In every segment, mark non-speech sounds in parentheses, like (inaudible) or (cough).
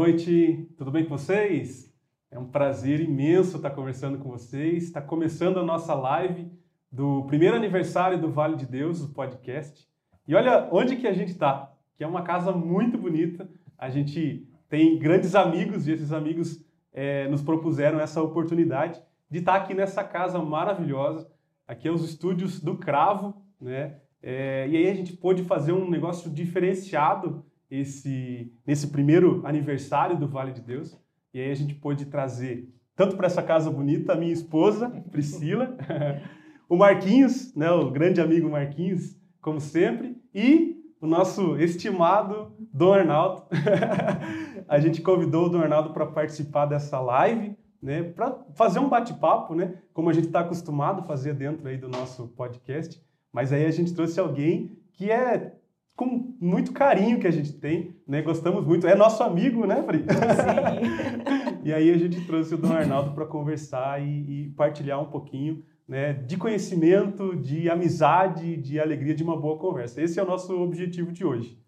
Noite, tudo bem com vocês? É um prazer imenso estar conversando com vocês. Está começando a nossa live do primeiro aniversário do Vale de Deus, o podcast. E olha onde que a gente está, que é uma casa muito bonita. A gente tem grandes amigos e esses amigos é, nos propuseram essa oportunidade de estar aqui nessa casa maravilhosa. Aqui é os estúdios do Cravo, né? É, e aí a gente pôde fazer um negócio diferenciado esse, nesse primeiro aniversário do Vale de Deus. E aí a gente pôde trazer tanto para essa casa bonita a minha esposa, Priscila, (laughs) o Marquinhos, né, o grande amigo Marquinhos, como sempre, e o nosso estimado Dom Arnaldo. (laughs) a gente convidou o Dom Arnaldo para participar dessa live, né, para fazer um bate-papo, né, como a gente está acostumado a fazer dentro aí do nosso podcast. Mas aí a gente trouxe alguém que é com muito carinho que a gente tem, né? Gostamos muito. É nosso amigo, né, Fri? Sim. (laughs) e aí a gente trouxe o Dom Arnaldo para conversar e, e, partilhar um pouquinho né, de conhecimento, de amizade, de alegria, de uma boa conversa. Esse é o nosso objetivo de hoje.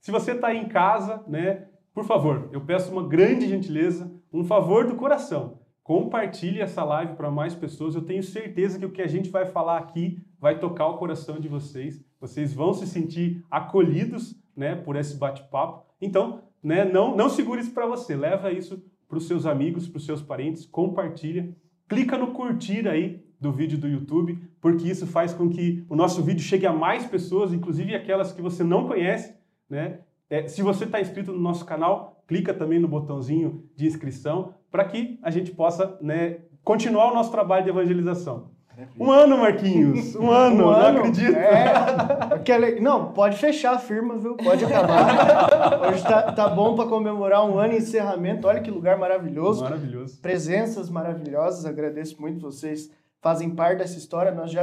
Se você está em casa, né, por favor, eu peço uma grande gentileza, um favor do coração. Compartilhe essa live para mais pessoas. Eu tenho certeza que o que a gente vai falar aqui vai tocar o coração de vocês. Vocês vão se sentir acolhidos, né, por esse bate-papo. Então, né, não, não segure isso para você. Leva isso para os seus amigos, para os seus parentes. Compartilha. Clica no curtir aí do vídeo do YouTube, porque isso faz com que o nosso vídeo chegue a mais pessoas, inclusive aquelas que você não conhece, né? É, se você está inscrito no nosso canal, clica também no botãozinho de inscrição para que a gente possa né, continuar o nosso trabalho de evangelização. Um ano, Marquinhos. Um (laughs) ano, um não ano. acredito. É, não, pode fechar a firma, viu? Pode acabar. (laughs) Hoje tá, tá bom para comemorar um ano de encerramento. Olha que lugar maravilhoso. Maravilhoso. Presenças maravilhosas. Agradeço muito vocês. Fazem parte dessa história. Nós já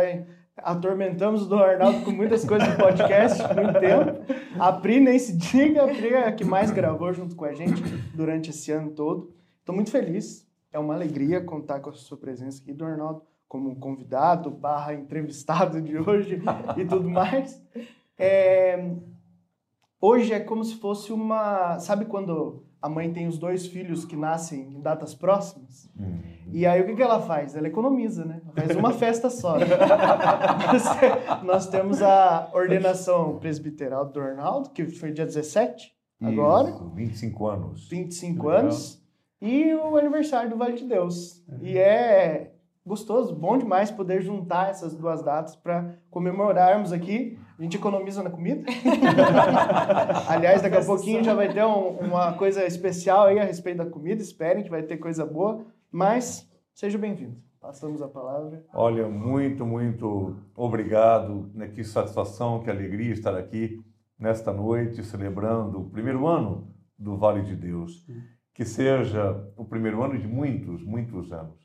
atormentamos o Dom Arnaldo com muitas coisas no podcast muito tempo. A Pri nem se diga, a Pri é a que mais gravou junto com a gente durante esse ano todo. Estou muito feliz. É uma alegria contar com a sua presença aqui, Dom Arnaldo como convidado, barra entrevistado de hoje (laughs) e tudo mais. É, hoje é como se fosse uma... Sabe quando a mãe tem os dois filhos que nascem em datas próximas? Uhum. E aí o que, que ela faz? Ela economiza, né? Ela faz uma (laughs) festa só. Né? (laughs) Nós temos a ordenação presbiteral do Arnaldo, que foi dia 17, agora. Isso, 25 anos. 25 Legal. anos. E o aniversário do Vale de Deus. Uhum. E é gostoso, bom demais poder juntar essas duas datas para comemorarmos aqui. A gente economiza na comida. (laughs) Aliás, daqui a pouquinho já vai ter um, uma coisa especial aí a respeito da comida. Esperem que vai ter coisa boa. Mas seja bem-vindo. Passamos a palavra. Olha, muito, muito obrigado. Né? Que satisfação, que alegria estar aqui nesta noite celebrando o primeiro ano do Vale de Deus. Que seja o primeiro ano de muitos, muitos anos.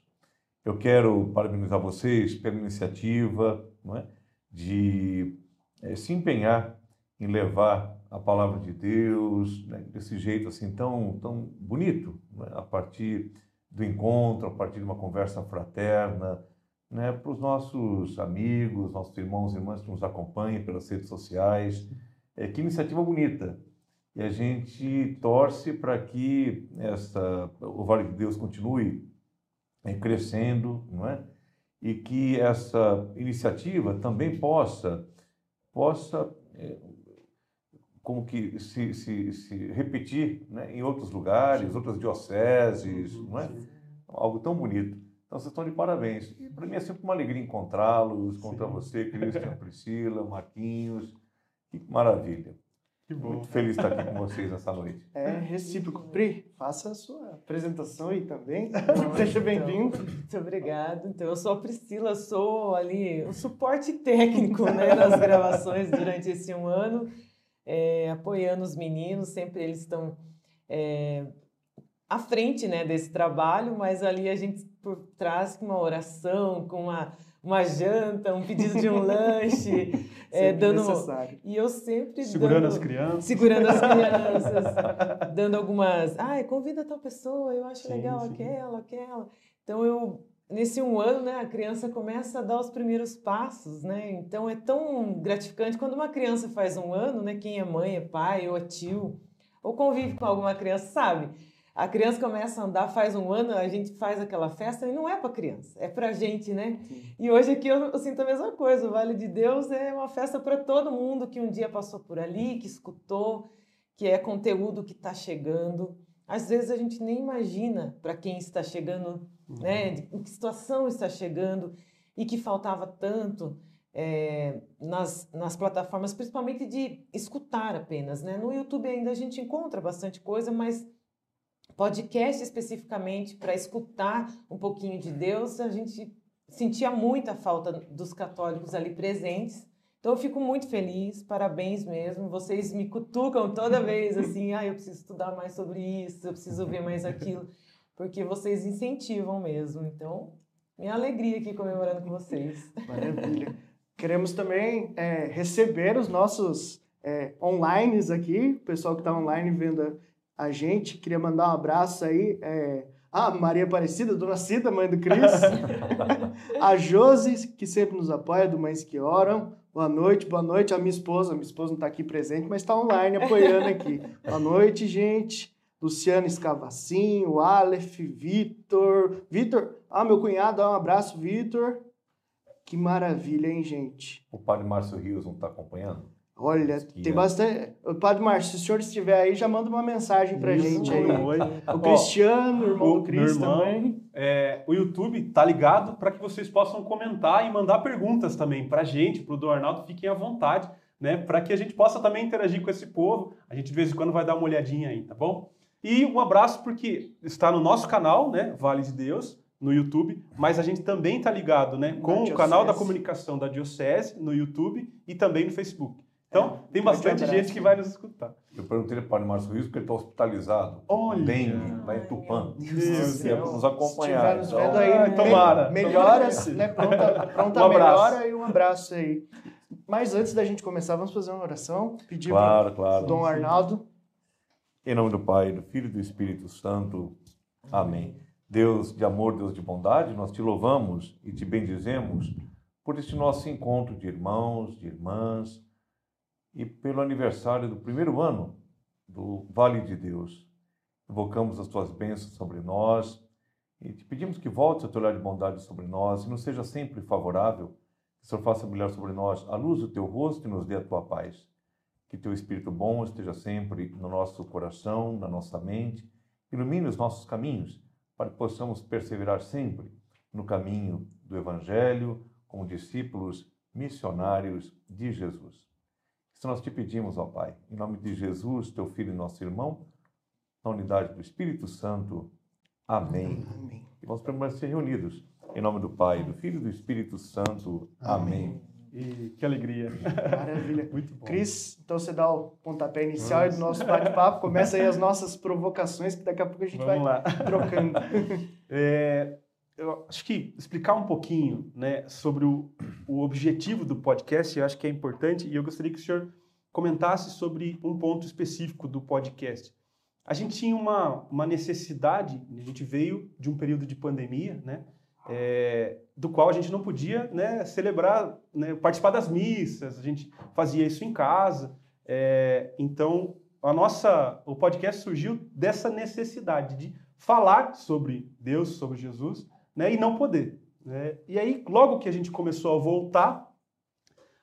Eu quero parabenizar vocês pela iniciativa é? de é, se empenhar em levar a palavra de Deus né, desse jeito assim tão, tão bonito, é? a partir do encontro, a partir de uma conversa fraterna, né, para os nossos amigos, nossos irmãos e irmãs que nos acompanham pelas redes sociais. É, que iniciativa bonita! E a gente torce para que essa, o Vale de Deus continue crescendo, não é? E que essa iniciativa também possa, possa é, como que se, se, se repetir né, em outros lugares, outras dioceses, uhum, não é? Algo tão bonito. Então, vocês estão de parabéns. E para mim é sempre uma alegria encontrá-los, encontrar você, Cristian, Priscila, Marquinhos. Que maravilha. Que bom. Muito feliz de estar aqui com vocês essa noite. É recíproco. Pri, faça a sua apresentação aí também. (laughs) Seja bem-vindo. Então, muito obrigado. Então, eu sou a Priscila, sou ali o suporte técnico né, (laughs) nas gravações durante esse um ano, é, apoiando os meninos. Sempre eles estão é, à frente né, desse trabalho, mas ali a gente por trás com uma oração, com uma uma janta, um pedido de um (laughs) lanche, é, dando necessário. e eu sempre segurando dando, as crianças, segurando as (laughs) crianças, dando algumas, ai, convida tal pessoa, eu acho sim, legal sim. aquela, aquela. Então eu nesse um ano, né, a criança começa a dar os primeiros passos, né? Então é tão gratificante quando uma criança faz um ano, né? Quem é mãe, é pai ou é tio ou convive com alguma criança, sabe? A criança começa a andar, faz um ano, a gente faz aquela festa e não é para criança, é para a gente, né? Sim. E hoje aqui eu, eu, sinto a mesma coisa. O Vale de Deus é uma festa para todo mundo que um dia passou por ali, que escutou, que é conteúdo que está chegando. Às vezes a gente nem imagina para quem está chegando, uhum. né? Em que situação está chegando e que faltava tanto é, nas, nas plataformas, principalmente de escutar apenas. Né? No YouTube ainda a gente encontra bastante coisa, mas podcast especificamente para escutar um pouquinho de Deus, a gente sentia muita falta dos católicos ali presentes. Então eu fico muito feliz, parabéns mesmo. Vocês me cutucam toda vez (laughs) assim, ah, eu preciso estudar mais sobre isso, eu preciso ver mais aquilo, porque vocês incentivam mesmo. Então, minha alegria aqui comemorando com vocês. Maravilha. (laughs) Queremos também é, receber os nossos é, online aqui, o pessoal que está online vendo a gente. Queria mandar um abraço aí. É, a Maria Aparecida, Dona Cida, mãe do Cris. (laughs) a Josi, que sempre nos apoia, do Mães que Oram. Boa noite, boa noite. A minha esposa, minha esposa não está aqui presente, mas está online apoiando aqui. boa noite, gente. Luciano Escavacinho, Aleph, Vitor. Vitor, ah, meu cunhado, um abraço, Vitor. Que maravilha, hein, gente? O padre Márcio Rios não está acompanhando? Olha, tem bastante. O Padre Márcio, se o senhor estiver aí, já manda uma mensagem pra Isso, gente aí. Oi. O Cristiano, o irmão o, do Cris também. É, o YouTube tá ligado para que vocês possam comentar e mandar perguntas também pra gente, pro do Arnaldo, fiquem à vontade, né? Para que a gente possa também interagir com esse povo. A gente de vez em quando vai dar uma olhadinha aí, tá bom? E um abraço porque está no nosso canal, né? Vale de Deus no YouTube, mas a gente também está ligado né, com o canal da comunicação da Diocese no YouTube e também no Facebook. Então, é, tem bastante gente que vai nos escutar. Eu perguntei para o Márcio Rios porque ele está hospitalizado. Olha! Dengue, lá em Tupã. Deus Deus. nos acompanhar. Se então, vendo aí, tomara. Melhoras, né? Pronta, (laughs) pronta um melhora e um abraço aí. Mas antes da gente começar, vamos fazer uma oração. Pedir claro, para claro. Dom Arnaldo. Em nome do Pai, do Filho e do Espírito Santo. Amém. Deus de amor, Deus de bondade, nós te louvamos e te bendizemos por este nosso encontro de irmãos, de irmãs e pelo aniversário do primeiro ano do Vale de Deus. Invocamos as tuas bênçãos sobre nós e te pedimos que volte a teu olhar de bondade sobre nós e nos seja sempre favorável, que o Senhor faça brilhar sobre nós a luz do teu rosto e nos dê a tua paz. Que teu Espírito bom esteja sempre no nosso coração, na nossa mente, ilumine os nossos caminhos para que possamos perseverar sempre no caminho do Evangelho como discípulos missionários de Jesus. Isso nós te pedimos, ó Pai, em nome de Jesus, teu Filho e nosso irmão, na unidade do Espírito Santo. Amém. Amém. E vamos permanecer reunidos. Em nome do Pai, do Filho e do Espírito Santo. Amém. Amém. E que alegria. Maravilha. (laughs) Muito bom. Cris, então você dá o pontapé inicial Nossa. do nosso bate-papo. Começa aí as nossas provocações, que daqui a pouco a gente Vamos vai lá. trocando. (laughs) É, eu acho que explicar um pouquinho né, sobre o, o objetivo do podcast, eu acho que é importante, e eu gostaria que o senhor comentasse sobre um ponto específico do podcast. A gente tinha uma, uma necessidade, a gente veio de um período de pandemia, né? é, do qual a gente não podia né, celebrar, né, participar das missas, a gente fazia isso em casa. É, então, a nossa, o podcast surgiu dessa necessidade de falar sobre Deus, sobre Jesus, né, e não poder. Né? E aí, logo que a gente começou a voltar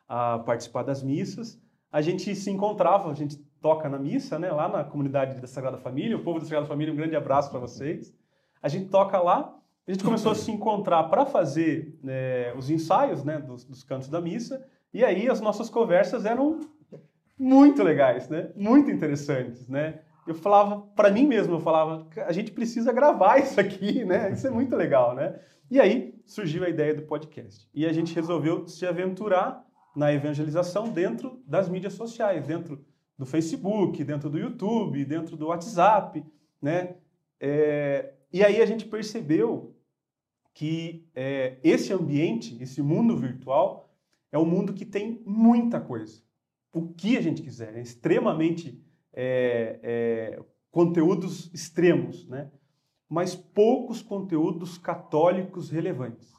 a participar das missas, a gente se encontrava, a gente toca na missa, né, lá na comunidade da Sagrada Família, o povo da Sagrada Família, um grande abraço para vocês. A gente toca lá a gente começou a se encontrar para fazer né, os ensaios né, dos, dos, cantos da missa, e aí as nossas conversas eram muito legais, né? muito interessantes. Né? Eu falava, para mim mesmo, eu falava, a gente precisa gravar isso aqui, né? isso é muito legal. Né? E aí surgiu a ideia do podcast. E a gente resolveu se aventurar na evangelização dentro das mídias sociais, dentro do Facebook, dentro do YouTube, dentro do WhatsApp, né? É, e aí a gente percebeu que é, esse ambiente, esse mundo virtual, é um mundo que tem muita coisa. O que a gente quiser, é extremamente é, é, conteúdos extremos, né? mas poucos conteúdos católicos relevantes.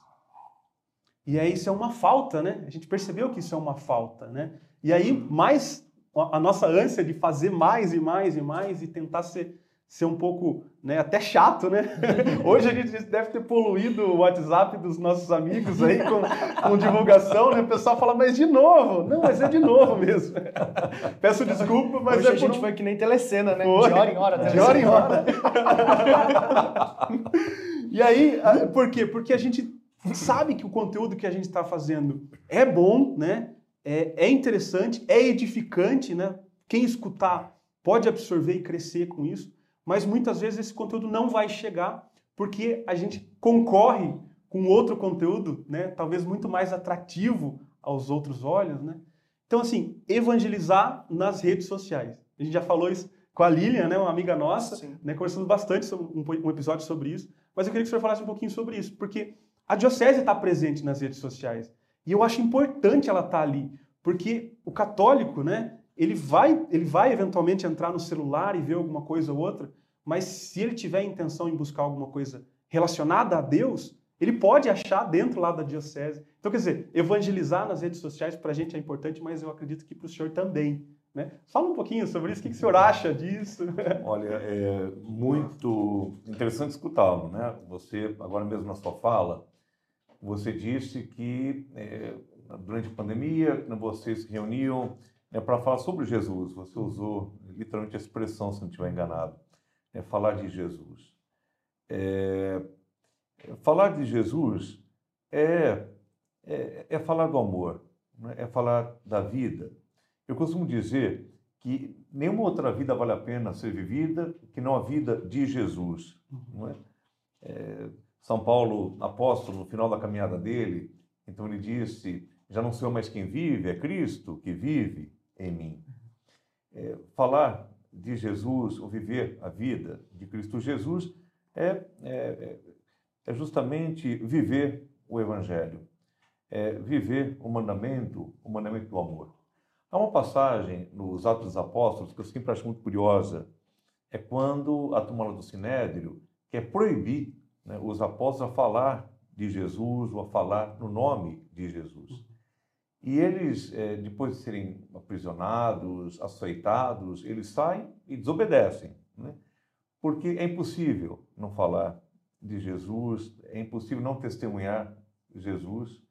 E aí isso é uma falta, né? A gente percebeu que isso é uma falta, né? E aí, mais a nossa ânsia de fazer mais e mais e mais e tentar ser, ser um pouco, né, até chato, né? (laughs) Hoje a gente deve ter poluído o WhatsApp dos nossos amigos aí com, com divulgação, né? O pessoal fala, mas de novo. Não, mas é de novo mesmo. (laughs) Peço desculpa, mas Hoje é a gente um- foi que nem telecena, né? Foi. De hora em hora. De hora em hora. (laughs) E aí, por quê? Porque a gente sabe que o conteúdo que a gente está fazendo é bom, né? É, é interessante, é edificante, né? Quem escutar pode absorver e crescer com isso, mas muitas vezes esse conteúdo não vai chegar porque a gente concorre com outro conteúdo, né? Talvez muito mais atrativo aos outros olhos, né? Então, assim, evangelizar nas redes sociais. A gente já falou isso com a Lilian, né? Uma amiga nossa, Sim. né? Conversamos bastante sobre um, um episódio sobre isso. Mas eu queria que o senhor falasse um pouquinho sobre isso, porque a diocese está presente nas redes sociais. E eu acho importante ela estar ali, porque o católico, né, ele vai, ele vai eventualmente entrar no celular e ver alguma coisa ou outra, mas se ele tiver intenção em buscar alguma coisa relacionada a Deus, ele pode achar dentro lá da diocese. Então, quer dizer, evangelizar nas redes sociais para a gente é importante, mas eu acredito que para o senhor também. Né? Fala um pouquinho sobre isso, o que, o senhor acha disso? (laughs) Olha, é muito interessante escutá-lo, né? Você, agora mesmo na sua fala, você disse que é, durante a pandemia vocês se reuniam né, para falar sobre Jesus. Você usou literalmente a expressão, se não estiver enganado, é falar de Jesus. É, falar de Jesus é, é, é falar do amor, né? é falar da vida. Eu costumo dizer que nenhuma outra vida vale a pena ser vivida que não a vida de Jesus. Não é? É, São Paulo, apóstolo, no final da caminhada dele, então ele disse: Já não sou mais quem vive, é Cristo que vive em mim. É, falar de Jesus, ou viver a vida de Cristo Jesus, é, é, é justamente viver o Evangelho, é viver o mandamento, o mandamento do amor. Há uma passagem nos Atos dos Apóstolos que eu sempre acho muito curiosa. É quando a turma do Sinédrio quer proibir né, os apóstolos a falar de Jesus ou a falar no nome de Jesus. E eles, eh, depois de serem aprisionados, açoitados, eles saem e desobedecem. Né? Porque é impossível não falar de Jesus, é impossível não testemunhar Jesus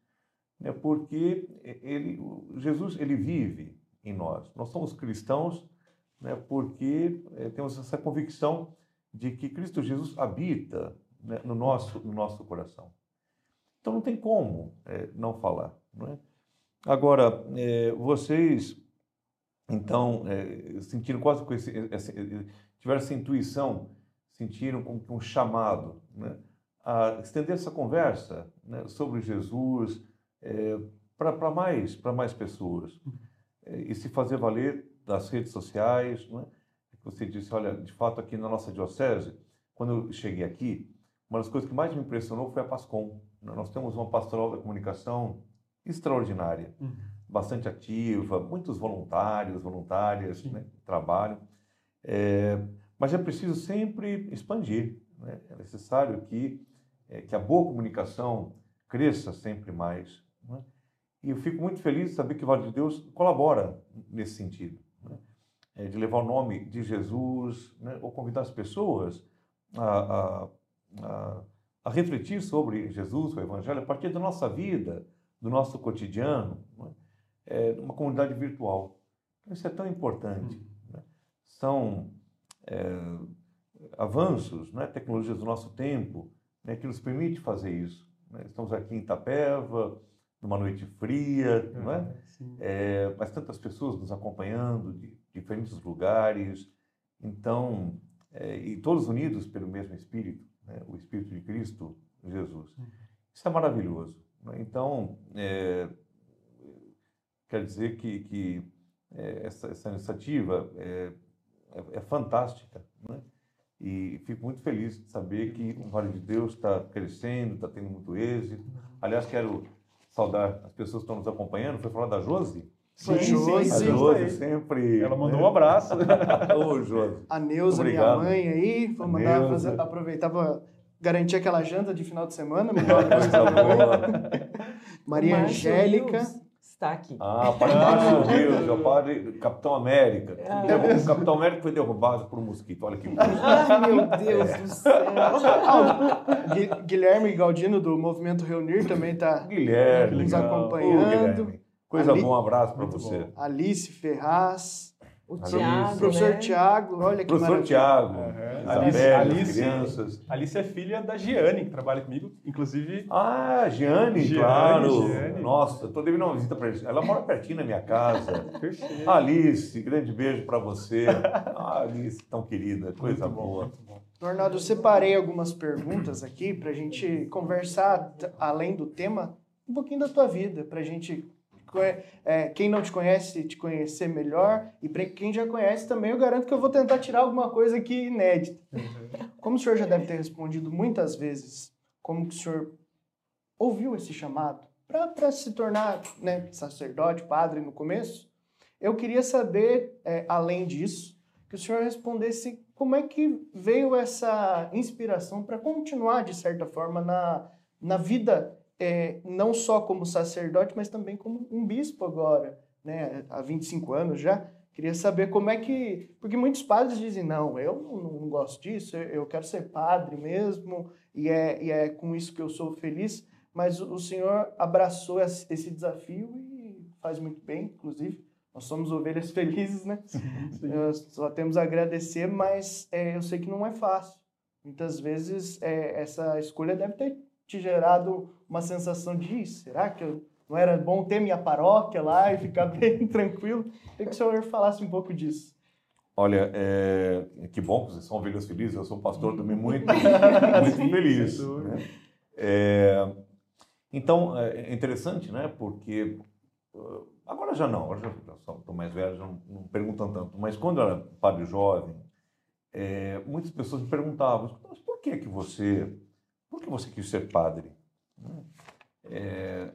né, porque ele, Jesus ele vive em nós. Nós somos cristãos né, porque eh, temos essa convicção de que Cristo Jesus habita né, no, nosso, no nosso coração. Então não tem como eh, não falar. Não é? Agora, eh, vocês, então, eh, sentiram quase com esse, esse, tiveram essa intuição, sentiram como que um chamado né, a estender essa conversa né, sobre Jesus, é, para mais, mais pessoas. É, e se fazer valer das redes sociais. Não é? Você disse, olha, de fato, aqui na nossa diocese, quando eu cheguei aqui, uma das coisas que mais me impressionou foi a PASCOM. né? Nós temos uma pastoral da comunicação extraordinária, Uhum. bastante ativa, muitos voluntários, voluntárias né, trabalham. É, mas é preciso sempre expandir. né? É necessário que, é, que a boa comunicação cresça sempre mais. né? E eu fico muito feliz de saber que o Vale de Deus colabora nesse sentido, né? É, de levar o nome de Jesus, né? ou convidar as pessoas a, a, a, a refletir sobre Jesus, o Evangelho, a partir da nossa vida, do nosso cotidiano, né? é, uma comunidade virtual. Isso é tão importante. né? São é, avanços, né? tecnologias do nosso tempo, né? que nos permite fazer isso. né? Estamos aqui em Itapeva, numa noite fria, é? É, mas tantas pessoas nos acompanhando de diferentes lugares, então, é, e todos unidos pelo mesmo Espírito, né? o Espírito de Cristo, Jesus. Isso é maravilhoso. Né? Então, é, quer dizer que, que é, essa, essa iniciativa é, é, é fantástica, né? E fico muito feliz de saber que o Vale de Deus está crescendo, está tendo muito êxito. Aliás, quero saudar as pessoas que estão nos acompanhando. Foi falar da Josi? Sim, Sim, sim, A sim. sim. Josi sempre. Ela mandou né? um abraço. (laughs) Ô, Josi. A Neuza, minha mãe aí, vou A mandar fazer, aproveitar para garantir aquela janta de final de semana. (laughs) coisa boa. (laughs) Maria Márcio Angélica. Rios, está aqui. Ah, o padre Márcio Rios, o padre Capitão América. Ah. O Capitão América foi derrubado por um mosquito, olha que. Ai, meu Deus do céu. (laughs) Gui- Guilherme Galdino, do Movimento Reunir, também está nos. Ô, acompanhando. Guilherme. Coisa Ali- boa, um abraço para você. bom. Alice Ferraz, O Alice. Tiago, professor né? Tiago, olha que Professor maravilha. Tiago. Isabel, Alice- as crianças. Alice é filha da Giane, que trabalha comigo. Inclusive, Ah, Giane, Giane, claro. Giane. Nossa, estou devendo uma visita para. Ela mora pertinho da minha casa. (laughs) perfeito. Alice, grande beijo para você. Ah, Alice, tão querida, coisa Muito bom, boa. muito bom. Tornado, eu separei algumas perguntas aqui para a gente conversar, além do tema, um pouquinho da tua vida, para a gente, é, quem não te conhece, te conhecer melhor, e para quem já conhece também, eu garanto que eu vou tentar tirar alguma coisa aqui inédita. Como o senhor já deve ter respondido muitas vezes, como que o senhor ouviu esse chamado para se tornar né, sacerdote, padre no começo, eu queria saber, é, além disso, que o senhor respondesse como é que veio essa inspiração para continuar, de certa forma, na, na vida, é, não só como sacerdote, mas também como um bispo agora, né, há 25 anos já. Queria saber como é que. Porque muitos padres dizem: não, eu não, não gosto disso, eu, quero ser padre mesmo, e é, e é com isso que eu sou feliz. Mas o, o senhor abraçou esse, desafio e faz muito bem, inclusive. Nós somos ovelhas (laughs) felizes, né? Só temos a agradecer, mas é, eu sei que não é fácil. Muitas vezes é, essa escolha deve ter te gerado uma sensação de "Ih, será que eu, não era bom ter minha paróquia lá e ficar (laughs) bem tranquilo? Queria que o senhor falasse um pouco disso. Olha, é, que bom que vocês são ovelhas felizes, eu sou pastor também muito, (laughs) muito feliz. né? É, então, é interessante, né? Porque uh, agora já não, agora já estou mais velho, já não, não perguntam tanto. Mas quando eu era padre jovem, é, muitas pessoas me perguntavam, mas por que que você, por que você quis ser padre? Né? É,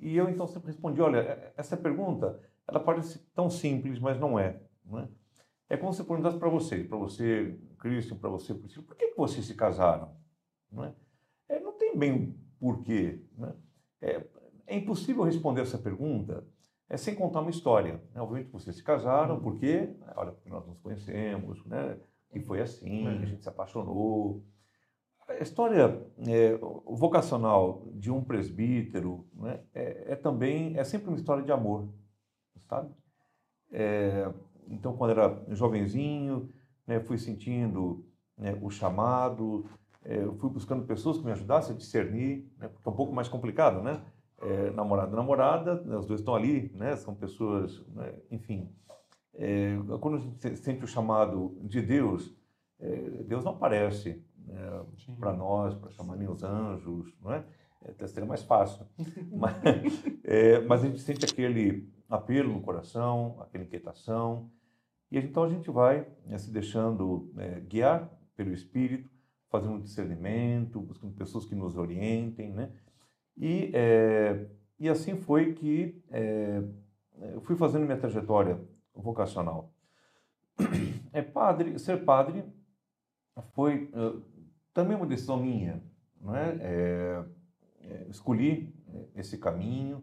e eu então sempre respondi, olha, essa pergunta, ela parece tão simples, mas não é. Não é? É como se eu perguntasse para você, para você, Cristian, para você, Priscila, por que, que vocês se casaram? Não, é? É, não tem bem um porquê. Né? É, é impossível responder essa pergunta é, sem contar uma história. Né? Obviamente vocês se casaram, porque, olha, porque nós nos conhecemos, né? e foi assim, a gente se apaixonou. A história é, vocacional de um presbítero né? é, é também, é sempre uma história de amor, sabe? É, então, quando era jovenzinho, né, fui sentindo né, o chamado, é, fui buscando pessoas que me ajudassem a discernir, né, porque é um pouco mais complicado, né? É, namorado namorada, né, os dois estão ali, né? São pessoas, né, enfim. É, quando a gente sente o chamado de Deus, Deus não aparece né, para nós, para chamar nem os anjos, não é? Até seria mais fácil. (laughs) mas, é, mas a gente sente aquele apelo no coração, aquela inquietação, e então a gente vai né, se deixando é, guiar pelo Espírito, fazendo um discernimento, buscando pessoas que nos orientem, né? E, é, e assim foi que é, eu fui fazendo minha trajetória vocacional. (clears throat) É padre, ser padre foi também uma decisão minha, não é? É, é, escolhi eh, esse caminho.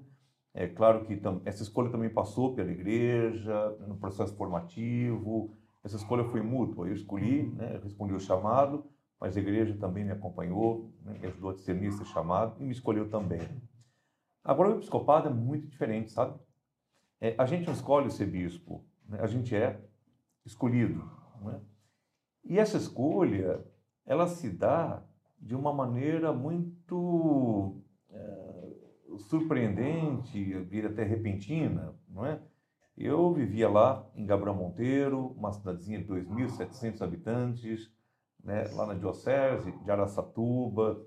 É claro que essa escolha também passou pela igreja, no processo formativo. Essa escolha foi mútua. Eu escolhi, né, respondi o chamado, mas a igreja também me acompanhou, né, me ajudou a discernir esse chamado e me escolheu também. Agora, o episcopado é muito diferente, sabe? É, a gente não escolhe ser bispo, né? a gente é escolhido. Né? E essa escolha, ela se dá de uma maneira muito eh, surpreendente, diria até repentina, não é? Eu vivia lá em Gabriel Monteiro, uma cidadezinha de 2.700 habitantes, né, lá na Diocese de Araçatuba.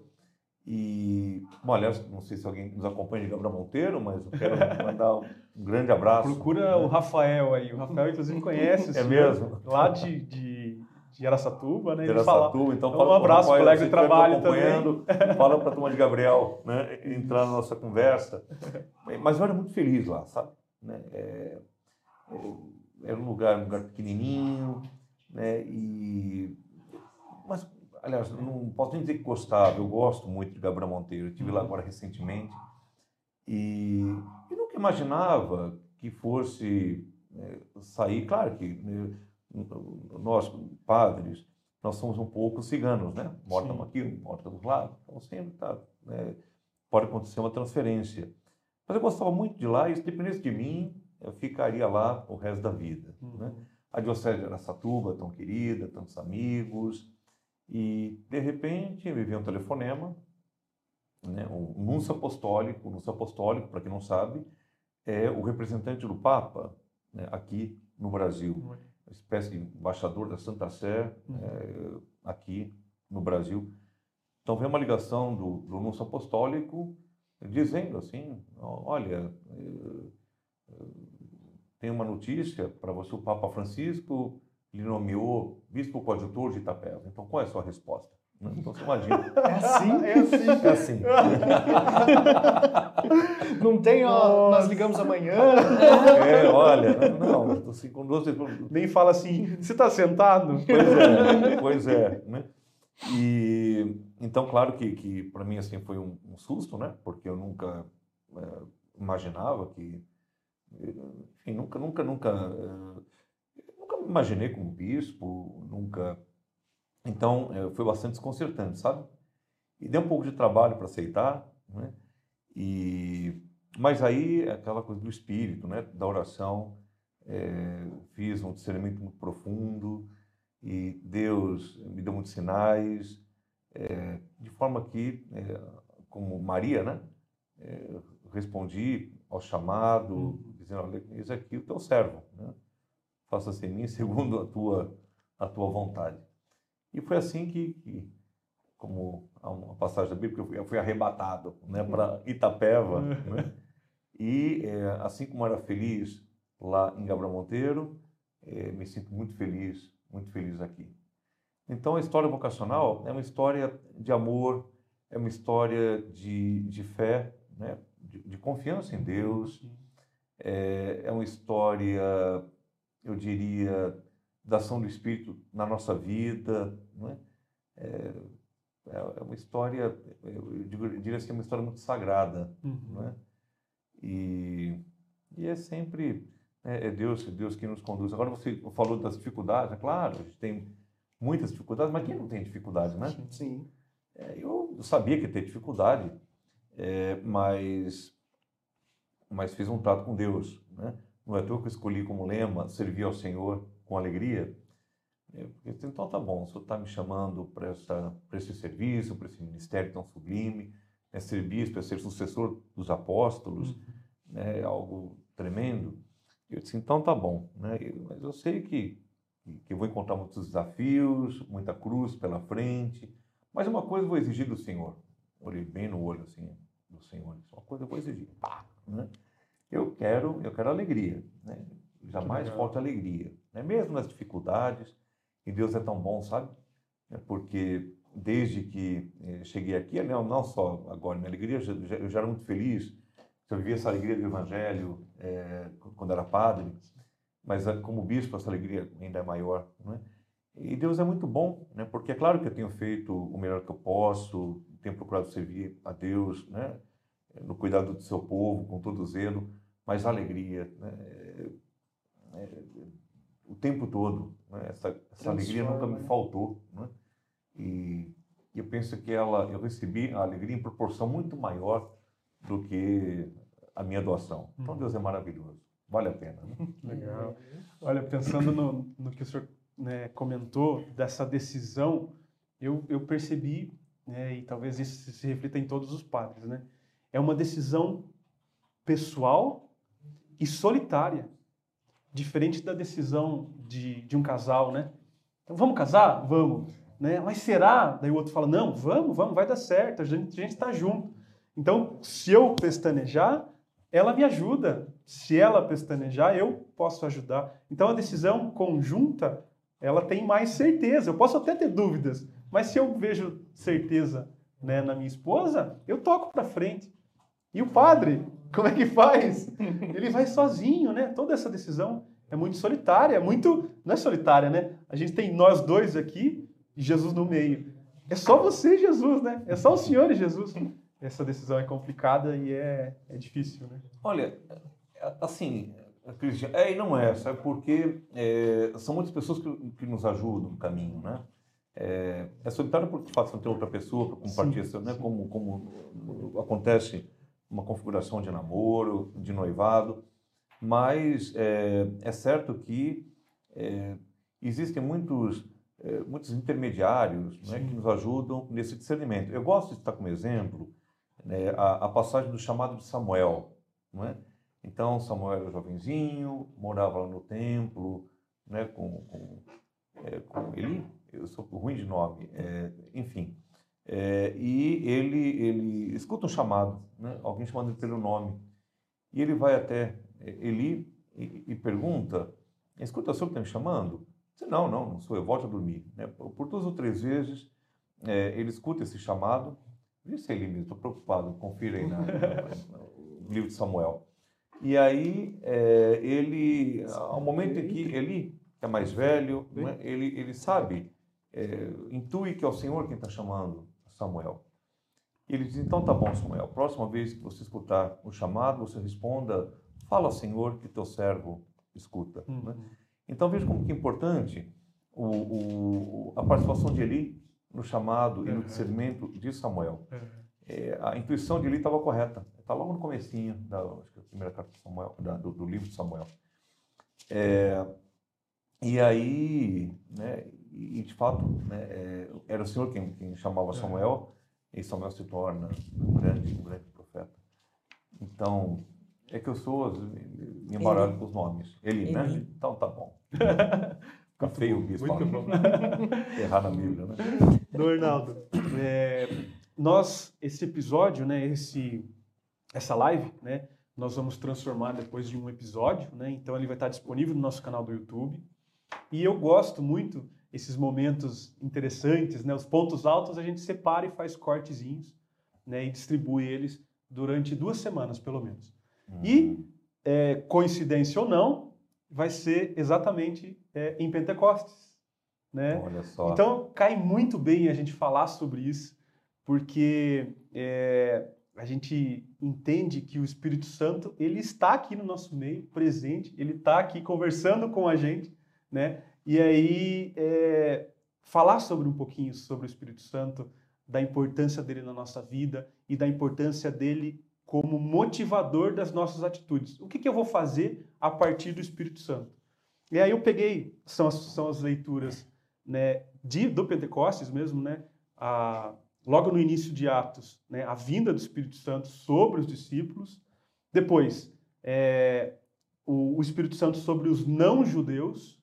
E, bom, aliás, não sei se alguém nos acompanha de Gabriel Monteiro, mas eu quero mandar um grande abraço. Procura o Rafael aí. O Rafael, inclusive, conhece o É senhor mesmo? Lá de, de, de Araçatuba, né? de Araçatuba, então Então, fala um abraço, colega de trabalho acompanhando, (laughs) Fala para a turma de Gabriel né, entrar na nossa conversa. Mas eu era muito feliz lá, sabe? Né? É, é, era um lugar, um lugar pequenininho, né? E, mas, aliás, não posso nem dizer que gostava, eu gosto muito de Gabriel Monteiro. Eu estive lá agora recentemente E, e nunca imaginava que fosse é, sair. Claro que né, nós, padres, nós somos um pouco ciganos, né? Mortam aqui, mortam lá, então sempre tá, né? pode acontecer uma transferência. Mas eu gostava muito de lá e se dependesse de mim, eu ficaria lá o resto da vida. Uhum. Né? A diocese de Aracatuba, tão querida, tantos amigos, e de repente me veio um telefonema, né? o nuncio apostólico, o nuncio apostólico, para quem não sabe, é o representante do Papa né? aqui no Brasil. Uhum espécie de embaixador da Santa Sé uhum. é, aqui no Brasil. Então vem uma ligação do, do apostólico dizendo assim, olha, é, tem uma notícia para você, o Papa Francisco lhe nomeou bispo coadjutor de Itapeva. Então qual é a sua resposta? Então você imagina. É assim? É assim. É assim. (laughs) Não tem, ó, nós ligamos amanhã. É, olha, não, estou assim, com duas... Nem fala assim, você está sentado? Pois é, pois é. Né? E, então, claro que, que para mim assim, foi um, um, susto, né? Porque eu nunca é, imaginava que... Enfim, nunca, nunca, nunca... É, nunca me imaginei como bispo, nunca então, é, foi bastante desconcertante, sabe? E deu um pouco de trabalho para aceitar, né? E, mas aí, aquela coisa do espírito, né? Da oração, é, fiz um discernimento muito profundo e Deus me deu muitos sinais, é, de forma que, é, como Maria, né? É, respondi ao chamado, uhum. dizendo, olha, eis aqui o teu servo, né? Faça-se em mim segundo a tua, a tua vontade. E foi assim que, que como uma passagem da Bíblia, eu fui, arrebatado né, para Itapeva. (laughs) né? E é, assim como era feliz lá em Gabriel Monteiro, é, me sinto muito feliz, muito feliz aqui. Então, a história vocacional é uma história de amor, é uma história de, de fé, né? de, de confiança em Deus, é, é uma história, eu diria, da ação do Espírito na nossa vida. Não é? É, é uma história, eu, digo, eu diria assim, uma história muito sagrada. Uhum. Não é? e, e é sempre é, é Deus, é Deus que nos conduz. Agora você falou das dificuldades, é claro, a gente tem muitas dificuldades, mas quem não tem dificuldade, né? Sim. É, eu sabia que ia ter dificuldade, é, mas, mas fiz um trato com Deus, né? Não é que eu escolhi como lema servir ao Senhor com alegria. Porque, então tá bom, o senhor está me chamando para esse serviço, para esse ministério tão sublime, né, ser bispo, é ser sucessor dos apóstolos, uhum. né, é algo tremendo. Eu disse, então tá bom, né, mas eu sei que, que eu vou encontrar muitos desafios, muita cruz pela frente, mas uma coisa eu vou exigir do Senhor. Olhei bem no olho assim do Senhor, uma coisa eu vou exigir, pá, né? Eu quero, eu quero alegria, né? Jamais falta alegria né? mesmo nas dificuldades. E Deus é tão bom, sabe? É porque desde que eh, cheguei aqui, não, não só agora, minha alegria, eu já, eu já era muito feliz, eu vivia essa alegria do Evangelho é, quando era padre, mas eh, como bispo essa alegria ainda é maior, né? E Deus é muito bom, né? Porque é claro que eu tenho feito o melhor que eu posso, tenho procurado servir a Deus, né? No cuidado do seu povo, com todo zelo, mas a alegria, né? É, o tempo todo. Né? Essa, essa alegria nunca me faltou. Né? E, e eu penso que ela, eu recebi a alegria em proporção muito maior do que a minha doação. Então Deus é maravilhoso. Vale a pena. Né? (laughs) Legal. (laughs) Olha, pensando no, no que o senhor né, comentou dessa decisão, eu, eu percebi, né, e talvez isso se reflita em todos os padres, né? É uma decisão pessoal e solitária diferente da decisão de, de um casal, né? Então, vamos casar? Vamos. Né? Mas será? Daí o outro fala, não, vamos, vamos, vai dar certo, a gente está junto. Então, se eu pestanejar, ela me ajuda. Se ela pestanejar, eu posso ajudar. Então, a decisão conjunta, ela tem mais certeza. Eu posso até ter dúvidas, mas se eu vejo certeza né, na minha esposa, eu toco para frente. E o padre, como é que faz? Ele vai sozinho, né? Toda essa decisão é muito solitária, é muito. Não é solitária, né? A gente tem nós dois aqui e Jesus no meio. É só você, Jesus, né? É só o Senhor e Jesus. essa decisão é complicada e é, é difícil, né? Olha, assim, Cristian, é e não é, sabe? Porque é, são muitas pessoas que, que nos ajudam no caminho, né? É, é solitário porque fato não ter outra pessoa para compartilhar, sim, né? Sim. Como, como acontece uma configuração de namoro, de noivado, mas é, é certo que é, existem muitos é, muitos intermediários né, que nos ajudam nesse discernimento. Eu gosto de citar como exemplo né, a, a, passagem do chamado de Samuel. É? Então, Samuel era jovenzinho, morava lá no templo, né, com, com, é, com ele, eu sou ruim de nome, é, enfim. É, e ele, ele escuta um chamado, né, alguém chamando ele pelo nome. E ele vai até Eli e, e pergunta: Escuta, o senhor está me chamando? Diz, não, não, não sou eu, volte a dormir. Né? Por duas ou três vezes, é, ele escuta esse chamado. Vê se é Eli mesmo, estou preocupado, confira aí na, no livro de Samuel. E aí, é, ele, ao momento em que Eli, que é mais velho, né, ele, ele sabe, é, intui que é o Senhor quem está chamando Samuel. Ele diz: Então tá bom, Samuel, próxima vez que você escutar o chamado, você responda: Fala, Senhor, que teu servo escuta. Uhum. Né? Então veja como que é importante o, o, a participação de Eli no chamado uhum. e no discernimento de Samuel. Uhum. É, a intuição de Eli estava correta. Está logo no comecinho da primeira carta de Samuel, da, do, do, livro de Samuel. É, e aí, né, e de fato, né, é, era o Senhor quem, quem chamava Samuel, e Samuel se torna um grande, um grande profeta. Então, é que eu sou, me embaralho com os nomes. Ele, né? Então tá bom. (laughs) Fica feio o bispo. Muito bom. (laughs) Errar na Bíblia, né? (laughs) Do Arnaldo, é, nós, esse episódio, né, esse, essa live, né, nós vamos transformar depois de um episódio, né, então ele vai estar disponível no nosso canal do YouTube. E eu gosto muito esses momentos interessantes, né, os pontos altos a gente separa e faz cortezinhos, né, e distribui eles durante duas semanas, pelo menos. Uhum. E, é, coincidência ou não, vai ser exatamente é, em Pentecostes. Né? Olha só. Então, cai muito bem a gente falar sobre isso, porque é, a gente entende que o Espírito Santo ele está aqui no nosso meio, presente, ele está aqui conversando com a gente, né? E aí é, falar sobre um pouquinho sobre o Espírito Santo, da importância dele na nossa vida e da importância dele como motivador das nossas atitudes. O que, que eu vou fazer a partir do Espírito Santo? E aí eu peguei são as, são as leituras né, de, do Pentecostes mesmo, né? A, logo no início de Atos, né, a vinda do Espírito Santo sobre os discípulos. Depois, é, o, o Espírito Santo sobre os não-judeus.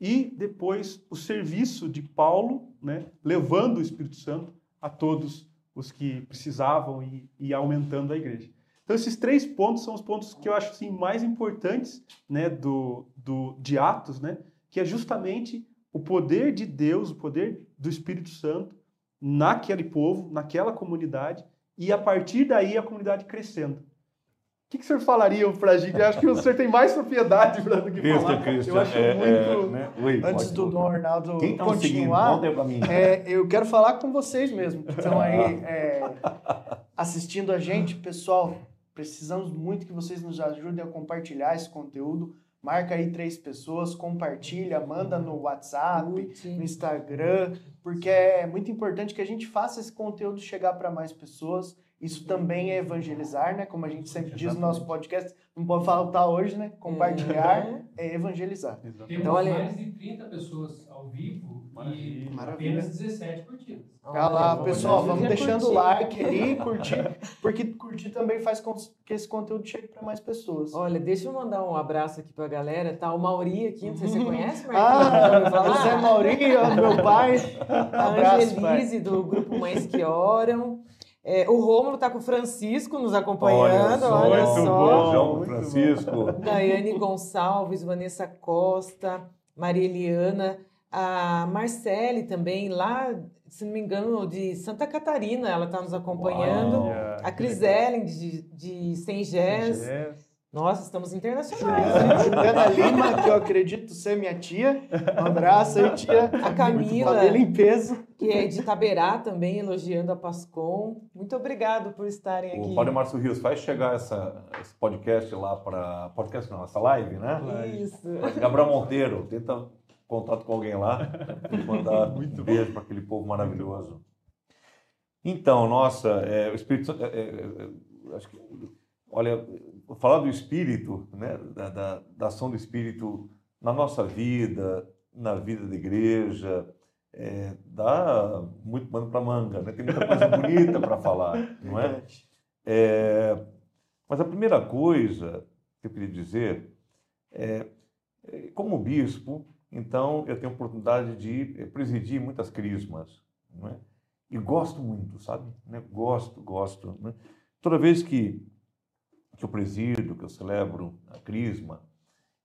E depois, o serviço de Paulo, né, levando o Espírito Santo a todos os que precisavam e, e aumentando a igreja. Então, esses três pontos são os pontos que eu acho assim, mais importantes né, do, do, de Atos, né, que é justamente o poder de Deus, o poder do Espírito Santo naquele povo, naquela comunidade, e a partir daí a comunidade crescendo. O que, que o senhor falaria para a gente? Eu acho que o senhor tem mais propriedade para do que Cristo, falar. Cristo, eu acho é, muito... É, né? Oi, Antes do Dom Arnaldo Quem tá continuar, é, eu quero falar com vocês mesmo, que estão aí (laughs) é, assistindo a gente. Pessoal, precisamos muito que vocês nos ajudem a compartilhar esse conteúdo. Marca aí três pessoas, compartilha, manda no WhatsApp, no Instagram, porque é muito importante que a gente faça esse conteúdo chegar para mais pessoas. Isso também é evangelizar, né? Como a gente sempre diz no nosso podcast, não pode faltar hoje, né? Compartilhar é, é evangelizar. Temos então, olha... mais de 30 pessoas ao vivo Maravilha. e Maravilha. apenas 17 curtidas. Olha lá, pessoal, vamos deixando o like aí, curtir, porque curtir também faz com que esse conteúdo chegue para mais pessoas. Olha, deixa eu mandar um abraço aqui para a galera. Tá o Mauri aqui, não sei se você (laughs) conhece, Marcos. Ah, José Mauri, meu pai. A Angelise, do Grupo Mães que Oram. É, o Rômulo está com o Francisco nos acompanhando, olha só. Olha só. Beijão Francisco. Daiane Gonçalves, Vanessa Costa, Maria Eliana, a Marcele também, lá, se não me engano, de Santa Catarina, ela está nos acompanhando. Uau, a Cris Ellen, de, de Sem Gés. Nossa, estamos internacionais. Juliana Lima, que eu acredito ser minha tia. Um abraço aí, tia. A Camila, Cabelo em peso. que é de Taberá também, elogiando a Pascom. Muito obrigado por estarem aqui. O Padre Márcio Rios, faz chegar essa, esse podcast lá para. Podcast não, essa live, né? Isso. Gabriel Monteiro, tenta contato com alguém lá e mandar (laughs) um beijo para aquele povo maravilhoso. Então, nossa, é, o Espírito Santo. é, é, é, acho que, olha, falar do Espírito, né, da, da, da ação do Espírito na nossa vida, na vida da igreja, é, dá muito pano para manga, né? tem muita coisa bonita para falar, (laughs) não é? É, mas a primeira coisa que eu queria dizer é, como bispo, então eu tenho a oportunidade de eh, presidir muitas crismas, não é? E gosto muito, sabe? Né? Gosto, gosto. Né? Toda vez que, que eu presido, que eu celebro a crisma,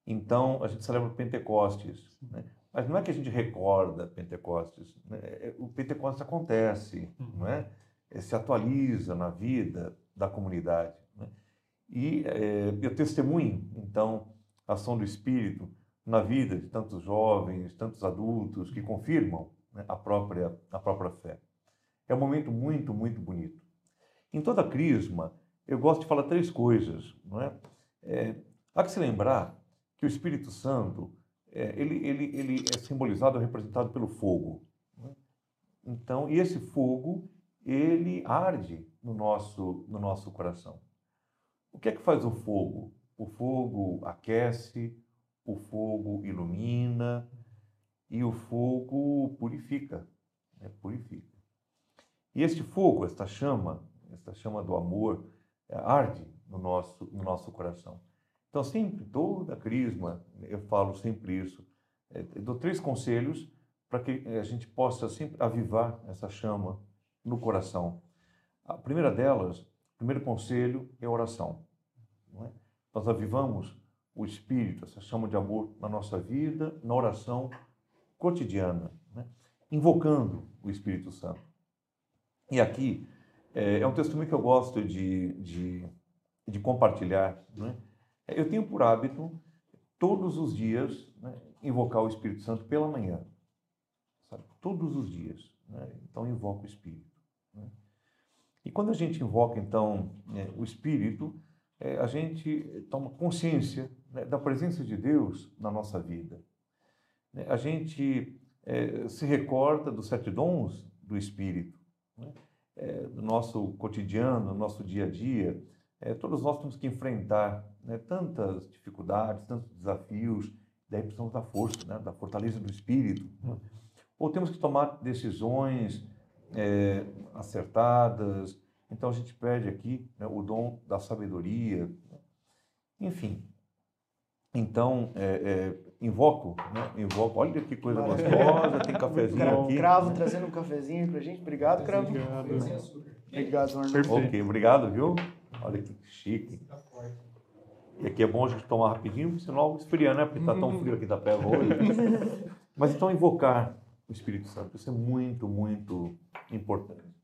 então a gente celebra Pentecostes, né? Mas não é que a gente recorda Pentecostes, né? É, o Pentecostes acontece, não é? É, Se atualiza na vida da comunidade. Né? E é, eu testemunho, então, a ação do Espírito na vida de tantos jovens, tantos adultos que confirmam né, a, própria, a própria fé. É um momento muito, muito bonito. Em toda crisma, eu gosto de falar três coisas. Não é? É, há que se lembrar que o Espírito Santo é, ele, ele, ele é simbolizado, é representado pelo fogo. é? Então, e esse fogo, ele arde no nosso, no nosso coração. O que é que faz o fogo? O fogo aquece, o fogo ilumina e o fogo purifica, né? purifica. E este fogo, esta chama, esta chama do amor, arde no nosso, no nosso coração. Então, sempre, toda crisma, eu falo sempre isso, eh, eu dou três conselhos para que eh, a gente possa sempre avivar essa chama no coração. A primeira delas, o primeiro conselho é a oração. é? Nós avivamos o Espírito, essa chama de amor na nossa vida, na oração cotidiana, né? invocando o Espírito Santo. E aqui é, é um testemunho que eu gosto de, de, de compartilhar. Né? Eu tenho por hábito, todos os dias, né, invocar o Espírito Santo pela manhã. Sabe? Todos os dias. Né? Então, invoco o Espírito. né? E quando a gente invoca, então, né, o Espírito, é, a gente toma consciência né, da presença de Deus na nossa vida. Né? A gente é, se recorda dos sete dons do Espírito? É, do nosso cotidiano, do nosso dia a dia. É, todos nós temos que enfrentar né, tantas dificuldades, tantos desafios, daí precisamos da força, né, da fortaleza do Espírito. né? Ou temos que tomar decisões é, acertadas. Então a gente pede aqui né, o dom da sabedoria. Enfim. Então, é, é, invoco, né? Invoco. Olha que coisa gostosa, tem cafezinho aqui. Cravo trazendo um cafezinho pra gente. Obrigado, Cravo. Obrigado. Obrigado, Arnaldo. Ok, obrigado, viu? Olha que chique. Tá. E aqui é bom a gente tomar rapidinho, porque senão esfria, né? Porque está tão frio aqui da pé hoje. (laughs) Mas então invocar o Espírito Santo, isso é muito, muito importante.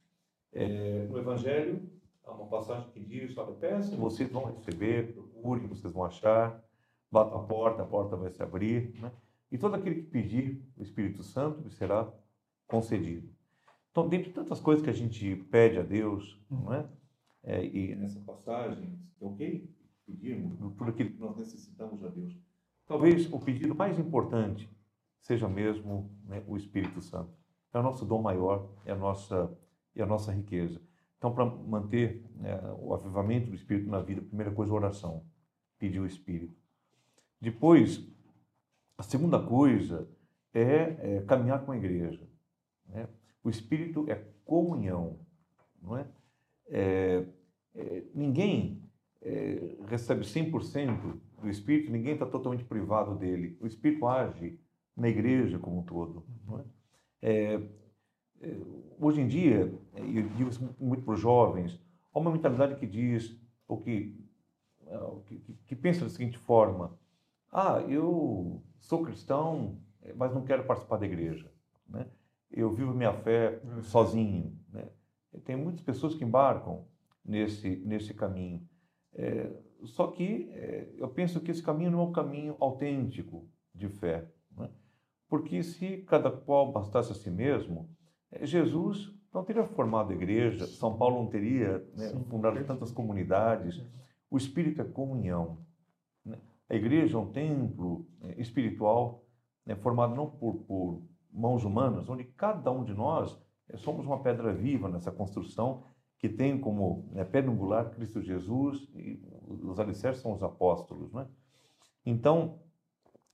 É, no Evangelho, há uma passagem que diz, olha, peçam, vocês vão receber, procurem, vocês vão achar, batam a porta, a porta vai se abrir, né? E todo aquele que pedir o Espírito Santo será concedido. Então, dentre tantas coisas que a gente pede a Deus, não é? É, e nessa passagem, ok, pedirmos tudo aquilo que nós necessitamos a Deus. Talvez o pedido mais importante seja mesmo né, o Espírito Santo. É o nosso dom maior, é a nossa, é a nossa riqueza. Então, para manter né, o avivamento do Espírito na vida, a primeira coisa é a oração, pedir o Espírito. Depois, a segunda coisa é, é caminhar com a igreja. né? O Espírito é comunhão, não é? É, é, ninguém é, recebe 100% do Espírito, ninguém está totalmente privado dele. O Espírito age na igreja como um todo. É? É, é, hoje em dia, eu digo isso muito para os jovens, há uma mentalidade que diz, ou que, é, que- que pensa da seguinte forma: ah, eu sou cristão, mas não quero participar da igreja. Né? Eu vivo minha fé sozinho. Né? Tem muitas pessoas que embarcam nesse, nesse caminho. É, só que é, eu penso que esse caminho não é um caminho autêntico de fé. Né? Porque se cada qual bastasse a si mesmo, é, Jesus não teria formado a igreja, São Paulo não teria né, fundado tantas comunidades. O Espírito é comunhão. A igreja é um templo é, espiritual né, formado não por, por mãos humanas, onde cada um de nós é, somos uma pedra viva nessa construção que tem como né, pedra angular Cristo Jesus e os alicerces são os apóstolos. Né? Então,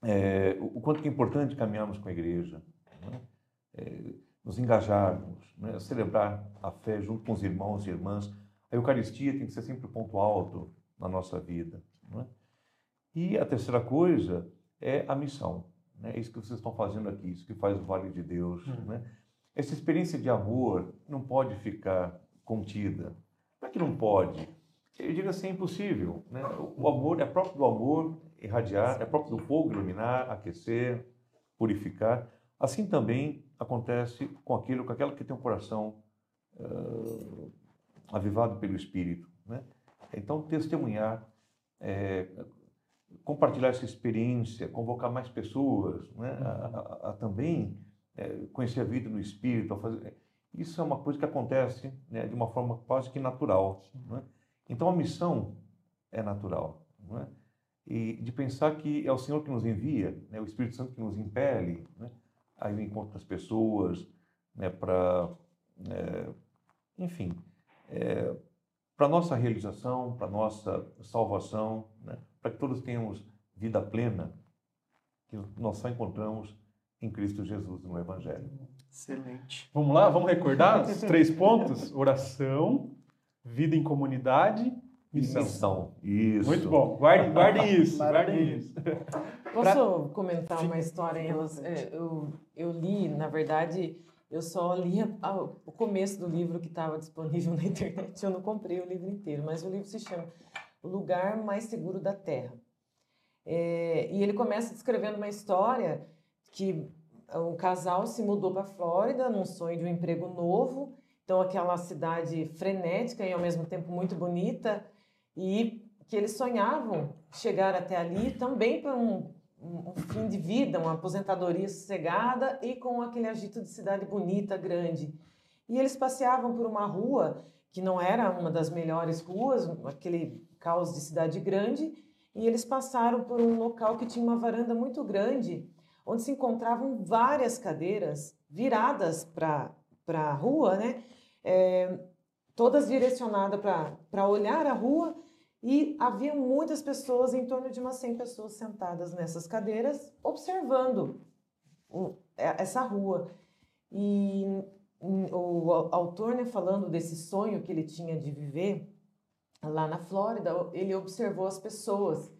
é, o quanto que é importante caminharmos com a igreja, né? é, nos engajarmos, né? celebrar a fé junto com os irmãos e irmãs. A Eucaristia tem que ser sempre o ponto alto na nossa vida. Né? E a terceira coisa é a missão. Né? É isso que vocês estão fazendo aqui, isso que faz o Vale de Deus. Hum. Né? Essa experiência de amor não pode ficar contida. Não é que não pode. Eu digo assim, é impossível. Né? O amor é próprio do amor irradiar, é próprio do fogo iluminar, aquecer, purificar. Assim também acontece com aquilo, com aquela que tem um coração uh, avivado pelo Espírito. Né? Então, testemunhar, é, compartilhar essa experiência, convocar mais pessoas, né? a, a, a, também é, conhecer a vida no Espírito, fazer, isso é uma coisa que acontece né, de uma forma quase que natural. Né? Então a missão é natural. Né? E de pensar que é o Senhor que nos envia, né, o Espírito Santo que nos impele né, a ir ao encontro das pessoas, né, para, é, enfim, é, para nossa realização, para nossa salvação, né, para que todos tenhamos vida plena, que nós só encontramos em Cristo Jesus no Evangelho. Excelente. Vamos lá, vamos recordar os (laughs) três pontos: oração, vida em comunidade, missão. Missão, isso. Muito bom. Guardem, guardem (laughs) isso. guardem isso. Posso comentar uma história. É, eu, eu li, na verdade, eu só li o começo do livro que estava disponível (laughs) na internet. Eu não comprei o livro inteiro, mas o livro se chama Lugar Mais Seguro da Terra. É, e ele começa descrevendo uma história que um casal se mudou para a Flórida num sonho de um emprego novo. Então, aquela cidade frenética e ao mesmo tempo muito bonita, e que eles sonhavam chegar até ali também para um, um, fim de vida, uma aposentadoria sossegada e com aquele agito de cidade bonita, grande. E eles passeavam por uma rua que não era uma das melhores ruas, aquele caos de cidade grande, e eles passaram por um local que tinha uma varanda muito grande onde se encontravam várias cadeiras viradas para a rua, né? É, todas direcionadas para olhar a rua e havia muitas pessoas, em torno de umas 100 pessoas sentadas nessas cadeiras, observando é, essa rua. E o autor, né, falando desse sonho que ele tinha de viver lá na Flórida, ele observou as pessoas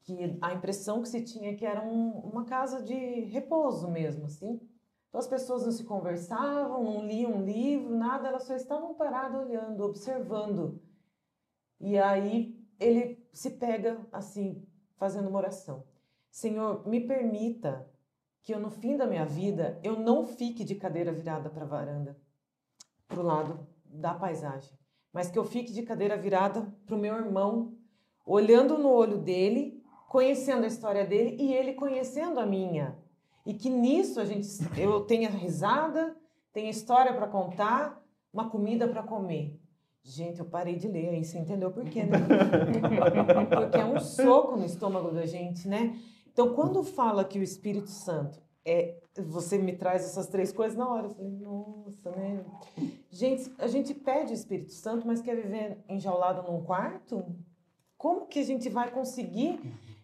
que a impressão que se tinha é que era um, uma casa de repouso mesmo, assim. Então as pessoas não se conversavam, não liam um livro, nada, elas só estavam paradas olhando, observando. E aí ele se pega assim, fazendo uma oração. Senhor, me permita que eu no fim da minha vida eu não fique de cadeira virada para a varanda, para o lado da paisagem, mas que eu fique de cadeira virada para o meu irmão, olhando no olho dele conhecendo a história dele e ele conhecendo a minha. E que nisso a gente eu tenha risada, tenha história para contar, uma comida para comer. Gente, eu parei de ler aí, você entendeu por quê, né? (laughs) Porque é um soco no estômago da gente, né? Então, quando fala que o Espírito Santo é. Você me traz essas três coisas na hora. Eu falei, nossa, né? Gente, a gente pede o Espírito Santo, mas quer viver enjaulado num quarto? Como que a gente vai conseguir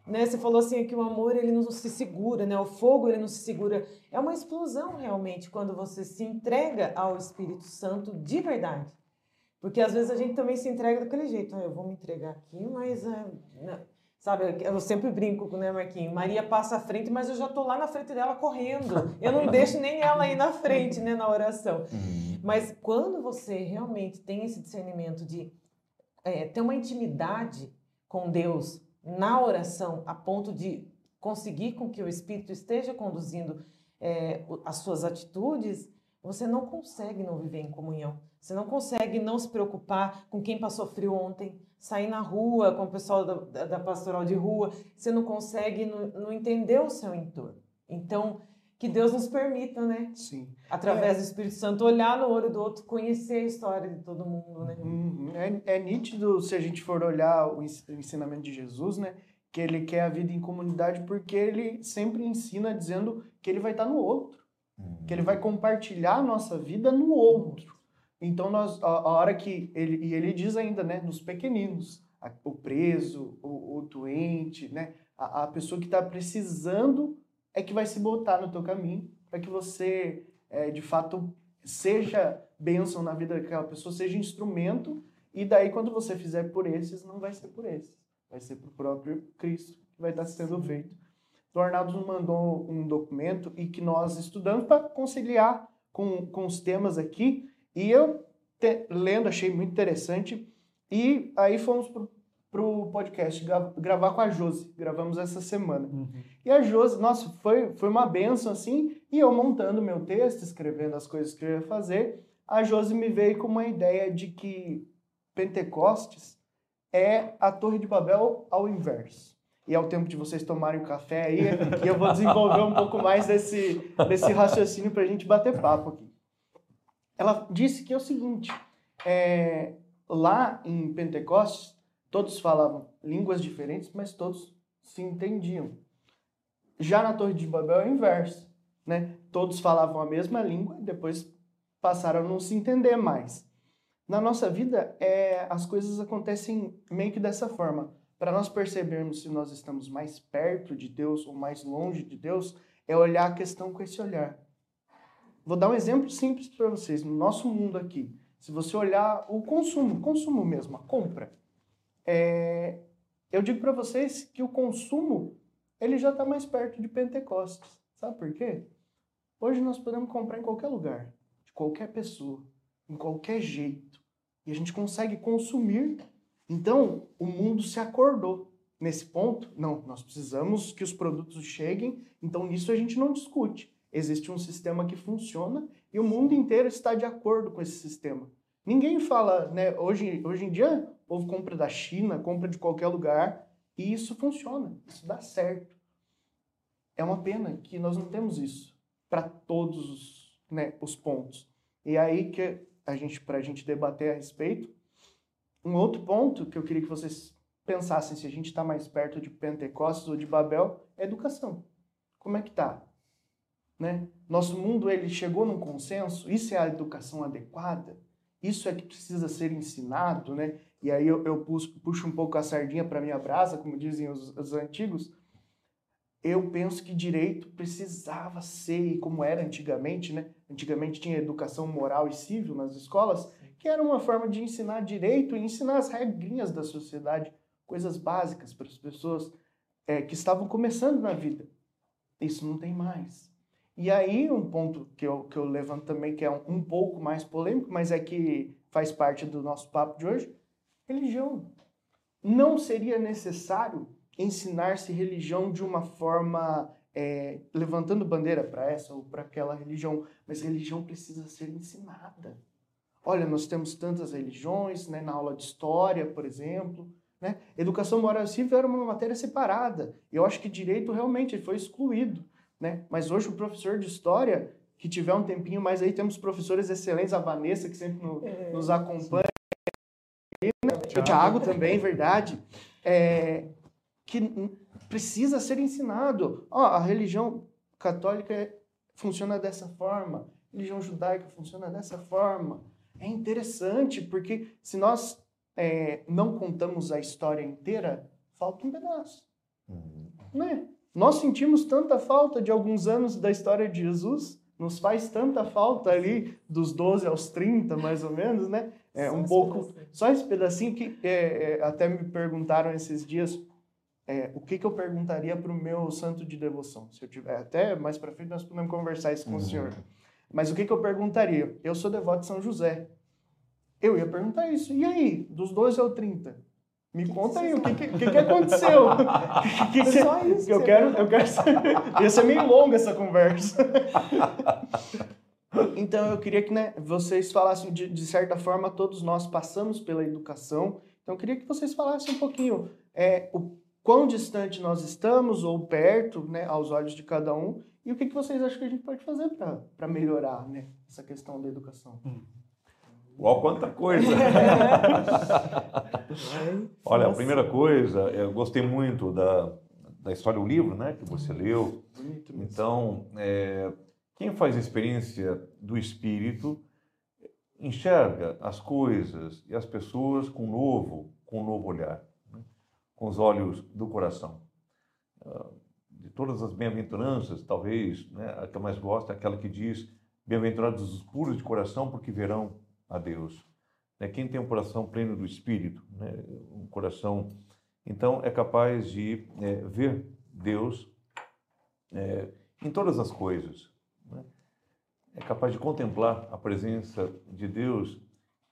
né? Você falou assim que o amor ele não se segura, né? O fogo ele não se segura. É uma explosão realmente quando você se entrega ao Espírito Santo de verdade. Porque às vezes a gente também se entrega daquele jeito. Ah, eu vou me entregar aqui, mas é? Sabe? Eu sempre brinco, né, Marquinhos? Maria passa à frente, mas eu já tô lá na frente dela correndo. Eu não deixo nem ela ir na frente, né, na oração. Uhum. Mas quando você realmente tem esse discernimento de é, ter uma intimidade com Deus, na oração a ponto de conseguir com que o Espírito esteja conduzindo é, as suas atitudes, você não consegue não viver em comunhão. Você não consegue não se preocupar com quem passou frio ontem, sair na rua com o pessoal da, da pastoral de rua. Você não consegue não, não entender o seu entorno. Então, que Deus nos permita, né? Sim. Através é. do Espírito Santo, olhar no olho do outro, conhecer a história de todo mundo, né? Uhum. É, é nítido, se a gente for olhar o ensinamento de Jesus, né? Que ele quer a vida em comunidade porque ele sempre ensina dizendo que ele vai estar no outro. Que ele vai compartilhar a nossa vida no outro. Então, nós, a, a, hora que ele, e ele diz ainda, né, nos pequeninos, a, o preso, o, o, doente, né, a, a pessoa que está precisando é que vai se botar no teu caminho para que você, é, de fato, seja bênção na vida daquela pessoa, seja instrumento, e daí quando você fizer por esses, não vai ser por esses, vai ser para o próprio Cristo que vai estar sendo feito. O Arnaldo nos mandou um documento e que nós estudamos para conciliar com, com os temas aqui, e eu, te, lendo, achei muito interessante. E aí fomos para o podcast gravar com a Josi. Gravamos essa semana. Uhum. E a Josi, nossa, foi, foi uma benção assim. E eu montando meu texto, escrevendo as coisas que eu ia fazer, a Josi me veio com uma ideia de que Pentecostes é a Torre de Babel ao inverso. E é o tempo de vocês tomarem o café aí, e eu vou desenvolver um pouco mais desse, desse raciocínio para a gente bater papo aqui ela disse que é o seguinte: é, lá em Pentecostes, todos falavam línguas diferentes, mas todos se entendiam. Já na Torre de Babel é o inverso, né? Todos falavam a mesma língua e depois passaram a não se entender mais. Na nossa vida, é, as coisas acontecem meio que dessa forma. Para nós percebermos se nós estamos mais perto de Deus ou mais longe de Deus, é olhar a questão com esse olhar. Vou dar um exemplo simples para vocês. No nosso mundo aqui, se você olhar o consumo, consumo mesmo, a compra, é, eu digo para vocês que o consumo ele já está mais perto de Pentecostes. Sabe por quê? Hoje nós podemos comprar em qualquer lugar, de qualquer pessoa, em qualquer jeito. E a gente consegue consumir. Então, o mundo se acordou nesse ponto. Não, nós precisamos que os produtos cheguem, então nisso a gente não discute. Existe um sistema que funciona e o mundo inteiro está de acordo com esse sistema. Ninguém fala, né? Hoje, hoje em dia, o povo compra da China, compra de qualquer lugar e isso funciona, isso dá certo. É uma pena que nós não temos isso para todos os, né, os pontos. E aí que a gente, para a gente debater a respeito, um outro ponto que eu queria que vocês pensassem se a gente está mais perto de Pentecostes ou de Babel é educação. Como é que tá? Né? Nosso mundo ele chegou num consenso, isso é a educação adequada, isso é que precisa ser ensinado, né? E aí eu, eu puxo, puxo, um pouco a sardinha para minha brasa, como dizem os, os, antigos. Eu penso que direito precisava ser, como era antigamente, né? Antigamente tinha educação moral e civil nas escolas, que era uma forma de ensinar direito e ensinar as regrinhas da sociedade, coisas básicas para as pessoas é, que estavam começando na vida. Isso não tem mais. E aí, um ponto que eu, que eu levanto também, que é um, um pouco mais polêmico, mas é que faz parte do nosso papo de hoje: religião. Não seria necessário ensinar-se religião de uma forma é, levantando bandeira para essa ou para aquela religião, mas religião precisa ser ensinada. Olha, nós temos tantas religiões, né, na aula de história, por exemplo. Né? Educação moral e civil era uma matéria separada. Eu acho que direito realmente foi excluído né? Mas hoje o professor de história que tiver um tempinho mais aí, temos professores excelentes, a Vanessa, que sempre no, é, nos acompanha, né? o Thiago também, verdade, é, que precisa ser ensinado. Ó, a religião católica funciona dessa forma, a religião judaica funciona dessa forma. É interessante, porque se nós é, não contamos a história inteira, falta um pedaço. Uhum. Né? Nós sentimos tanta falta de alguns anos da história de Jesus, nos faz tanta falta ali dos 12 aos 30, mais ou menos, né? É, um pouco, pedacinho. só esse pedacinho que é, é, até me perguntaram esses dias é, o que, que eu perguntaria para o meu santo de devoção. Se eu tiver, até mais para frente nós podemos conversar isso com uhum. o senhor. Mas o que, que eu perguntaria? Eu sou devoto de São José. Eu ia perguntar isso. E aí, dos 12 ao 30? Me conta aí, o que, que, que, que aconteceu? (laughs) que, que, só isso. Eu quero, eu quero saber. Ia ser meio longa essa conversa. (laughs) Então eu queria que né, vocês falassem, de, de certa forma, todos nós passamos pela educação. Então eu queria que vocês falassem um pouquinho é, o quão distante nós estamos, ou perto, né, aos olhos de cada um, e o que, que vocês acham que a gente pode fazer para melhorar né, essa questão da educação. Hum. Uau, quanta coisa! (laughs) (laughs) Olha, a primeira coisa, eu gostei muito da, da história do livro, né, que você leu. Então, é, quem faz experiência do Espírito enxerga as coisas e as pessoas com um novo, com um novo olhar, né? com os olhos do coração. Ah, de todas as bem-aventuranças, talvez né, a que eu mais gosto é aquela que diz: Bem-aventurados os puros de coração, porque verão a Deus. Né? Quem tem um coração pleno do Espírito, né? um coração, então é capaz de é, ver Deus é, em todas as coisas. Né? É capaz de contemplar a presença de Deus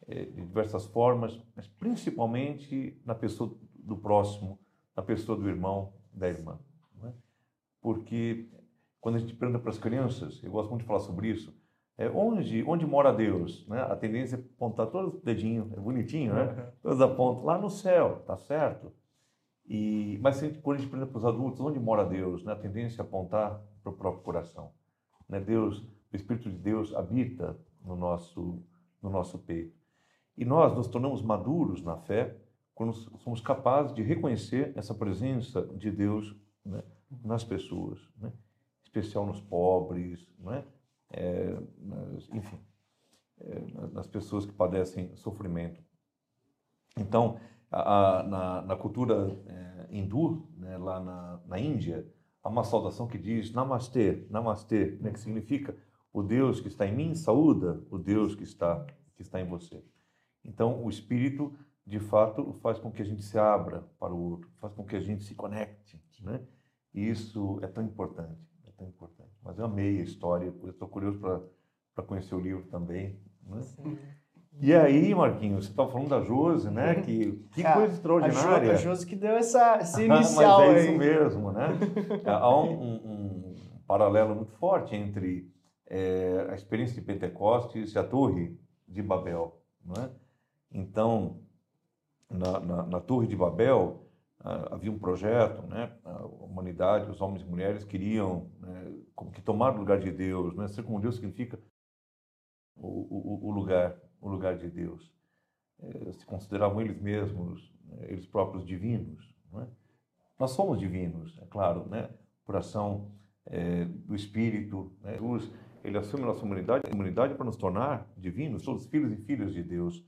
é, de diversas formas, mas principalmente na pessoa do próximo, na pessoa do irmão, da irmã. Né? Porque quando a gente pergunta para as crianças, eu gosto muito de falar sobre isso, é, onde, onde mora Deus? Né? A tendência é apontar todos os dedinhos, é bonitinho, né? Todos apontam lá no céu, tá certo? E, mas quando a gente pergunta para os adultos, onde mora Deus? Né? A tendência é apontar para o próprio coração. Né? Deus, o Espírito de Deus habita no nosso, no nosso peito. E nós nos tornamos maduros na fé quando somos capazes de reconhecer essa presença de Deus né? nas pessoas, né? especial nos pobres, né? É, enfim, é, nas pessoas que padecem sofrimento. Então, a, a, na, na, cultura é, hindu, né, lá na, na, Índia, há uma saudação que diz Namastê, Namastê, né, que significa o Deus que está em mim saúda o Deus que está, que está em você. Então, o Espírito, de fato, faz com que a gente se abra para o outro, faz com que a gente se conecte. Né? E isso é tão importante, é tão importante. Mas eu amei a história, estou curioso para conhecer o livro também. Né? E aí, Marquinhos, você estava falando da Josi, né? Que, que ah, coisa extraordinária. A, jo, a Josi que deu essa, esse inicial (laughs) Mas é aí. isso mesmo, né? (laughs) Há um, um, um, paralelo muito forte entre é, a experiência de Pentecostes e a Torre de Babel, não é? Então, na, na, na Torre de Babel, havia um projeto, né? A humanidade, os homens e mulheres queriam né, como que tomar o lugar de Deus, né? Ser como Deus significa o, o, o lugar, o lugar de Deus. É, se consideravam eles mesmos, né, eles próprios divinos. É? Nós somos divinos, é claro, né? Por ação é, do Espírito, né? Jesus, ele assume a nossa humanidade, humanidade para nos tornar divinos, todos filhos e filhas de Deus.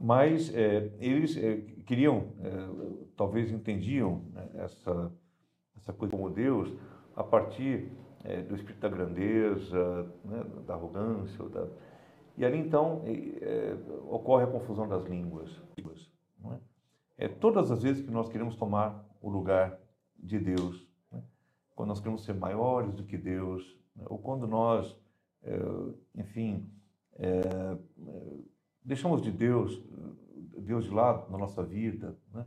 Mas é, eles é, queriam, é, talvez entendiam né, essa, essa coisa como Deus a partir é, do espírito da grandeza, né, da arrogância. Da... E ali então é, ocorre a confusão das línguas. É? é? todas as vezes que nós queremos tomar o lugar de Deus, né? quando nós queremos ser maiores do que Deus, né? ou quando nós, enfim, deixamos de Deus, Deus de lado na nossa vida, né?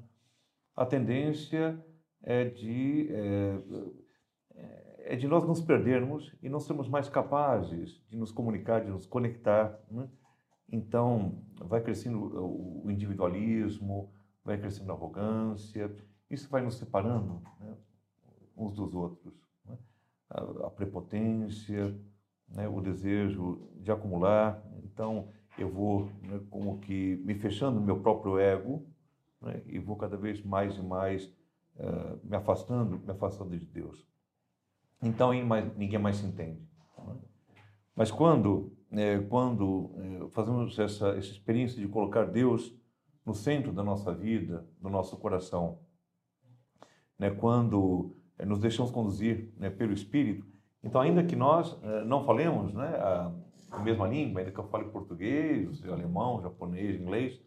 a tendência é de, é, é, de nós nos perdermos e não sermos mais capazes de nos comunicar, de nos conectar. Né? Então, vai crescendo o individualismo, vai crescendo a arrogância, isso vai nos separando né? uns dos outros. Né? A, a, prepotência, né? o desejo de acumular. Então, eu vou né, como que me fechando no meu próprio ego né, e vou cada vez mais e mais uh, me afastando, me afastando de Deus. Então mais, ninguém mais se entende. Né? Mas quando, é, quando é, fazemos essa, essa experiência de colocar Deus no centro da nossa vida, do nosso coração, né, quando é, nos deixamos conduzir né, pelo Espírito, então ainda que nós não falemos né, a, a mesma língua, ainda que eu fale português, alemão, japonês, inglês,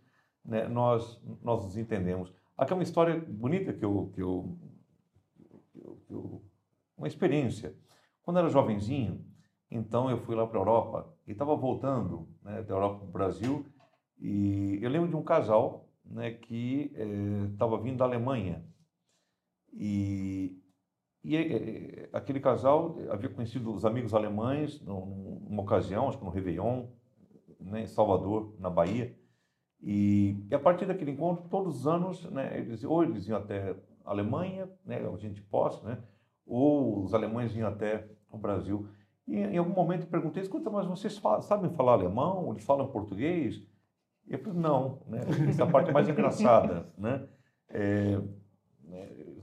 né, nós, nós nos entendemos. Aqui é uma história bonita que eu, que eu, que eu, que eu uma experiência. Quando eu era jovenzinho, então eu fui lá para a Europa e estava voltando né, da Europa para o Brasil e eu lembro de um casal né, que estava eh, vindo da Alemanha e E é, aquele casal havia conhecido os amigos alemães numa ocasião, acho que no Réveillon, né, em Salvador, na Bahia. E, e, a partir daquele encontro, todos os anos, né, eles, ou eles iam até a Alemanha, né, a gente posse, né, ou os alemães iam até o Brasil. E em algum momento perguntei, escuta, mas vocês sabem falar alemão? Eles falam português? E eu falei, não, né? essa é a parte mais engraçada. (laughs) Né? É,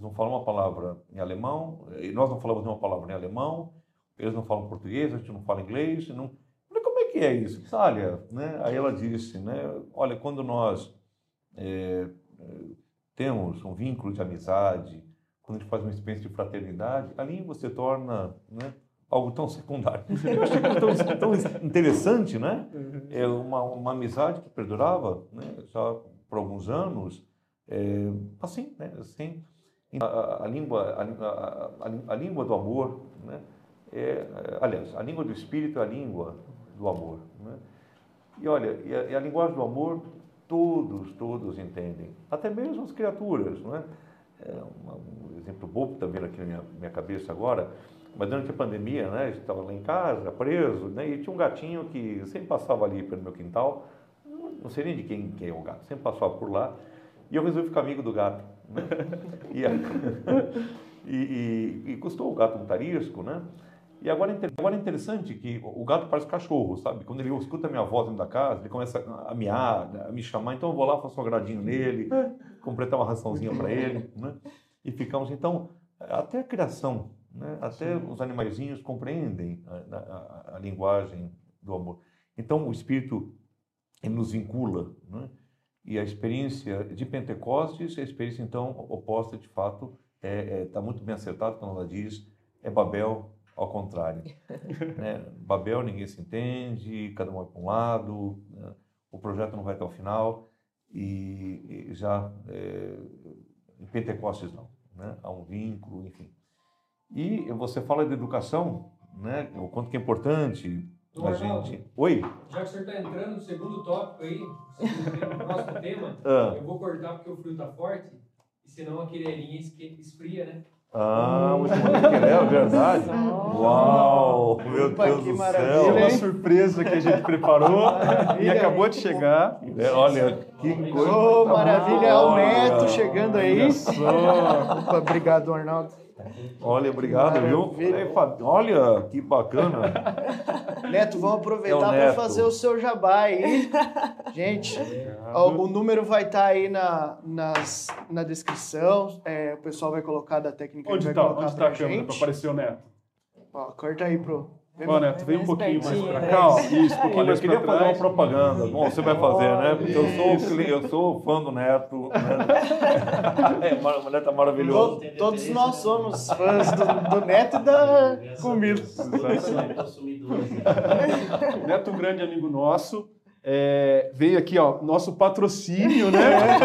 eles não falam uma palavra em alemão, e nós não falamos nenhuma palavra em alemão, eles não falam português, a gente não fala inglês. Não... Falei, como é que é isso? Disse, olha, né? aí ela disse, né? olha, quando nós é, temos um vínculo de amizade, quando a gente faz uma experiência de fraternidade, a língua se torna né, algo tão secundário. (laughs) Eu achei tão, tão interessante, né? É uma, uma amizade que perdurava né, já por alguns anos, é, assim, né? Assim, a, a língua, a, a, a, língua do amor, né? É, aliás, a língua do espírito é a língua do amor. Né? E olha, e a, e a linguagem do amor todos, todos entendem, até mesmo as criaturas, não é? é um exemplo bobo também aqui na minha, minha cabeça agora, mas durante a pandemia, né, estava lá em casa, preso, né, e tinha um gatinho que sempre passava ali pelo meu quintal, não sei nem de quem, quem é o gato, sempre passava por lá, e eu resolvi ficar amigo do gato. Né? (laughs) e, e, e, e, custou o gato um tarisco, né? E agora, é agora é interessante que o gato parece cachorro, sabe? Quando ele escuta a minha voz dentro da casa, ele começa a miar, a me chamar, então eu vou lá, faço um agradinho nele, (laughs) completar uma raçãozinha para ele, né? E ficamos, então, até a criação né? Até Sim. os animaizinhos compreendem a, a, a, linguagem do amor. Então, o Espírito nos vincula. Né? E a experiência de Pentecostes, a experiência, então, oposta, de fato, está é, é, tá muito bem acertada quando ela diz é Babel ao contrário. (laughs) né? Babel ninguém se entende, cada um vai para um lado, né? o projeto não vai até o final, e, e já é, em Pentecostes não. Né? Há um vínculo, enfim. E você fala de educação, né? O quanto que é importante a Arnaldo, gente. Oi? Já que o senhor está entrando no segundo tópico aí, (laughs) no próximo tema, ah. eu vou cortar porque o frio está forte, e senão a quererinha esfria, né? Ah, muito bom que é verdade. Uau, meu Opa, Deus do céu. Uma surpresa que a gente preparou (laughs) e acabou de chegar. É, olha, que coisa. Oh, maravilha, é o Neto chegando aí. Opa, obrigado, Arnaldo. Olha, obrigado, viu? Olha, que bacana. (laughs) Neto, vamos aproveitar é para fazer o seu jabá aí. Gente, ó, o número vai estar tá aí na, nas, na descrição. É, o pessoal vai colocar da técnica. Onde está? Onde está a câmera para aparecer o Neto? Ó, corta aí pro, Ó, Neto, vem um pouquinho mais pra cá. Ó. (laughs) Isso, um pouquinho mais Eu queria fazer uma propaganda. Bom, você vai fazer, né? Porque eu sou, eu sou fã do Neto. Né? (laughs) É, o Neto é maravilhoso. Todos nós somos fãs do, do Neto e da comida. Neto, um grande amigo nosso. É, veio aqui, ó, nosso patrocínio, né?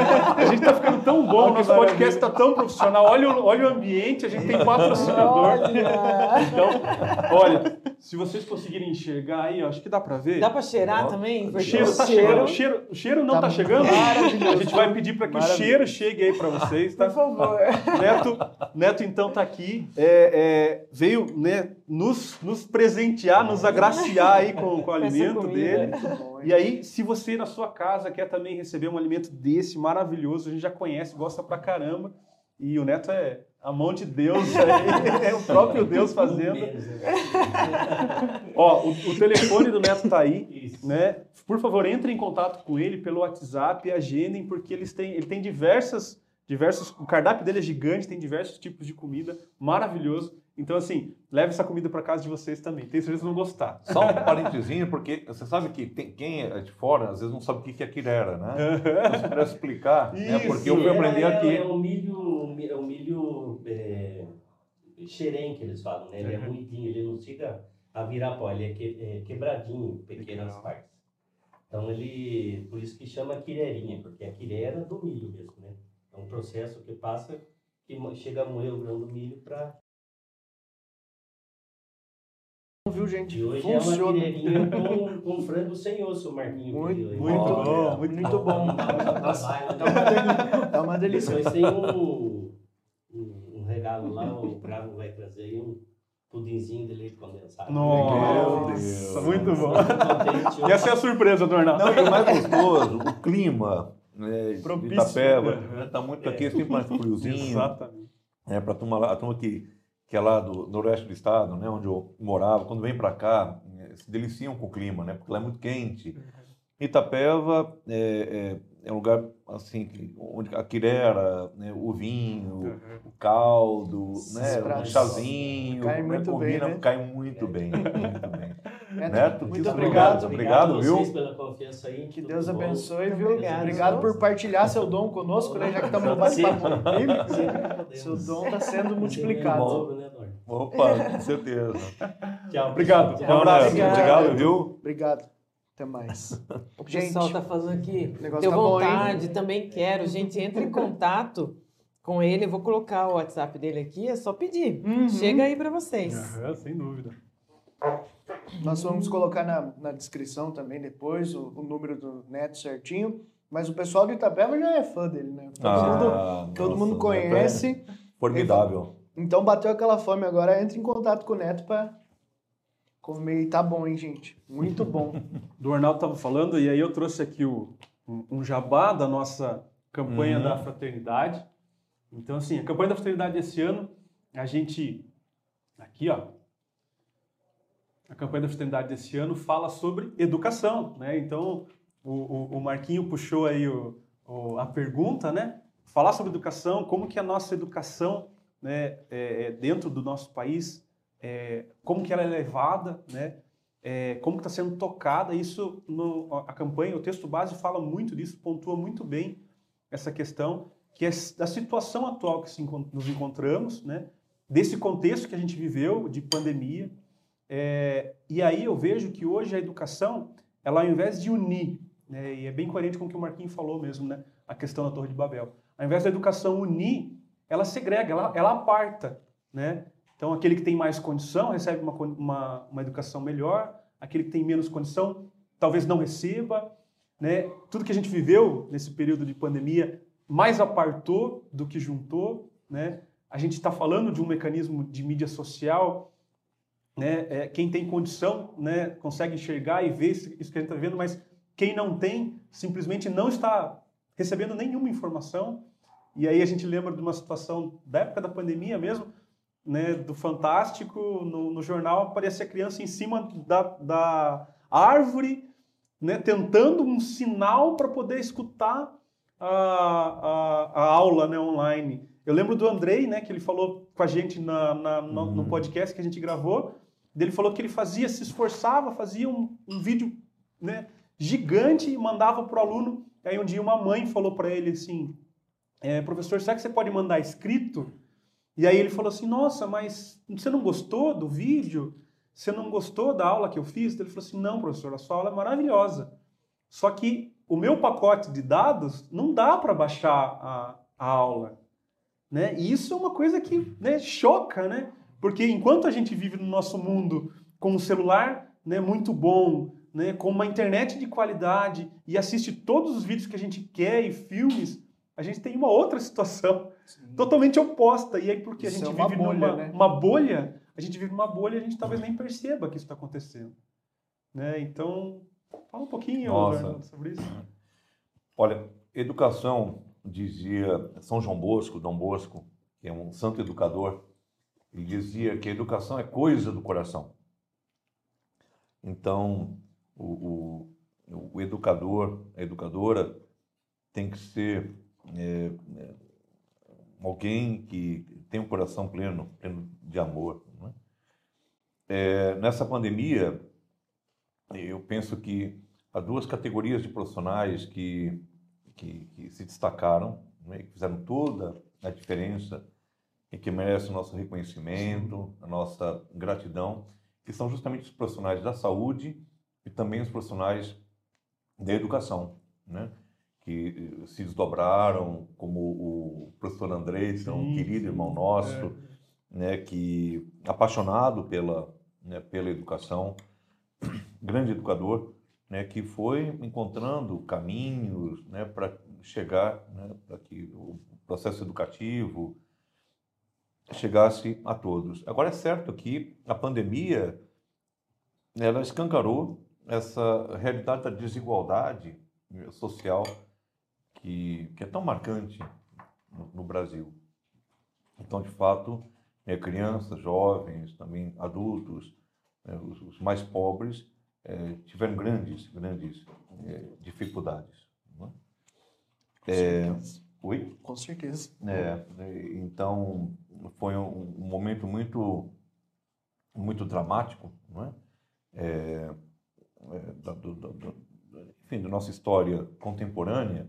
(laughs) A gente tá ficando tão bom, nosso podcast tá tão profissional. Olha o, olha o ambiente, a gente tem patrocinador. Olha. Então, olha, se vocês conseguirem enxergar aí, acho que dá para ver. Dá para cheirar ó, também? O cheiro tá cheiro... chegando. O cheiro, o cheiro não tá, tá chegando? A gente vai pedir para que o cheiro chegue aí para vocês, tá? Por favor. Neto, Neto então tá aqui. É, é, veio né, nos, nos presentear, nos agraciar aí com, com o alimento dele. E aí, se você na sua casa quer também receber um alimento desse maravilhoso, a gente já conhece, gosta pra caramba. E o Neto é a mão de Deus, é, (laughs) é o próprio Deus fazendo. (laughs) Ó, o, o, telefone do Neto tá aí, Isso. né? Por favor, entre em contato com ele pelo WhatsApp e agendem, porque eles têm, ele tem diversas, diversos, o cardápio dele é gigante, tem diversos tipos de comida, maravilhoso. Então, assim, leve essa comida para casa de vocês também. Tem certeza que vão gostar. Só um parentezinho, porque você sabe que tem, quem é de fora, às vezes não sabe o que é quirera, né? (laughs) Você pudesse explicar, né? Porque eu fui aprender é, aqui. É o milho, é o milho é, xerém que eles falam, né? Ele é moidinho, ele não chega a virar pó, ele é, que, é quebradinho, pequenas partes. Então, ele, por isso que chama quirerinha, porque é a quirera do milho mesmo, né? É um processo que passa, que chega a moer o grão do milho para viu, gente? E hoje Funciona. é uma com, com frango sem osso, Marquinho. Muito, muito, bom, muito, muito bom. Nossa, tá uma delícia. Tá uma delícia. Depois tem um, um, um Bravo lá, o Bravo vai trazer aí um pudinzinho de leite condensado. Nossa, Deus. muito bom. Contente, E essa é a surpresa do Arnaldo. Não, e o mais gostoso, o clima, né, de Propício. Itapeva, né, tá muito aqui, sempre mais friozinho. Exatamente. É, para a turma, lá- a turma que, que é lá do noroeste do estado, né, onde eu morava, quando vem para cá, eh, se deliciam com o clima, né, porque lá é muito quente. Itapeva é, é, é um lugar assim, que- onde a quirera, né, o vinho, o caldo, né, o pratos chazinho, caem né, muito bem, combina, né? cai muito bem, muito bem. (laughs) Neto, Neto, muito que obrigado. Obrigado, viu? vocês pela confiança aí. Que Deus bom. abençoe, viu? Obrigado. Obrigado por partilhar seu dom conosco, né? Já que estamos no (laughs) bate-papo. Seu dom está sendo multiplicado. Bom, né? Opa, com certeza. (laughs) Tchau. Obrigado. pessoal. Um abraço. Obrigado, Obrigado. viu? Obrigado. Até mais. (laughs) O Gente, pessoal tá falando aqui. o negócio Deu tá bom, hein? vontade, também quero. Gente, entre em contato com ele. Eu vou colocar o WhatsApp dele aqui, é só pedir. Uhum. Chega aí para vocês. Aham, sem dúvida. Nós vamos colocar na, na descrição também depois o, o número do Neto certinho. Mas o pessoal do Itapeva já é fã dele, né? Todo mundo, Ah, todo nossa, mundo Neto conhece. é Formidável. Então bateu aquela fome agora, entre em contato com o Neto para comer. E tá bom, hein, gente? Muito bom. (laughs) Do Arnaldo estava falando, e aí eu trouxe aqui o, um, jabá da nossa campanha Uhum. da fraternidade. Então, assim, a campanha da fraternidade desse ano, a gente. Aqui, ó. A campanha da fraternidade desse ano fala sobre educação, né? Então, o, o, o Marquinho puxou aí o, o- a pergunta, né? Falar sobre educação, como que a nossa educação, né, é, é, dentro do nosso país, é, como que ela é levada, né? é, como está sendo tocada. Isso, no, a campanha, o texto base fala muito disso, pontua muito bem essa questão, que é da situação atual que se nos encontramos, né? desse contexto que a gente viveu de pandemia. É, e aí eu vejo que hoje a educação, ela ao invés de unir, né? e é bem coerente com o que o Marquinhos falou mesmo, né? a questão da Torre de Babel, ao invés da educação unir, ela segrega, ela, ela aparta. Né? Então, aquele que tem mais condição recebe uma, uma, uma educação melhor, aquele que tem menos condição talvez não receba. Né? Tudo que a gente viveu nesse período de pandemia mais apartou do que juntou. Né? A gente está falando de um mecanismo de mídia social. Né? É, quem tem condição né, consegue enxergar e ver isso que a gente está vendo, mas quem não tem simplesmente não está recebendo nenhuma informação. E aí a gente lembra de uma situação da época da pandemia mesmo, né, do Fantástico, no, no jornal aparecia a criança em cima da, da árvore, né, tentando um sinal para poder escutar a, a, a aula né, online. Eu lembro do Andrei, né, que ele falou com a gente na, na- no, no Uhum. podcast que a gente gravou, ele falou que ele fazia, se esforçava, fazia um, um vídeo né, gigante e mandava para o aluno. Aí um dia uma mãe falou para ele assim, é, professor, será que você pode mandar escrito? E aí ele falou assim, nossa, mas você não gostou do vídeo? Você não gostou da aula que eu fiz? Ele falou assim, não, professor, a sua aula é maravilhosa. Só que o meu pacote de dados não dá para baixar a, a aula. Né? E isso é uma coisa que né, choca, né? Porque enquanto a gente vive no nosso mundo com um celular né, muito bom, né, com uma internet de qualidade e assiste todos os vídeos que a gente quer e filmes, a gente tem uma outra situação totalmente oposta. E aí, porque a Isso gente é uma vive bolha, numa né? uma bolha, a gente vive numa bolha e a gente talvez nem perceba que isso está acontecendo. Né? Então, fala um pouquinho Nossa. Arnaldo, sobre isso. Olha, educação, dizia São João Bosco, Dom Bosco, que é um santo educador, ele dizia que a educação é coisa do coração. Então, o, o, o educador, a educadora, tem que ser é, é, alguém que tem um coração pleno, pleno de amor. né? É, nessa pandemia, eu penso que há duas categorias de profissionais que, que, que se destacaram, né, que fizeram toda a diferença e que merecem o nosso reconhecimento, a nossa gratidão, que são justamente os profissionais da saúde e também os profissionais da educação, né? que eh, se desdobraram, como o professor Andrei, que é um querido irmão nosso, É. né, que apaixonado pela, né, pela educação, grande educador, né, que foi encontrando caminhos né, para chegar, né, para que o processo educativo chegasse a todos. Agora é certo que a pandemia ela escancarou essa realidade da desigualdade social que, que é tão marcante no, no Brasil. Então, de fato, é, crianças, jovens, também adultos, é, os, os, mais pobres, é, tiveram grandes, grandes é, dificuldades. É? Oi? Com certeza. É, então, foi um, um momento muito, muito dramático, não é? é, é da, do, do, enfim, da nossa história contemporânea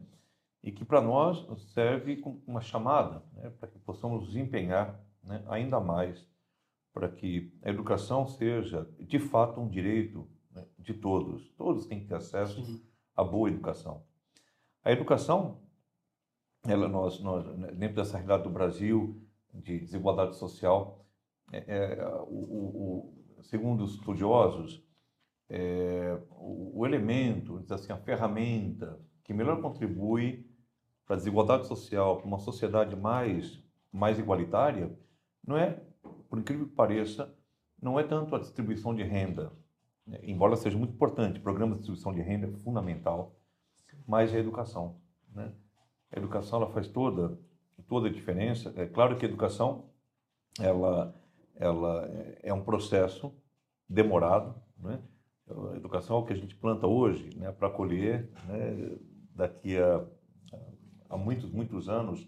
e que para nós serve como uma chamada né, para que possamos nos empenhar né, ainda mais para que a educação seja de fato um direito né, de todos. Todos têm que ter acesso Sim. à boa educação. A educação, ela, nós, nós, né, dentro dessa realidade do Brasil, de desigualdade social, é, é, o, o, o, segundo os estudiosos, é, o, o, elemento, assim, a ferramenta que melhor contribui para a desigualdade social, para uma sociedade mais, mais igualitária, não é, por incrível que pareça, não é tanto a distribuição de renda, né? embora seja muito importante, programa de distribuição de renda é fundamental, mas é a educação. Né? A educação ela faz toda, toda a diferença. É claro que a educação ela, ela é um processo demorado, né? A educação é o que a gente planta hoje, né, para colher né, daqui a, a muitos, muitos anos,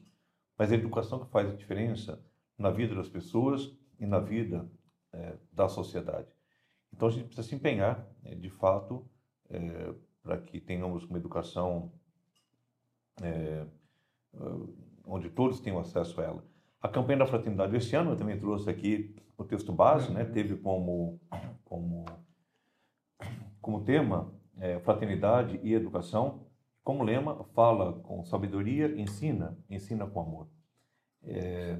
mas é a educação que faz a diferença na vida das pessoas e na vida é, da sociedade. Então a gente precisa se empenhar, né, de fato, é, para que tenhamos uma educação é, onde todos tenham acesso a ela. A campanha da fraternidade este ano eu também trouxe aqui o texto base, né, teve como como como tema é, fraternidade e educação. Como lema, fala com sabedoria, ensina, ensina com amor. É,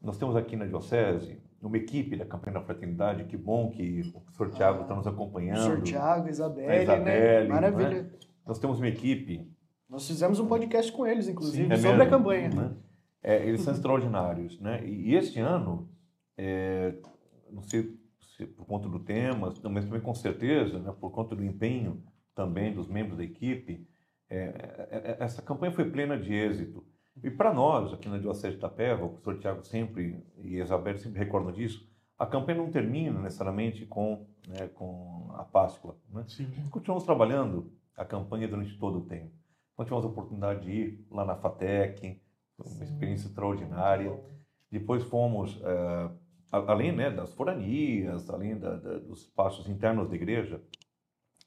nós temos aqui na Diocese uma equipe da Campanha da Fraternidade, que bom que o professor Tiago está nos acompanhando. O professor Tiago, Isabelle, a Isabelle né? Maravilha. Né? Nós temos uma equipe. Nós fizemos um podcast com eles, inclusive, Sim, é sobre mesmo, a campanha. Né? É, eles são extraordinários. Né? E, e este ano, é, não sei se por conta do tema, mas também com certeza, né, por conta do empenho também dos membros da equipe, é, é, é essa campanha foi plena de êxito. E para nós, aqui na Diocese de Itapeva, o professor Tiago sempre e a Isabel sempre recordam disso, a campanha não termina necessariamente com, né, com a Páscoa. Né? Continuamos trabalhando a campanha durante todo o tempo. Nós tivemos a oportunidade de ir lá na FATEC, uma Sim. experiência extraordinária. Depois fomos, uh, além né, das foranias, além da, da, dos espaços internos da igreja,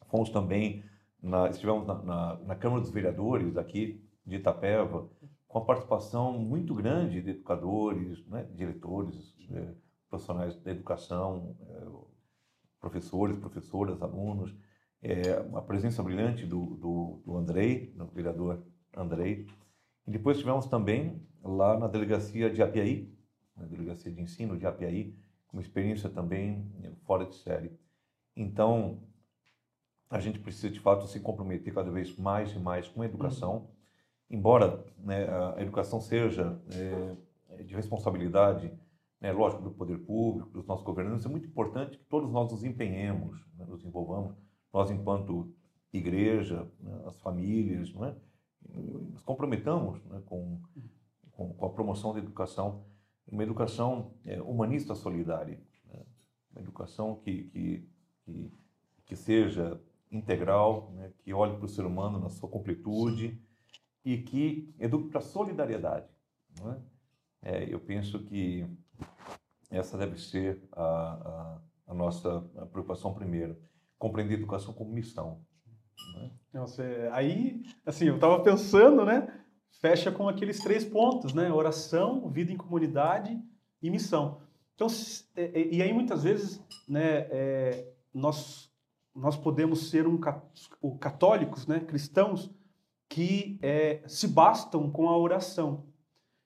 fomos também, na, estivemos na, na, na Câmara dos Vereadores aqui de Itapeva, com a participação muito grande de educadores, né, diretores, é, profissionais da educação, é, professores, professoras, alunos, é, a presença brilhante do, do, do Andrei, do vereador Andrei. E depois tivemos também lá na delegacia de Apiaí, na delegacia de ensino de Apiaí, uma experiência também fora de série. Então, a gente precisa de fato se comprometer cada vez mais e mais com a educação. Uhum embora né, a educação seja é, de responsabilidade, né, lógico, do poder público, dos nossos governantes, é muito importante que todos nós nos empenhemos, né, nos envolvamos, nós enquanto igreja, né, as famílias, né, nos comprometamos né, com, com, com, a promoção da educação, uma educação é, humanista solidária, né, uma educação que, que, que, que seja integral, né, que olhe para o ser humano na sua completude, e que eduque para a solidariedade. É? É, eu penso que essa deve ser a, a, a nossa preocupação primeira, compreender educação como missão. É? Você, aí, assim, eu estava pensando, né? Fecha com aqueles três pontos, né? Oração, vida em comunidade e missão. Então, e aí muitas vezes, né? É, nós nós podemos ser um católicos, né? Cristãos que é, se bastam com a oração.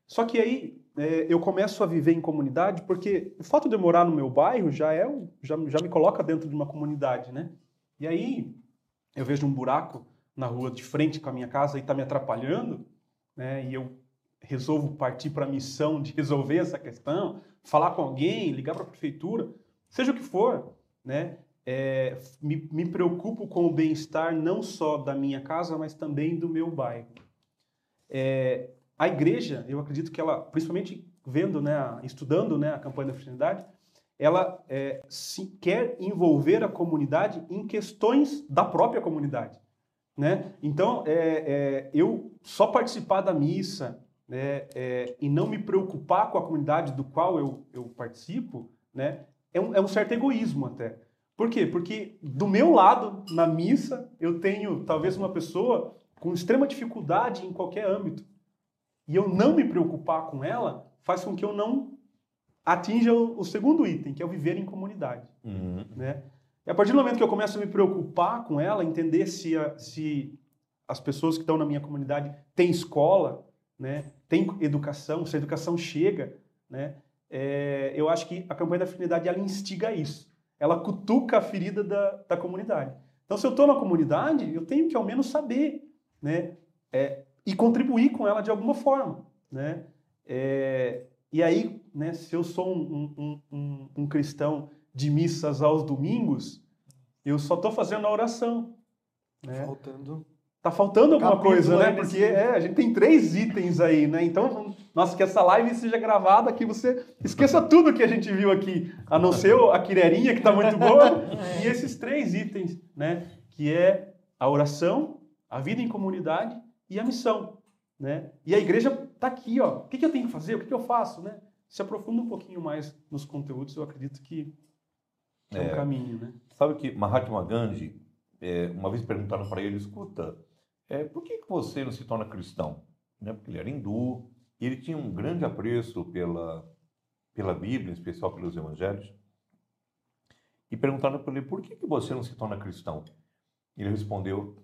Só que aí é, eu começo a viver em comunidade porque o fato de eu morar no meu bairro já é já, já me coloca dentro de uma comunidade, né? E aí eu vejo um buraco na rua de frente com a minha casa e está me atrapalhando, né? E eu resolvo partir para a missão de resolver essa questão, falar com alguém, ligar para a prefeitura, seja o que for, né? É, me, me preocupo com o bem-estar não só da minha casa, mas também do meu bairro. É, a igreja, eu acredito que ela, principalmente vendo, né, estudando né, a campanha da fraternidade, ela é, se quer envolver a comunidade em questões da própria comunidade. Né? Então, é, é, eu só participar da missa né, é, e não me preocupar com a comunidade do qual eu, eu participo, né, é, um, é um certo egoísmo até. Por quê? Porque do meu lado, na missa, eu tenho talvez uma pessoa com extrema dificuldade em qualquer âmbito. E eu não me preocupar com ela faz com que eu não atinja o, o segundo item, que é o viver em comunidade. Uhum. Né? E a partir do momento que eu começo a me preocupar com ela, entender se, a, se as pessoas que estão na minha comunidade têm escola, né, têm educação, se a educação chega, né, é, eu acho que a campanha da afinidade ela instiga isso. Ela cutuca a ferida da, da comunidade. Então, se eu estou na comunidade, eu tenho que ao menos saber, né, é, e contribuir com ela de alguma forma, né. É, e aí, né, se eu sou um, um, um, um cristão de missas aos domingos, eu só estou fazendo a oração. Né? Faltando. Tá faltando alguma coisa, né? Porque é, a gente tem três itens aí, né? Então, nossa, que essa live seja gravada, que você esqueça tudo que a gente viu aqui, a não ser a quirerinha, que está muito boa, (laughs) e esses três itens, né? Que é a oração, a vida em comunidade e a missão, né? E a igreja está aqui, ó. O que, que, eu tenho que fazer? O que, que eu faço, né? Se aprofunda um pouquinho mais nos conteúdos, eu acredito que é, é um caminho, né? Sabe que Mahatma Gandhi, é, uma vez perguntaram para ele, escuta, é, por que, que você não se torna cristão? Né? Porque ele era hindu, e ele tinha um grande apreço pela, pela Bíblia, em especial pelos evangelhos. E perguntaram para ele, por que, que você não se torna cristão? Ele respondeu,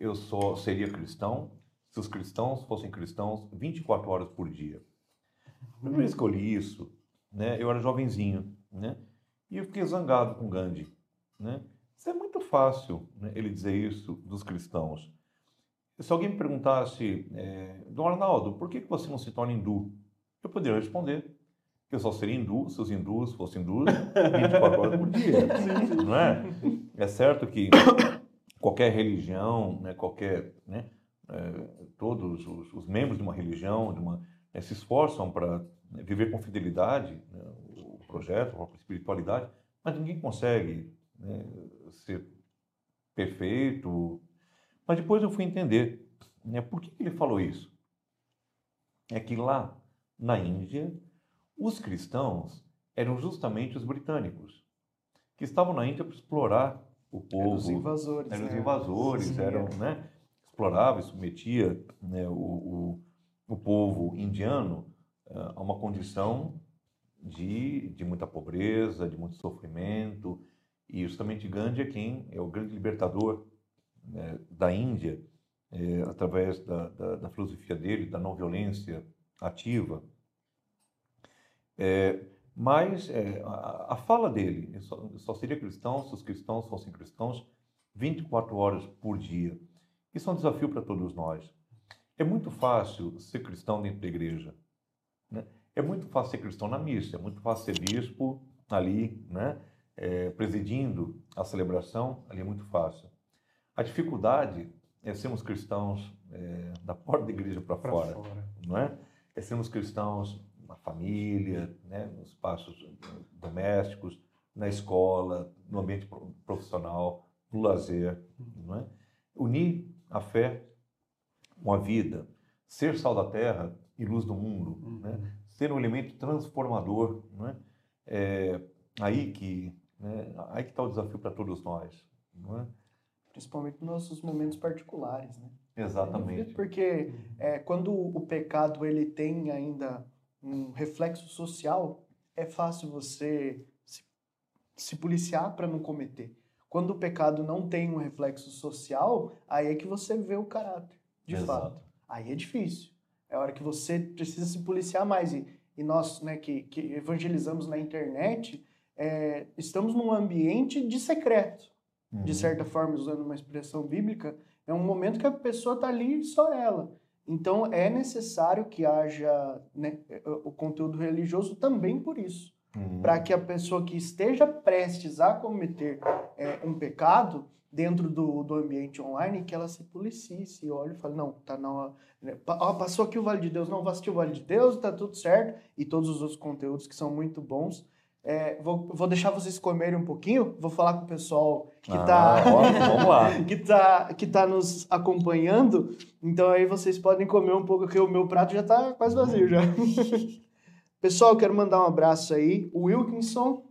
eu só seria cristão se os cristãos fossem cristãos 24 horas por dia. Quando eu escolhi isso, né, eu era jovenzinho, né? E eu fiquei zangado com Gandhi. Né? Isso é muito fácil, né, ele dizer isso dos cristãos. Se alguém me perguntasse, é, Dom Arnaldo, por que você não se torna hindu? Eu poderia responder que eu só seria hindu se os hindus fossem hindus 24 horas por dia. (laughs) Não é? É certo que qualquer religião, né, qualquer, né, é, todos os, os, membros de uma religião, de uma, né, se esforçam para né, viver com fidelidade né, projeto, uma espiritualidade, mas ninguém consegue né, ser perfeito. Mas depois eu fui entender né, por que ele falou isso. É que lá na Índia, os cristãos eram justamente os britânicos, que estavam na Índia para explorar o povo. Eram os invasores. Eram né? os invasores, Sim, eram, é. né, explorava e submetia né, o, o, o povo indiano uh, a uma condição de, de muita pobreza, de muito sofrimento. E justamente Gandhi é quem é o grande libertador né, da Índia, é, através da, da, da, filosofia dele, da não violência ativa. É, mas é, a, a, fala dele só, só, seria cristão se os cristãos fossem cristãos 24 horas por dia. Isso é um desafio para todos nós. É muito fácil ser cristão dentro da igreja. Né? É muito fácil ser cristão na missa, é muito fácil ser bispo ali, né? É, presidindo a celebração, ali é muito fácil. A dificuldade é sermos cristãos é, da porta da igreja para fora, fora, não é? É sermos cristãos família, né? nos espaços domésticos, na escola, no ambiente profissional, no lazer, não é? Unir a fé com a vida, ser sal da terra e luz do mundo, uhum. né? ser um elemento transformador. Né? É aí que né, aí que está o desafio para todos nós. Não é? Principalmente nos nossos momentos particulares. Né? Exatamente. Porque é, quando o pecado ele tem ainda um reflexo social, é fácil você se, se policiar para não cometer. Quando o pecado não tem um reflexo social, aí é que você vê o caráter, de Exato. fato. Aí é difícil. É hora que você precisa se policiar mais. E, e nós, né, que, que evangelizamos na internet, é, estamos num ambiente de secreto. Uhum. De certa forma, usando uma expressão bíblica, é um momento que a pessoa está ali só ela. Então é necessário que haja né, o conteúdo religioso também por isso. Uhum. Para que a pessoa que esteja prestes a cometer é, um pecado dentro do, do ambiente online, que ela se policie, se olhe e fale, não, tá na né, passou aqui o Vale de Deus, não, vou assistir o Vale de Deus, tá tudo certo, e todos os outros conteúdos que são muito bons. É, vou, vou deixar vocês comerem um pouquinho, vou falar com o pessoal que está ah, (laughs) que tá, que tá nos acompanhando. Então aí vocês podem comer um pouco, porque o meu prato já está quase vazio já. (laughs) pessoal, quero mandar um abraço aí. O Wilkinson,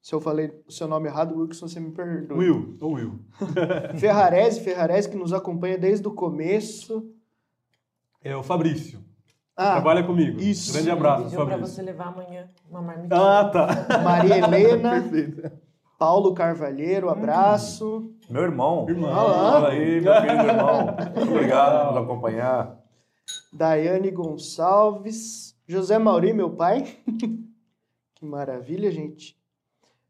se eu falei o seu nome errado, Wilkinson, você me perdoa. Will, ou Will. (laughs) Ferrarese, Ferrarese, que nos acompanha desde o começo. É o Fabrício. Ah, Trabalha comigo. Isso. Grande abraço, Fabrício. para você levar amanhã uma marmitinha. Ah, tá. Maria (laughs) Helena. Perfeito. Paulo Carvalheiro, abraço. Meu irmão. Irmão. Fala aí, meu querido irmão. Muito obrigado por acompanhar. Daiane Gonçalves. José Mauri, meu pai. (laughs) que maravilha, gente.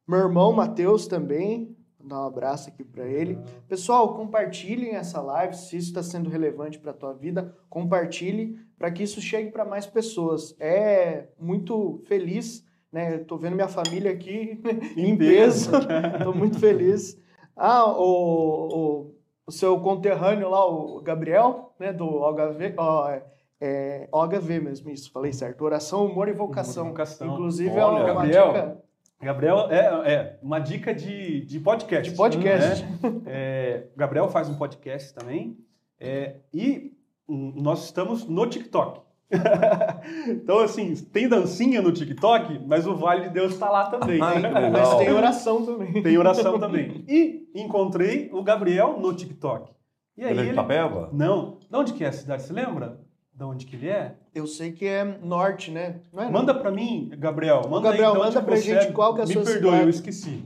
Meu irmão Matheus também. Vou dar um abraço aqui para ele. Pessoal, compartilhem essa live se isso está sendo relevante para a tua vida. Compartilhe para que isso chegue para mais pessoas. É muito feliz, né? Estou vendo minha família aqui (laughs) em peso. (laughs) Estou muito feliz. Ah, o, o, o, seu conterrâneo lá, o Gabriel, né? Do OHV, ó, é, OHV mesmo, isso, falei certo. Oração, humor e vocação. Humor vocação. Inclusive, Olha, é uma Gabriel, dica Gabriel é, é, uma dica de, de podcast. De podcast. Né? É, Gabriel faz um podcast também. É, e nós estamos no TikTok. (laughs) então, assim, tem dancinha no TikTok, mas o Vale de Deus está lá também. (laughs) mas tem oração também. Tem oração também. E encontrei o Gabriel no TikTok. E aí ele é de Itapeva? Não. De onde que é a cidade? Você lembra? De onde que ele é? Eu sei que é norte, né? É manda para mim, Gabriel. Manda Gabriel, aí, manda pra gente qual que é a Me sua perdoe, cidade. eu esqueci.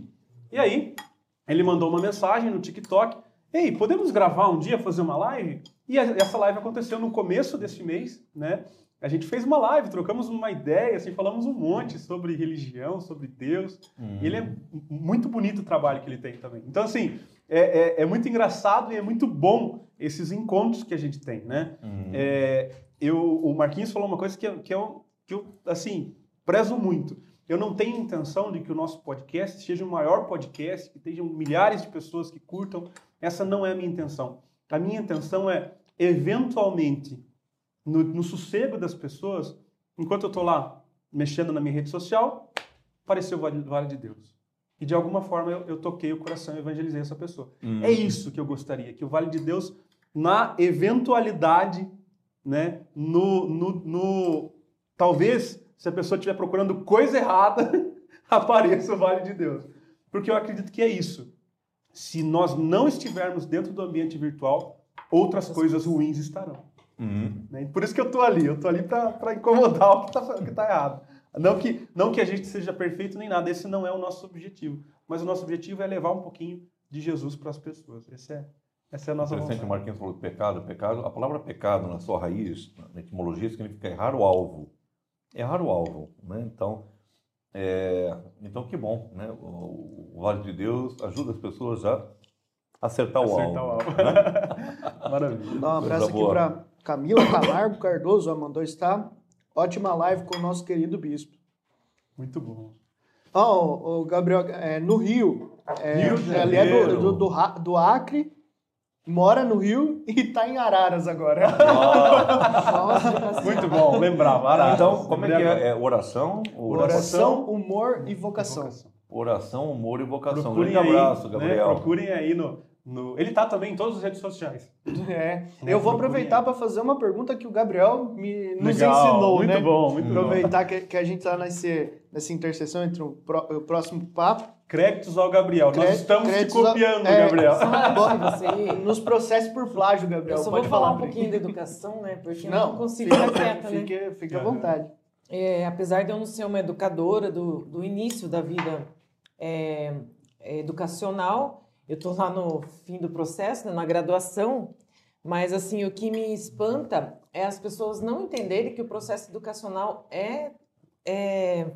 E aí, ele mandou uma mensagem no TikTok. Ei, podemos gravar um dia, fazer uma live? E essa live aconteceu no começo deste mês, né? A gente fez uma live, trocamos uma ideia, assim, falamos um monte sobre religião, sobre Deus. E ele é muito bonito o trabalho que ele tem também. Então, assim, é, é, é muito engraçado e é muito bom esses encontros que a gente tem, né? Uhum. É, eu, o Marquinhos falou uma coisa que, eu, que, eu, que eu, assim, prezo muito. Eu não tenho intenção de que o nosso podcast seja o maior podcast, que tenham milhares de pessoas que curtam. Essa não é a minha intenção. A minha intenção é, eventualmente, no, no sossego das pessoas, enquanto eu estou lá mexendo na minha rede social, apareceu o Vale, vale de Deus. E de alguma forma eu, eu toquei o coração e evangelizei essa pessoa. Uhum. É isso que eu gostaria, que o Vale de Deus, na eventualidade, né, no, no, no talvez se a pessoa estiver procurando coisa errada, (laughs) apareça o Vale de Deus. Porque eu acredito que é isso. Se nós não estivermos dentro do ambiente virtual, outras coisas ruins estarão. Uhum. Né? Por isso que eu tô ali. Eu tô ali para incomodar (laughs) o que está tá errado. Não que, não que a gente seja perfeito nem nada. Esse não é o nosso objetivo. Mas o nosso objetivo é levar um pouquinho de Jesus para as pessoas. Esse é, essa é a nossa Interessante, vontade. o Marquinhos falou de pecado. Pecado, a palavra pecado, na sua raiz, na etimologia, significa errar o alvo. Errar o alvo, né? Então, é, então que bom, né? O, o Vale de Deus ajuda as pessoas a acertar, Acertar o o alvo. alvo. né? (laughs) Maravilha. Dá um abraço aqui para Camila Camargo Cardoso, ó, mandou estar. Ótima live com o nosso querido bispo. Muito bom. Ó, o, o Gabriel, é, no Rio, é, Rio de ele é do, do, do, do Acre, mora no Rio e tá em Araras agora. Nossa. Muito bom, lembrava. Araras. Então, como é que é? É oração? Oração, humor e vocação. Oração, humor e vocação. Procurem Grande aí, abraço, né, Gabriel. procurem aí no, no... Ele tá também em todas as redes sociais. É. Né, Eu vou aproveitar para fazer uma pergunta que o Gabriel me, nos Legal, ensinou, muito né? bom, muito bom. Aproveitar que, que a gente está nesse, nessa interseção entre o, pró- o próximo papo. Créditos ao Gabriel. Nós estamos te ao- copiando, é, Gabriel. Você Nos processos por plágio, Gabriel. eu só Pode vou falar um pouquinho da educação, né? Porque eu Não, não consigo fica, ficar quieta, né? fique, fique à vontade. É, apesar de eu não ser uma educadora do, do início da vida é, é, educacional, eu estou lá no fim do processo, né, na graduação, mas assim o que me espanta é as pessoas não entenderem que o processo educacional é, é,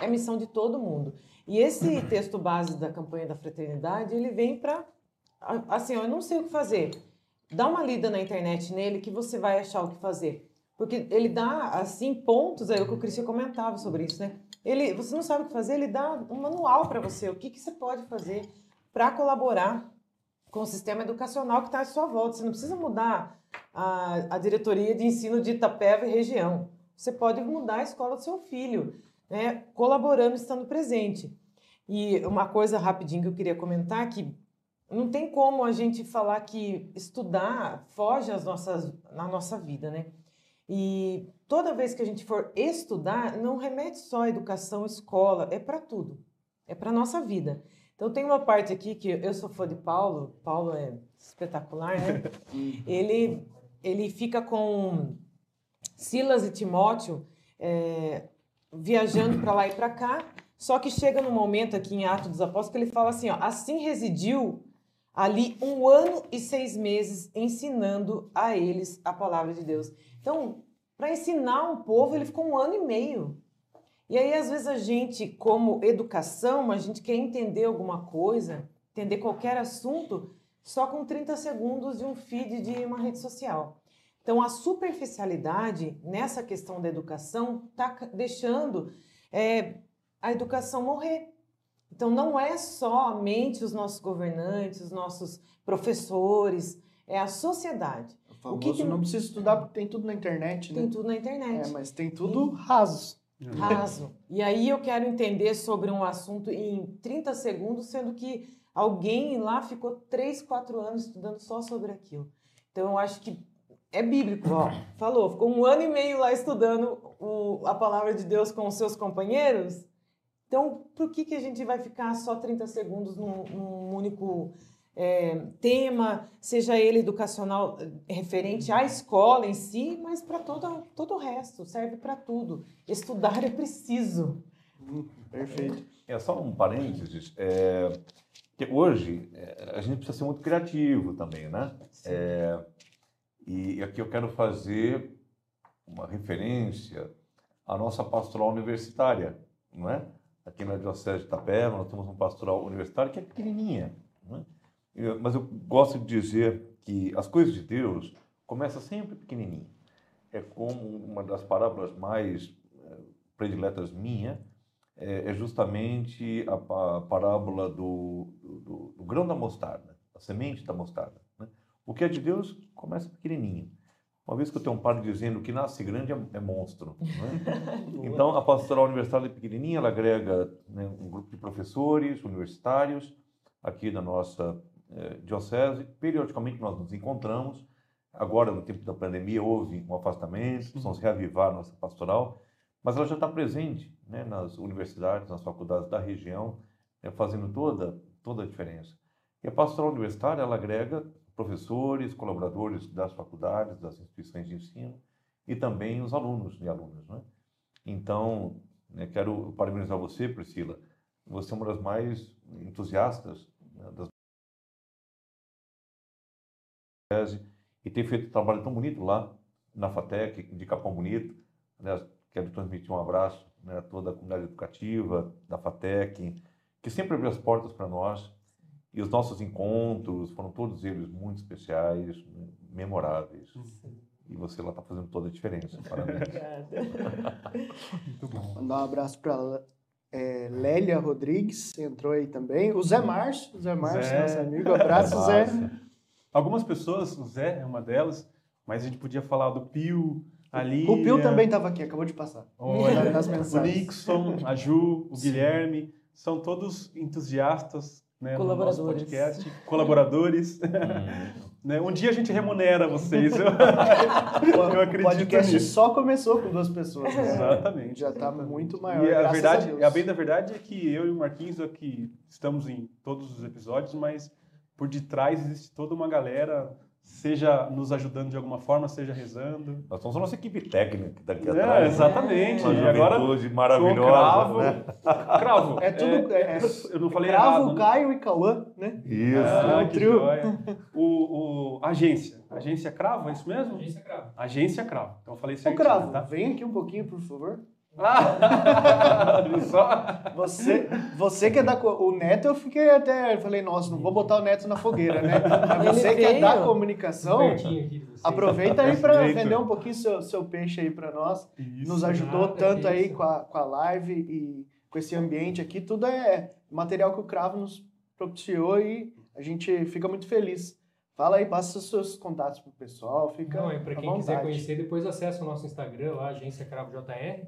é missão de todo mundo. E esse texto base da campanha da fraternidade, ele vem para assim, eu não sei o que fazer. dá uma lida na internet nele que você vai achar o que fazer. Porque ele dá, assim, pontos, é o que o Cristian comentava sobre isso, né? Ele, você não sabe o que fazer, ele dá um manual para você, o que, que você pode fazer para colaborar com o sistema educacional que está à sua volta. Você não precisa mudar a, a diretoria de ensino de Itapeva e região. Você pode mudar a escola do seu filho, né? colaborando, estando presente. E uma coisa rapidinho que eu queria comentar que não tem como a gente falar que estudar foge às nossas, na nossa vida, né? E toda vez que a gente for estudar, não remete só à educação, escola, é para tudo. É para nossa vida. Então tem uma parte aqui que eu sou fã de Paulo, Paulo é espetacular, né? (laughs) ele, ele fica com Silas e Timóteo é, viajando para lá e para cá, só que chega no momento aqui em Atos dos Apóstolos que ele fala assim, ó, assim residiu ali um ano e seis meses ensinando a eles a palavra de Deus. Então, para ensinar um povo, ele ficou um ano e meio. E aí, às vezes, a gente, como educação, a gente quer entender alguma coisa, entender qualquer assunto, só com 30 segundos de um feed de uma rede social. Então, a superficialidade nessa questão da educação está deixando é, a educação morrer. Então, não é somente os nossos governantes, os nossos professores, é a sociedade. O famoso o que que... não precisa estudar porque tem tudo na internet, né? Tem tudo na internet. É, mas tem tudo raso. Raso. E aí eu quero entender sobre um assunto em 30 segundos, sendo que alguém lá ficou 3, 4 anos estudando só sobre aquilo. Então eu acho que é bíblico, ó. Falou, ficou um ano e meio lá estudando o, a palavra de Deus com os seus companheiros. Então, por que, que a gente vai ficar só 30 segundos num, num único é, tema, seja ele educacional eh, referente à escola em si, mas para todo, todo o resto, serve para tudo. Estudar é preciso. perfeito. É só um parênteses. É, que hoje é, a gente precisa ser muito criativo também, né? É, e aqui eu quero fazer uma referência à nossa pastoral universitária, não é? Aqui na Diocese de Itapeva, nós temos uma pastoral universitária que é pequenininha, não é? mas eu gosto de dizer que as coisas de Deus começam sempre pequenininho. É como uma das parábolas mais eh, prediletas minha, é, é justamente a, parábola do, do, do, grão da mostarda, a semente da mostarda. O que é de Deus começa pequenininho. Uma vez que eu tenho um padre dizendo que nasce grande é, é monstro. Né? (laughs) então, a pastoral universitária é pequenininha, ela agrega né, um grupo de professores universitários aqui da nossa eh, diocese, periodicamente nós nos encontramos. Agora, no tempo da pandemia, houve um afastamento, precisamos reavivar nossa pastoral, mas ela já está presente né, nas universidades, nas faculdades da região, né, fazendo toda, toda a diferença. E a pastoral universitária, ela agrega professores, colaboradores das faculdades, das instituições de ensino e também os alunos e alunas. Né? Então, né, quero parabenizar você, Priscila. Você é uma das mais entusiastas né, das e tem feito um trabalho tão bonito lá na FATEC, de Capão Bonito. Aliás, quero transmitir um abraço né, a toda a comunidade educativa da FATEC, que sempre abriu as portas para nós. E os nossos encontros foram todos eles muito especiais, memoráveis. Sim. E você lá está fazendo toda a diferença. Parabéns. (laughs) Obrigada. muito bom. Mandar um abraço para é, Lélia Rodrigues, entrou aí também. O Zé Márcio, Zé Márcio, Zé. nosso amigo. Abraço, Zé. Zé. Algumas pessoas, o Zé é uma delas, mas a gente podia falar do Pio, ali. O Pio também estava aqui, acabou de passar. Olha, nas mensagens. O Nixon, a Ju, o Sim. Guilherme, são todos entusiastas né, no nosso podcast, colaboradores. Hum. (laughs) né? Um dia a gente remunera vocês. Eu, (laughs) (laughs) eu acredito. O podcast nisso. só começou com duas pessoas. Né? Exatamente. Já está muito maior. E a verdade, a, a bem da verdade é que eu e o Marquinhos aqui estamos em todos os episódios, mas por detrás existe toda uma galera, seja nos ajudando de alguma forma, seja rezando. Nós somos a nossa equipe técnica daqui é, atrás. Exatamente. Uma e agora maravilhosa. Cravo, né? (laughs) cravo. É tudo. É, é, eu não falei cravo, errado. Né? Caio e Cauã, né? Isso. Ah, o trio. O, o, agência. (laughs) Agência Cravo, é isso mesmo? Agência Cravo. Agência Cravo. Então eu falei certinho, Ô, Cravo, tá? vem aqui um pouquinho, por favor. Ah, (laughs) só. Você, você que é da. O Neto, eu fiquei até. Eu falei, nossa, não vou botar o Neto na fogueira, né? (laughs) Mas você que é da comunicação, aproveita aí para vender um pouquinho seu, seu peixe aí para nós. Isso. Nos ajudou nada, tanto que aí com a, com a live e com esse ambiente aqui. Tudo é material que o Cravo nos propiciou e a gente fica muito feliz. Fala aí, passa os seus contatos pro pessoal, fica Não, é para quem quiser vontade. conhecer, depois acessa o nosso Instagram lá, Agência Cravo JR.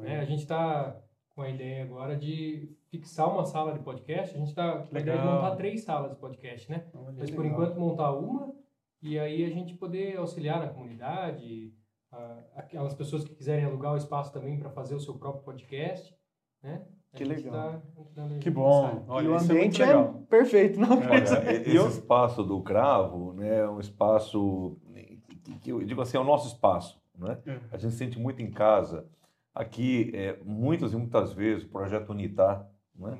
Né? A gente está com a ideia agora de fixar uma sala de podcast. A gente está com a ideia de montar três salas de podcast, né? Olha, Mas por legal. enquanto montar uma e aí a gente poder auxiliar na comunidade, a- aquelas pessoas que quiserem alugar o espaço também para fazer o seu próprio podcast, né? A Que legal. tá Que bom. Olha, e o é ambiente é, legal. perfeito, não É. Olha, esse eu- espaço do cravo né, é um espaço que, que eu digo assim, é o nosso espaço. Né? É. A gente se sente muito em casa. Aqui, é, muitas e muitas vezes, o projeto Unitar, né,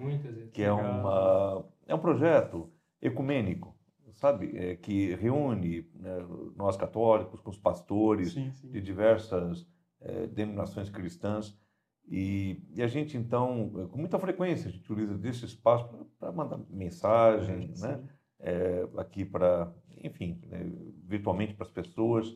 que é, uma, é um projeto ecumênico, sabe? É, que reúne né, nós católicos com os pastores Sim, sim. de diversas eh, denominações cristãs. E, e a gente, então, eh, com muita frequência, a gente utiliza desse espaço para mandar mensagem, né? Eh, aqui para, enfim, né, virtualmente para as pessoas.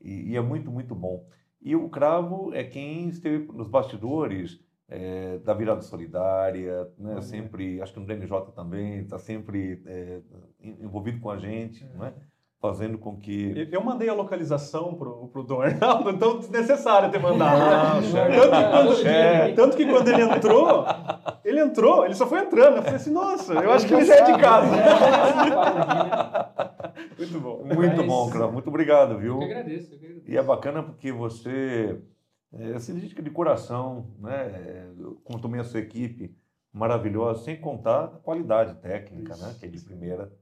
E, e é muito, muito bom. E o Cravo é quem esteve nos bastidores eh, da virada solidária, né? Sempre, acho que no DNJ também, está sempre eh, en- envolvido com a gente, É. né? fazendo com que Eu- mandei a localização pro, pro Dom Arnaldo, então desnecessário ter mandado. Ah, né? chefe. tanto, que quando, Chefe. tanto que quando ele entrou, ele entrou, ele só foi entrando. Eu falei assim, nossa, eu acho que ele já é de casa. (laughs) Muito bom. Muito Mas- bom, Cravo. Muito obrigado, viu? Eu que agradeço, eu que agradeço. E é bacana porque você é, se dedica de coração, né? É, Como também a sua equipe maravilhosa, sem contar a qualidade técnica, né? Que é de primeira,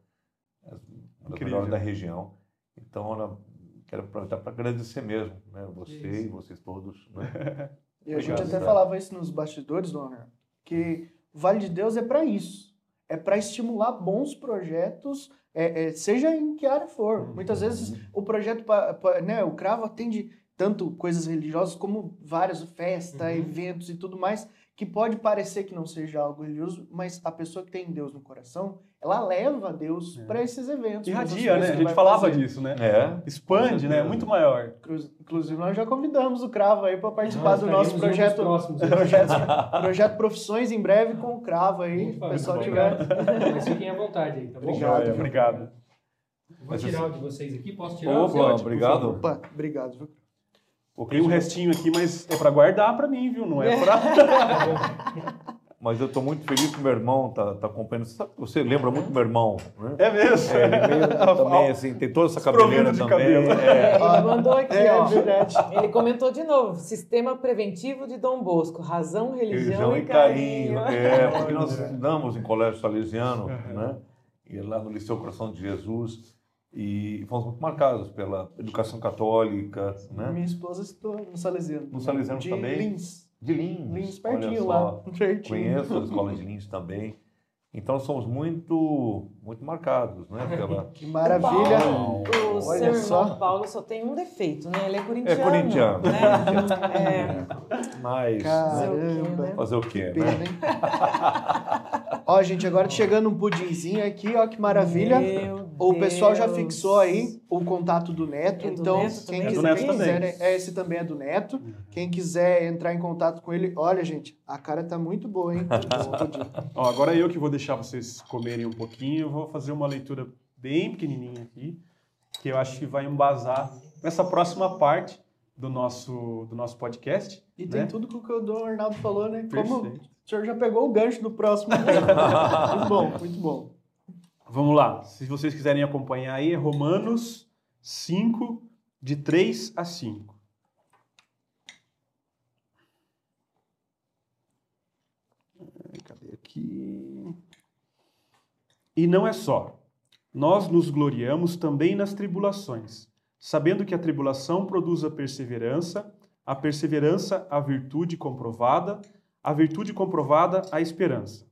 melhores da região. Então, Ana, quero aproveitar para agradecer mesmo, né? Você e Isso. vocês todos, né? E a gente Obrigado, até falava isso nos bastidores, Dona, que o Vale de Deus é para isso. É para estimular bons projetos, é, é, seja em que área for. Muitas vezes o projeto, pa- pa- né, o Cravo atende tanto coisas religiosas como várias festa, Uhum. eventos e tudo mais, que pode parecer que não seja algo religioso, mas a pessoa que tem Deus no coração, ela leva Deus É. para esses eventos. Irradia, né? A gente falava fazer. disso, né? É. Expande, né? É muito maior. Inclu- Inclusive, nós já convidamos o Cravo aí para participar Nós do nosso projeto próximos. (laughs) projeto, projeto Profissões em breve com o Cravo aí. Muito O pessoal bom. tiver. Mas fiquem à vontade aí, tá bom? Obrigado. Joia, obrigado. Vou Mas tirar o de vocês aqui, posso tirar? o seu? Opa, por obrigado. Opa, obrigado. viu? Tem um restinho aqui, mas é pra guardar pra mim, viu? Não é pra. (laughs) Mas eu estou muito feliz que meu irmão está tá acompanhando. Você, sabe, você lembra muito do meu irmão, né? É mesmo. É, ele meio (laughs) também, assim, tem toda essa cabeleira também. cabelo. é. Ele mandou aqui, É, ó. verdade. Ele comentou de novo, sistema preventivo de Dom Bosco, razão, religião, Religião e e carinho. carinho. É, porque nós estudamos em colégio salesiano, né? E lá no Liceu Coração de Jesus. E fomos muito marcados pela educação católica, né? Minha esposa estudou no Salesiano. No Salesiano de também? Lins. De Lins. Lins, pertinho lá. (laughs) Pertinho. Conheço a escola de Lins também. Então somos muito, muito marcados, né? Pela... (laughs) Que maravilha. Paulo, o Olha seu irmão só. Paulo só tem um defeito, né? Ele é É corintiano. corintiano. Né? Mas Caramba. né? fazer o quê, Pena, né? (laughs) ó, gente, agora chegando um pudinzinho aqui, ó, que maravilha. Meu O pessoal já Deus. fixou aí o contato do Neto, É do então Neto quem? É do quiser, Neto quem quiser, é, esse também é do Neto. Quem quiser entrar em contato com ele, olha, gente, a cara tá muito boa, hein? (laughs) Ó, agora eu que vou deixar vocês comerem um pouquinho. Eu vou fazer uma leitura bem pequenininha aqui, que eu acho que vai embasar nessa próxima parte do nosso, do nosso podcast. E tem né? tudo com o que o Dom Arnaldo falou, né? Como Perfeito. O senhor já pegou o gancho do próximo. (laughs) muito bom, muito bom. Vamos lá. Se vocês quiserem acompanhar aí, é Romanos 5, de 3 a 5. Eh, Cadê aqui? E não é só. Nós nos gloriamos também nas tribulações, sabendo que a tribulação produz a perseverança, a perseverança a virtude comprovada, a virtude comprovada a esperança.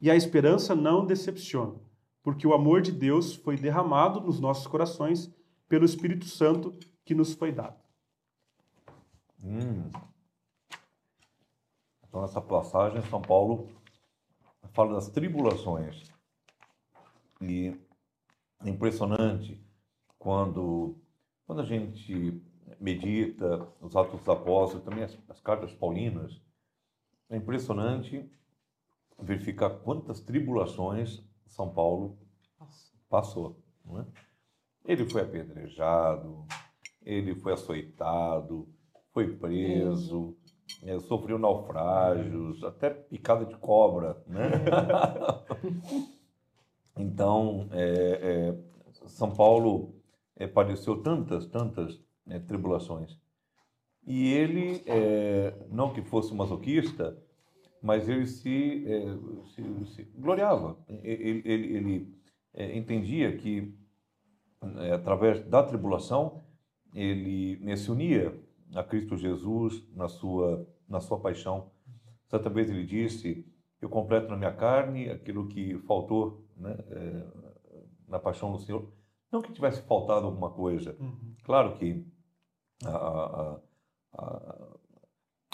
E a esperança não decepciona, porque o amor de Deus foi derramado nos nossos corações pelo Espírito Santo que nos foi dado. Hum. Então, nessa passagem, São Paulo fala das tribulações. E é impressionante quando, quando a gente medita os Atos dos Apóstolos, também as, as cartas paulinas, é impressionante verificar quantas tribulações São Paulo passou. Não é? Ele foi apedrejado, ele foi açoitado, foi preso, é, sofreu naufrágios, até picada de cobra. Né? (laughs) então, é, é, São Paulo é, padeceu tantas, tantas né, tribulações. E ele, é, não que fosse masoquista, mas ele se, é, se, se gloriava. Ele, ele, ele é, entendia que, é, através da tribulação, ele se unia a Cristo Jesus na sua, na sua paixão. Certa vez ele disse: Eu completo na minha carne aquilo que faltou né, é, na paixão do Senhor. Não que tivesse faltado alguma coisa. Uhum. Claro que a, a, a,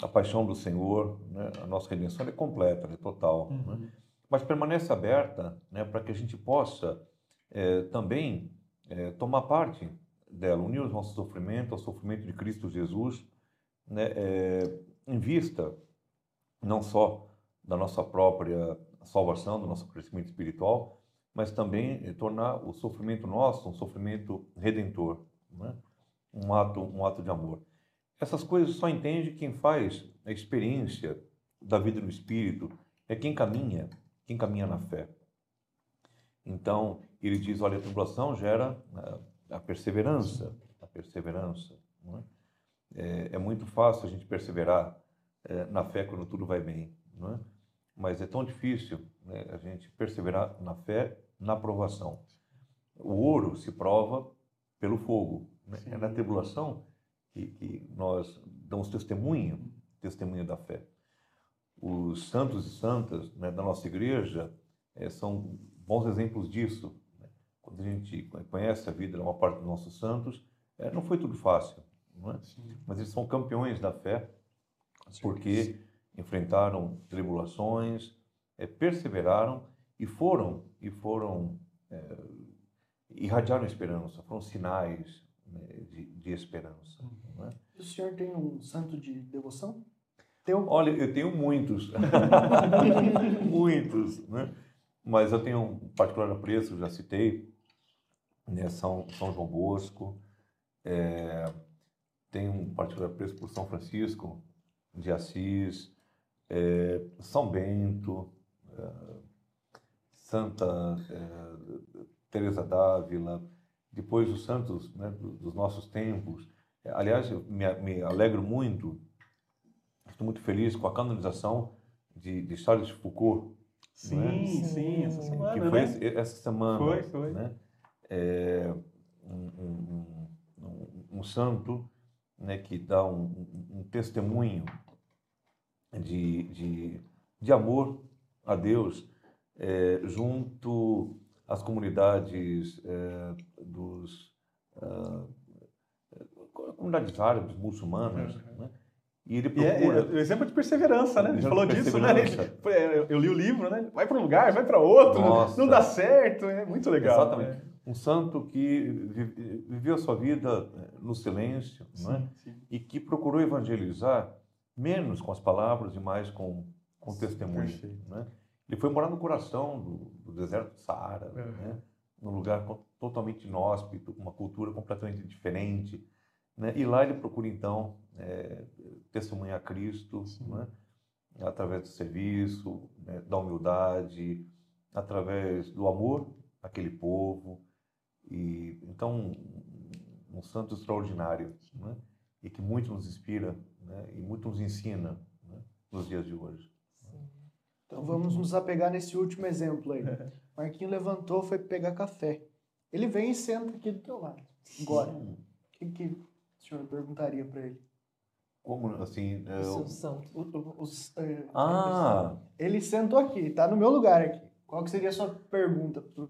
a, paixão do Senhor, né, a nossa redenção é completa, é total. Né? Uhum. Né? Mas permanece aberta né, para que a gente possa é, também é, tomar parte dela, unir o nosso sofrimento ao sofrimento de Cristo Jesus, né, é, em vista não só da nossa própria salvação, do nosso crescimento espiritual, mas também tornar o sofrimento nosso um sofrimento redentor, né? um, ato, um ato de amor. Essas coisas só entende quem faz a experiência da vida no Espírito, é quem caminha, quem caminha na fé. Então, ele diz, olha, a tribulação gera né, a perseverança, a perseverança. É? É, é? muito fácil a gente perseverar é, na fé quando tudo vai bem, é? mas é tão difícil né, a gente perseverar na fé na provação. O ouro se prova pelo fogo. Né? É na tribulação que, que, nós damos testemunho, testemunho da fé. Os santos e santas né, da nossa igreja é, são bons exemplos disso quando a gente conhece a vida de uma parte dos nossos santos, é, não foi tudo fácil, é? mas eles são campeões da fé, porque enfrentaram tribulações, é, perseveraram e foram e foram é, irradiaram esperança, foram sinais né, de, de, esperança. Uhum. O senhor tem um santo de devoção? Teu? Olha, eu tenho muitos, (laughs) muitos, né? Mas eu tenho um particular apreço, já citei, né, São, São João Bosco, é, tem um particular apreço por São Francisco de Assis, é, São Bento, é, Santa é, Teresa d'Ávila, depois os santos né, dos nossos tempos. É, aliás, eu me, me, alegro muito, estou muito feliz com a canonização de, de Charles Foucault. Sim, né? sim, essa semana. Que foi né? essa semana. Foi, foi. Né? é, um, um, um, um, santo né, que dá um, testemunho de, de, de, amor a Deus é, junto às comunidades é, dos uh, comunidades árabes, muçulmanas, uhum. né? E ele procura... E é, é, exemplo de perseverança, né? Ele falou disso, né? Ele, eu li o livro, né? Vai para um lugar, vai para outro, Nossa. não dá certo, é muito legal. Exatamente. Né? um santo que viveu a sua vida eh, no silêncio sim, é? sim. e que procurou evangelizar menos com as palavras e mais com, com testemunho. Né? Ele foi morar no coração do, do deserto do Saara, uhum. né? num lugar totalmente inóspito, uma cultura completamente diferente. Né? E lá ele procura, então, é, testemunhar Cristo né? através do serviço, né? da humildade, através do amor àquele povo, e, então, um santo extraordinário, né? e que muito nos inspira né? e muito nos ensina né? nos dias de hoje. Então vamos nos apegar nesse último exemplo aí. Marquinho levantou, foi pegar café. Ele vem e senta aqui do teu lado. Agora, que, que o senhor perguntaria para ele? Como assim? Eu... O santo. O, o, o, é, ah! Ele sentou aqui, está no meu lugar aqui. Qual que seria a sua pergunta para o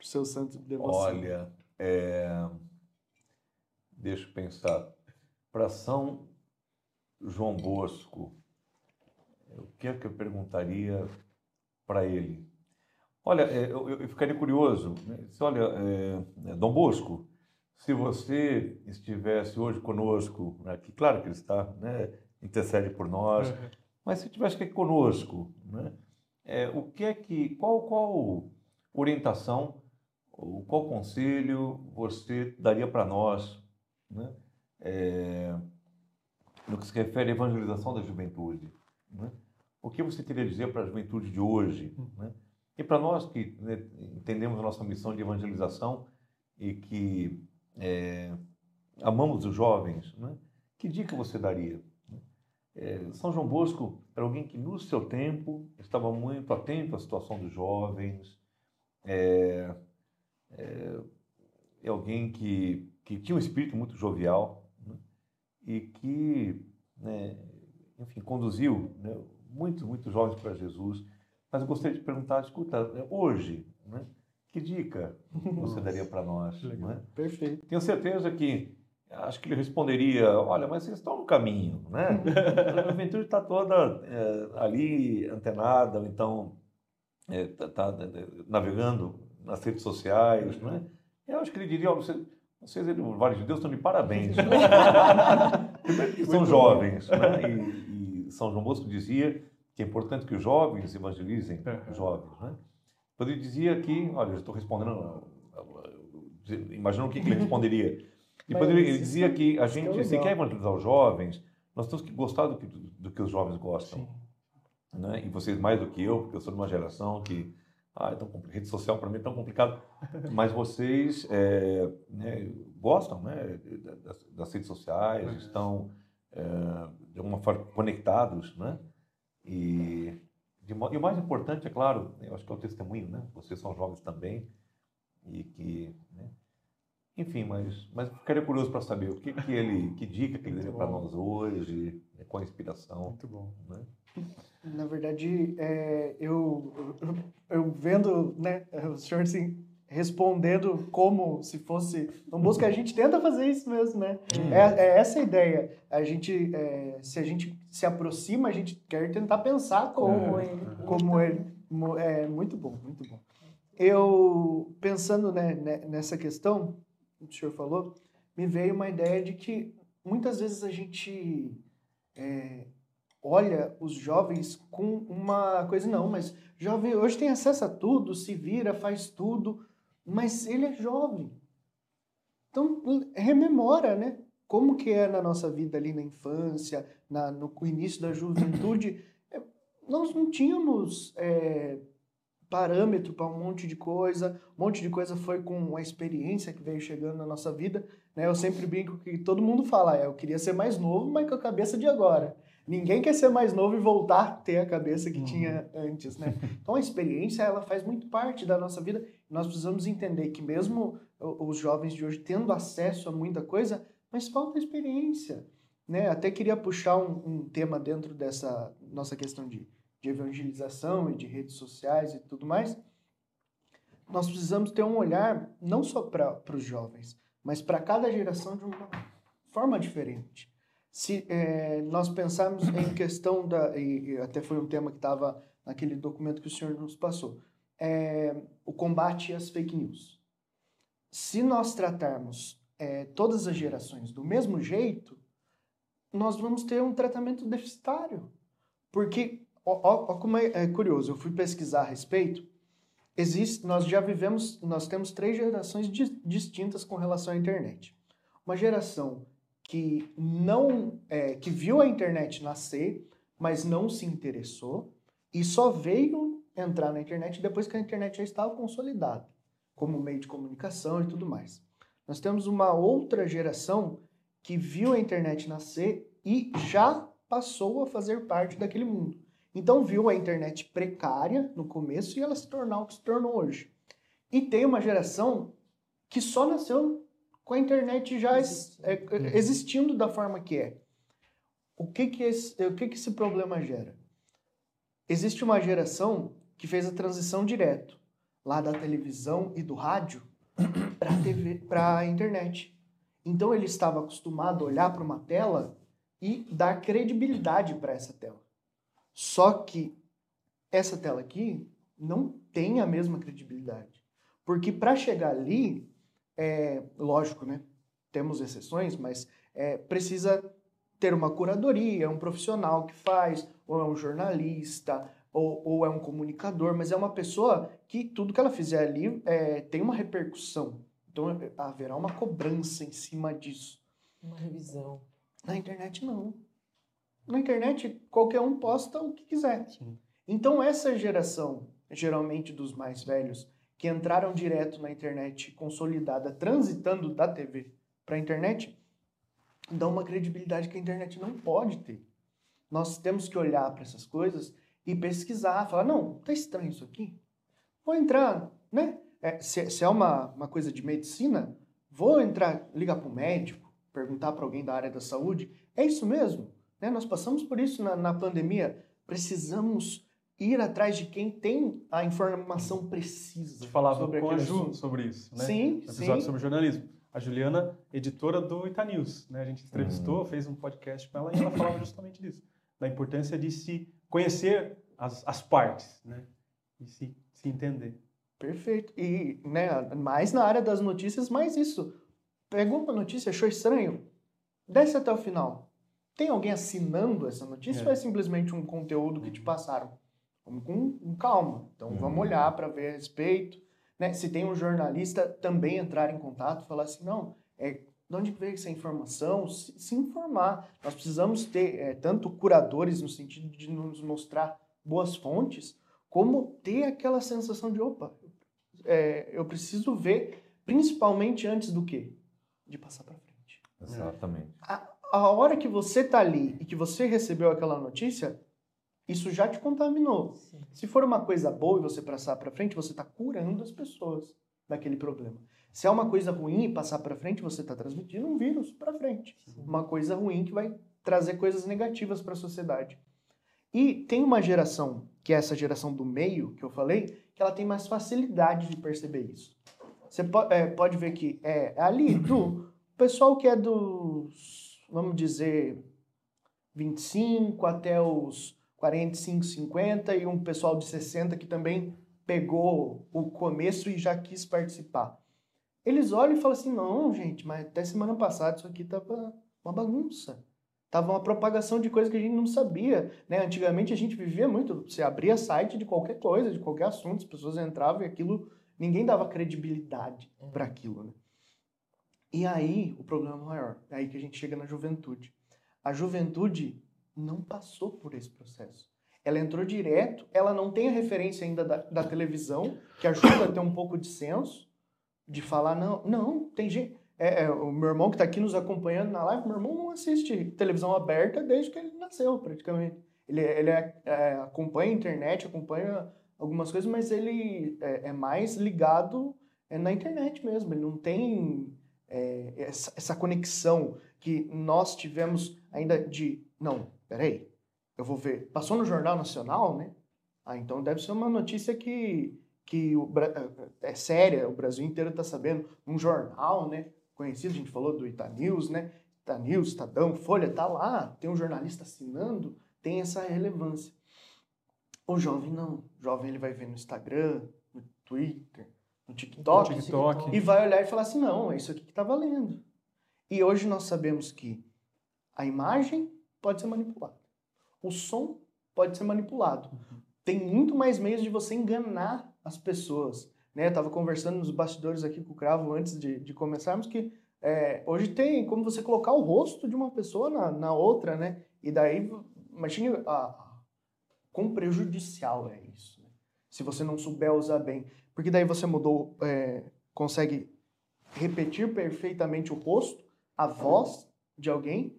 seu santo de devoção? Olha, é... deixa eu pensar. Para São João Bosco, o que é que eu perguntaria para ele? Olha, é, eu, eu ficaria curioso. Né? Olha, é, é, Dom Bosco, se você estivesse hoje conosco, né, que claro que ele está, né, intercede por nós, uhum. mas se estivesse aqui conosco, né, é, o que é que, qual, qual orientação, qual conselho você daria para nós, né, é, no que se refere à evangelização da juventude? Né? O que você queria dizer para a juventude de hoje? Né? E para nós que né, entendemos a nossa missão de evangelização e que é, amamos os jovens, né? que dica você daria? É, São João Bosco era alguém que, no seu tempo, estava muito atento à situação dos jovens, é, é, é alguém que, que tinha um espírito muito jovial né? e que, né, enfim, conduziu né, muitos, muitos jovens para Jesus. Mas eu gostaria de perguntar, escuta, hoje, né, que dica você daria para nós? Né? Perfeito. Tenho certeza que acho que ele responderia: olha, mas vocês estão no caminho, né? (laughs) A juventude está toda é, ali antenada, ou então está é, tá, tá é, navegando nas redes sociais, né? Eu acho que ele diria: olha, vocês, vocês Vale de Deus, estão de parabéns. Né? (laughs) São Muito jovens, né? E, e, São João Bosco dizia que é importante que os jovens evangelizem os jovens, né? Quando ele dizia que, olha, eu estou respondendo, imagina o que ele responderia (laughs) depois ele, ele, dizia que a gente, é se quer evangelizar os jovens, nós temos que gostar do que, do que os jovens gostam. Né? E vocês mais do que eu, porque eu sou de uma geração que ah, é tão, rede social para mim é tão complicado, (laughs) mas vocês é, né, gostam né, das, das, redes sociais, estão é, de alguma forma conectados, né? E, de, e o mais importante, é claro, eu acho que é o testemunho, né? Vocês são jovens também e que né, enfim, mas, mas ficaria curioso para saber o que, que ele, que dica que ele daria para nós hoje, né, qual a inspiração. Muito bom. Né? Na verdade, é, eu, eu, eu, vendo né, o senhor assim, respondendo como se fosse um busca, a gente tenta fazer isso mesmo, né? Hum. É, é, essa a ideia. A gente, é, se a gente se aproxima, a gente quer tentar pensar como é. ele. Como ele. É muito bom, muito bom. Eu, pensando né, nessa questão, o senhor falou, me veio uma ideia de que muitas vezes a gente é, olha os jovens com uma coisa, não, mas jovem hoje tem acesso a tudo, se vira, faz tudo, mas ele é jovem. Então, rememora, né? Como que é na nossa vida ali na infância, na, no início da juventude. É, nós não tínhamos é, parâmetro para um monte de coisa. Um monte de coisa foi com a experiência que veio chegando na nossa vida. Né? Eu sempre brinco que todo mundo fala, é, eu queria ser mais novo, mas com a cabeça de agora. Ninguém quer ser mais novo e voltar a ter a cabeça que uhum. tinha antes, né? Então a experiência ela faz muito parte da nossa vida. Nós precisamos entender que mesmo os jovens de hoje tendo acesso a muita coisa, mas falta experiência, né? Até queria puxar um, um tema dentro dessa nossa questão de de evangelização e de redes sociais e tudo mais, nós precisamos ter um olhar não só para os jovens, mas para cada geração de uma forma diferente. Se é, nós pensarmos em questão da. E, até foi um tema que estava naquele documento que o senhor nos passou é, o combate às fake news. Se nós tratarmos é, todas as gerações do mesmo jeito, nós vamos ter um tratamento deficitário. Porque como é, é, curioso, eu fui pesquisar a respeito. Existe, nós já vivemos, nós temos três gerações di distintas com relação à internet. Uma geração que não, é, que viu a internet nascer, mas não se interessou e só veio entrar na internet depois que a internet já estava consolidada como meio de comunicação e tudo mais. Nós temos uma outra geração que viu a internet nascer e já passou a fazer parte daquele mundo. Então viu a internet precária no começo e ela se tornou o que se tornou hoje. E tem uma geração que só nasceu com a internet já é, existindo da forma que é. O que que esse, o que que esse problema gera? Existe uma geração que fez a transição direto lá da televisão e do rádio para TV, para a internet. Então ele estava acostumado a olhar para uma tela e dar credibilidade para essa tela. Só que essa tela aqui não tem a mesma credibilidade. Porque para chegar ali, é, lógico, né? Temos exceções, mas é, precisa ter uma curadoria, um profissional que faz, ou é um jornalista, ou, ou é um comunicador, mas é uma pessoa que tudo que ela fizer ali é, tem uma repercussão. Então é, haverá uma cobrança em cima disso. Uma revisão. Na internet, não. Na internet, qualquer um posta o que quiser. Sim. Então, essa geração, geralmente dos mais velhos, que entraram direto na internet consolidada, transitando da TV para a internet, dá uma credibilidade que a internet não pode ter. Nós temos que olhar para essas coisas e pesquisar, falar, não, tá estranho isso aqui. Vou entrar, né? É, se, se, é uma, uma coisa de medicina, vou entrar, ligar para o médico, perguntar para alguém da área da saúde, é isso mesmo? Né? Nós passamos por isso na, na pandemia. Precisamos ir atrás de quem tem a informação precisa. Falava sobre com a Ju assunto. sobre isso, né? Sim, No episódio sim. sobre jornalismo. A Juliana, editora do Itanews, né? A gente Uhum. entrevistou, fez um podcast com ela e ela falava justamente disso, da importância de se conhecer as, as partes, né? E se, se entender. Perfeito. E, né, mais na área das notícias, mais isso. Pegou uma notícia, achou estranho? Desce até o final. Tem alguém assinando essa notícia É. ou é simplesmente um conteúdo que te passaram? Vamos com, com calma. Então Uhum. vamos olhar para ver a respeito. Né? Se tem um jornalista, também entrar em contato, falar assim, não, é, de onde veio essa informação? Se, se informar. Nós precisamos ter é, tanto curadores no sentido de nos mostrar boas fontes, como ter aquela sensação de, opa, é, eu preciso ver, principalmente antes do quê? De passar para frente. Exatamente. A hora que você tá ali e que você recebeu aquela notícia, isso já te contaminou. Sim. Se for uma coisa boa e você passar para frente, você está curando as pessoas daquele problema. Se é uma coisa ruim e passar para frente, você está transmitindo um vírus para frente. Uma coisa ruim que vai trazer coisas negativas para a sociedade. E tem uma geração, que é essa geração do meio, que eu falei, que ela tem mais facilidade de perceber isso. Você po- é, pode ver que é ali (coughs) do pessoal que é dos, vamos dizer, 25 até os 45, 50 e um pessoal de 60 que também pegou o começo e já quis participar. Eles olham e falam assim: não, gente, mas até semana passada isso aqui tava uma bagunça. Tava uma propagação de coisa que a gente não sabia. Né? Antigamente a gente vivia muito. Você abria site de qualquer coisa, de qualquer assunto, as pessoas entravam e aquilo. Ninguém dava credibilidade para aquilo. Né? E aí o problema maior. É aí que a gente chega na juventude. A juventude não passou por esse processo. Ela entrou direto, ela não tem a referência ainda da, da televisão, que ajuda a ter um pouco de senso, de falar, não, não, tem gente. É, é, o meu irmão que está aqui nos acompanhando na live, meu irmão não assiste televisão aberta desde que ele nasceu, praticamente. Ele, ele é, é, acompanha a internet, acompanha algumas coisas, mas ele é, é mais ligado é, na internet mesmo. Ele não tem é, essa, essa conexão que nós tivemos ainda de, não, peraí, eu vou ver. Passou no Jornal Nacional, né? Ah, então deve ser uma notícia que, que o, Bra- é séria, o Brasil inteiro está sabendo. Um jornal, né? Conhecido, a gente falou do Itanews, né? Itanews, Estadão, Folha, tá lá, tem um jornalista assinando, tem essa relevância. O jovem não. O jovem ele vai ver no Instagram, no Twitter, no TikTok, No TikTok. e vai olhar e falar assim: não, é isso aqui que está valendo. E hoje nós sabemos que a imagem pode ser manipulada, o som pode ser manipulado. Tem muito mais meios de você enganar as pessoas. Né? Eu estava conversando nos bastidores aqui com o Cravo antes de, de começarmos que é, hoje tem como você colocar o rosto de uma pessoa na, na outra, né? E daí, imagine a, a- quão prejudicial é isso. né? Se você não souber usar bem. Porque daí você mudou, é, consegue repetir perfeitamente o rosto, a voz de alguém,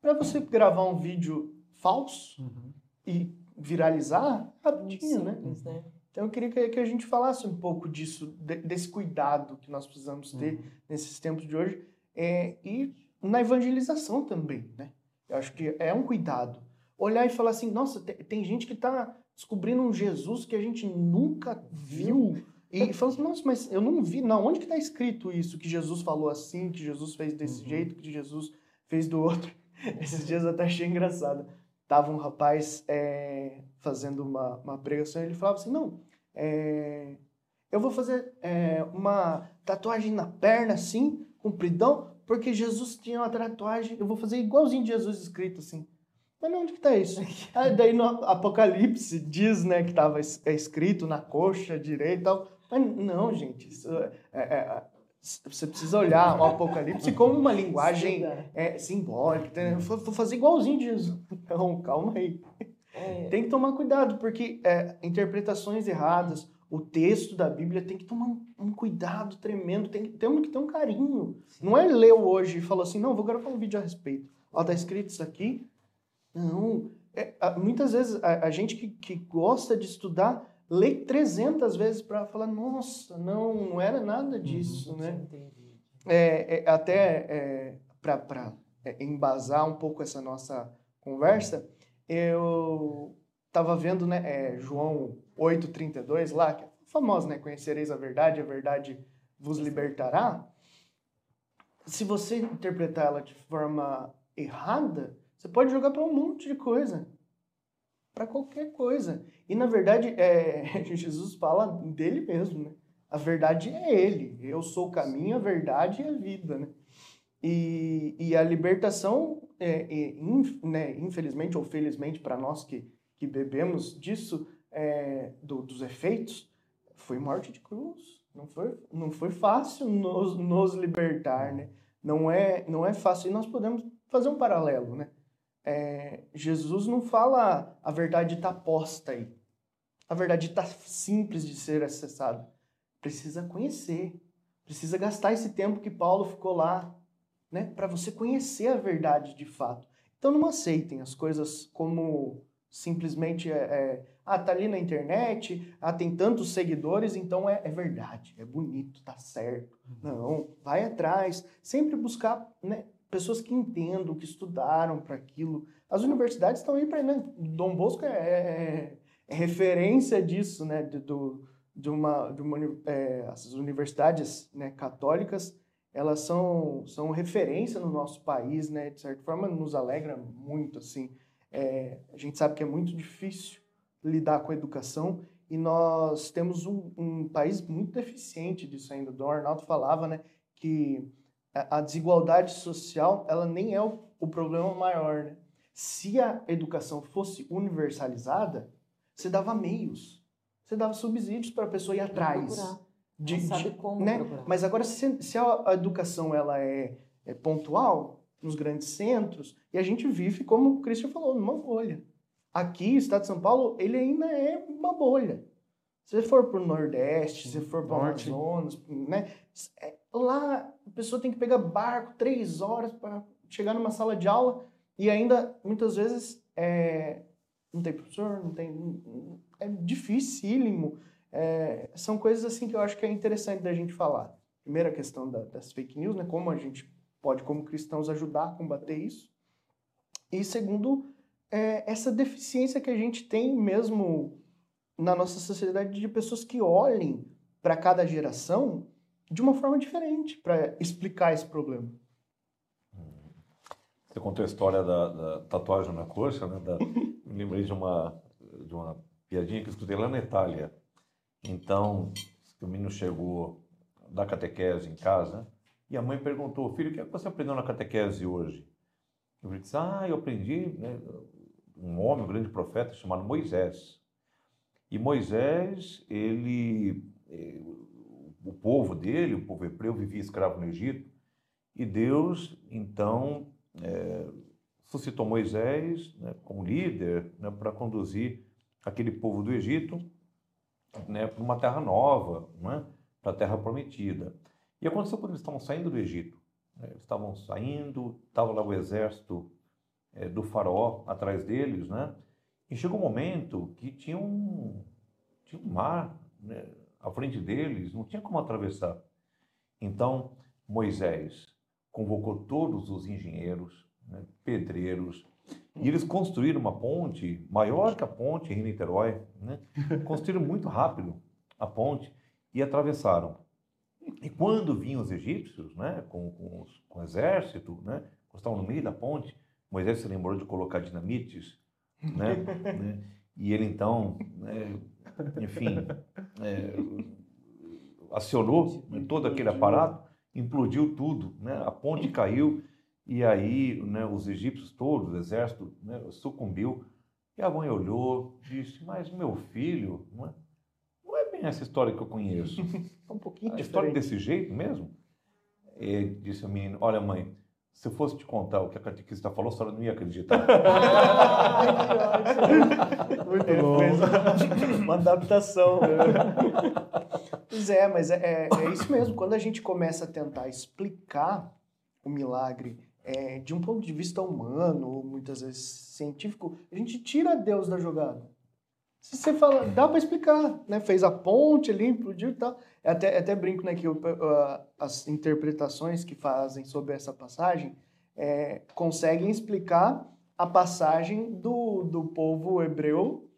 para você gravar um vídeo falso Uhum. e viralizar rapidinho, né? Simples, né? Então eu queria que, a gente falasse um pouco disso, de- desse cuidado que nós precisamos ter Uhum. nesses tempos de hoje é, e na evangelização também, né? Eu acho que é um cuidado. Olhar e falar assim, nossa, te- tem, gente que está descobrindo um Jesus que a gente nunca viu. E (laughs) falando assim, nossa, mas eu não vi, não, onde que está escrito isso? Que Jesus falou assim, que Jesus fez desse Uhum. jeito, que Jesus fez do outro. (laughs) Esses dias eu até achei engraçado. Tava um rapaz é, fazendo uma, uma pregação e ele falava assim, não, é, eu vou fazer é, uma tatuagem na perna assim, compridão, porque Jesus tinha uma tatuagem, eu vou fazer igualzinho de Jesus escrito assim. Mas onde que tá isso? (laughs) Aí daí no Apocalipse diz, né, que estava escrito na coxa direita e tal. Mas não, gente, isso é, é, é você precisa olhar o Apocalipse como uma linguagem é, simbólica. Né? Vou fazer igualzinho de Jesus. (laughs) Não, calma aí. É. Tem que tomar cuidado, porque é, interpretações erradas, o texto da Bíblia tem que tomar um cuidado tremendo, tem que, temos que ter um carinho. Sim. Não é leu hoje e falou assim, não, vou gravar um vídeo a respeito. Ó, tá escrito isso aqui. Não. É, muitas vezes a, a gente que, que gosta de estudar lê 300 vezes para falar, nossa, não, não era nada uhum, disso, uhum, né? É, é, até é, para é, embasar um pouco essa nossa conversa, eu estava vendo né, é, João 8,32 lá, que é famoso, né? Conhecereis a verdade, a verdade vos libertará. Se você interpretar ela de forma errada, você pode jogar para um monte de coisa para qualquer coisa. E na verdade, é, (laughs) Jesus fala dele mesmo, né? A verdade é ele. Eu sou o caminho, a verdade e a vida, né? E, e a libertação, é, é, in, né, infelizmente ou felizmente para nós que, que bebemos disso, é, do, dos efeitos, foi morte de cruz. Não foi, não foi fácil nos, nos libertar, né? Não é, não é fácil. E nós podemos fazer um paralelo, né? é, Jesus não fala a verdade está posta aí. A verdade está simples de ser acessada. Precisa conhecer. Precisa gastar esse tempo que Paulo ficou lá, né, para você conhecer a verdade de fato. Então não aceitem as coisas como simplesmente é, é, ah, tá ali na internet, ah, tem tantos seguidores, então é, é verdade, é bonito, tá certo. Não, vai atrás, sempre buscar né, pessoas que entendam, que estudaram para aquilo. As universidades estão aí para. Né? Dom Bosco é, é, é, referência disso, né? Do, de uma, de uma é, as universidades né, católicas elas são, são referência no nosso país, né? De certa forma, nos alegra muito, assim. É, a gente sabe que é muito difícil lidar com a educação e nós temos um, um país muito deficiente disso ainda. O Dom Arnaldo falava, né, que a desigualdade social ela nem é o, o problema maior. Né? Se a educação fosse universalizada, você dava meios, você dava subsídios para a pessoa ir atrás. De, de, sabe como né? Mas agora, se, se a, a, educação ela é, é pontual, nos grandes centros, e a gente vive, como o Christian falou, numa bolha. Aqui, o estado de São Paulo, ele ainda é uma bolha. Se você for para o Nordeste, se for para o Amazonas, né? É, lá a pessoa tem que pegar barco três horas para chegar numa sala de aula e ainda muitas vezes é, não tem professor, não tem. É dificílimo. É, são coisas assim que eu acho que é interessante da gente falar. Primeira questão da, das fake news, né? Como a gente pode, como cristãos, ajudar a combater isso. E segundo, é, essa deficiência que a gente tem mesmo na nossa sociedade de pessoas que olhem para cada geração de uma forma diferente para explicar esse problema. Você contou a história da, da tatuagem na coxa, né? Da, (laughs) me lembrei de uma, de uma piadinha que eu escutei lá na Itália. Então, o menino chegou da catequese em casa e a mãe perguntou, filho, o que, é que você aprendeu na catequese hoje? Eu disse, ah, eu aprendi né, um homem, um grande profeta chamado Moisés. E Moisés, ele, eh, o povo dele, o povo hebreu, vivia escravo no Egito, e Deus, então, é, suscitou Moisés né, como líder né, para conduzir aquele povo do Egito né, para uma terra nova, né, para a terra prometida. E aconteceu quando eles estavam saindo do Egito. Né, eles estavam saindo, estava lá o exército é, do faraó atrás deles, né? E chegou um momento que tinha um, tinha um mar, né? à frente deles, não tinha como atravessar. Então, Moisés convocou todos os engenheiros, né, pedreiros, e eles construíram uma ponte maior que a ponte em Niterói, né? (laughs) construíram muito rápido a ponte e atravessaram. E quando vinham os egípcios, né, com, com, os, com o exército, né, estavam no meio da ponte, Moisés se lembrou de colocar dinamites né? (laughs) né? E ele então, né, enfim, é, acionou né, todo aquele aparato, implodiu tudo, né? A ponte caiu e aí né, os egípcios todos, o exército, né, sucumbiu. E a mãe olhou, disse: Mas meu filho, não é, não é bem essa história que eu conheço. (laughs) Um pouquinho A história diferente. desse jeito mesmo? E disse a menina: Olha, mãe, se eu fosse te contar o que a catequista falou, a senhora não ia acreditar. (laughs) Muito bom. (laughs) uma adaptação. pois é, mas é, é, é isso mesmo. Quando a gente começa a tentar explicar o milagre é, de um ponto de vista humano, muitas vezes científico, a gente tira Deus da jogada. Se você fala, dá para explicar, né? Fez a ponte ali, implodiu e tal. Eu até, até brinco, né, que o- a- as interpretações que fazem sobre essa passagem é, conseguem explicar a passagem do, do povo hebreu.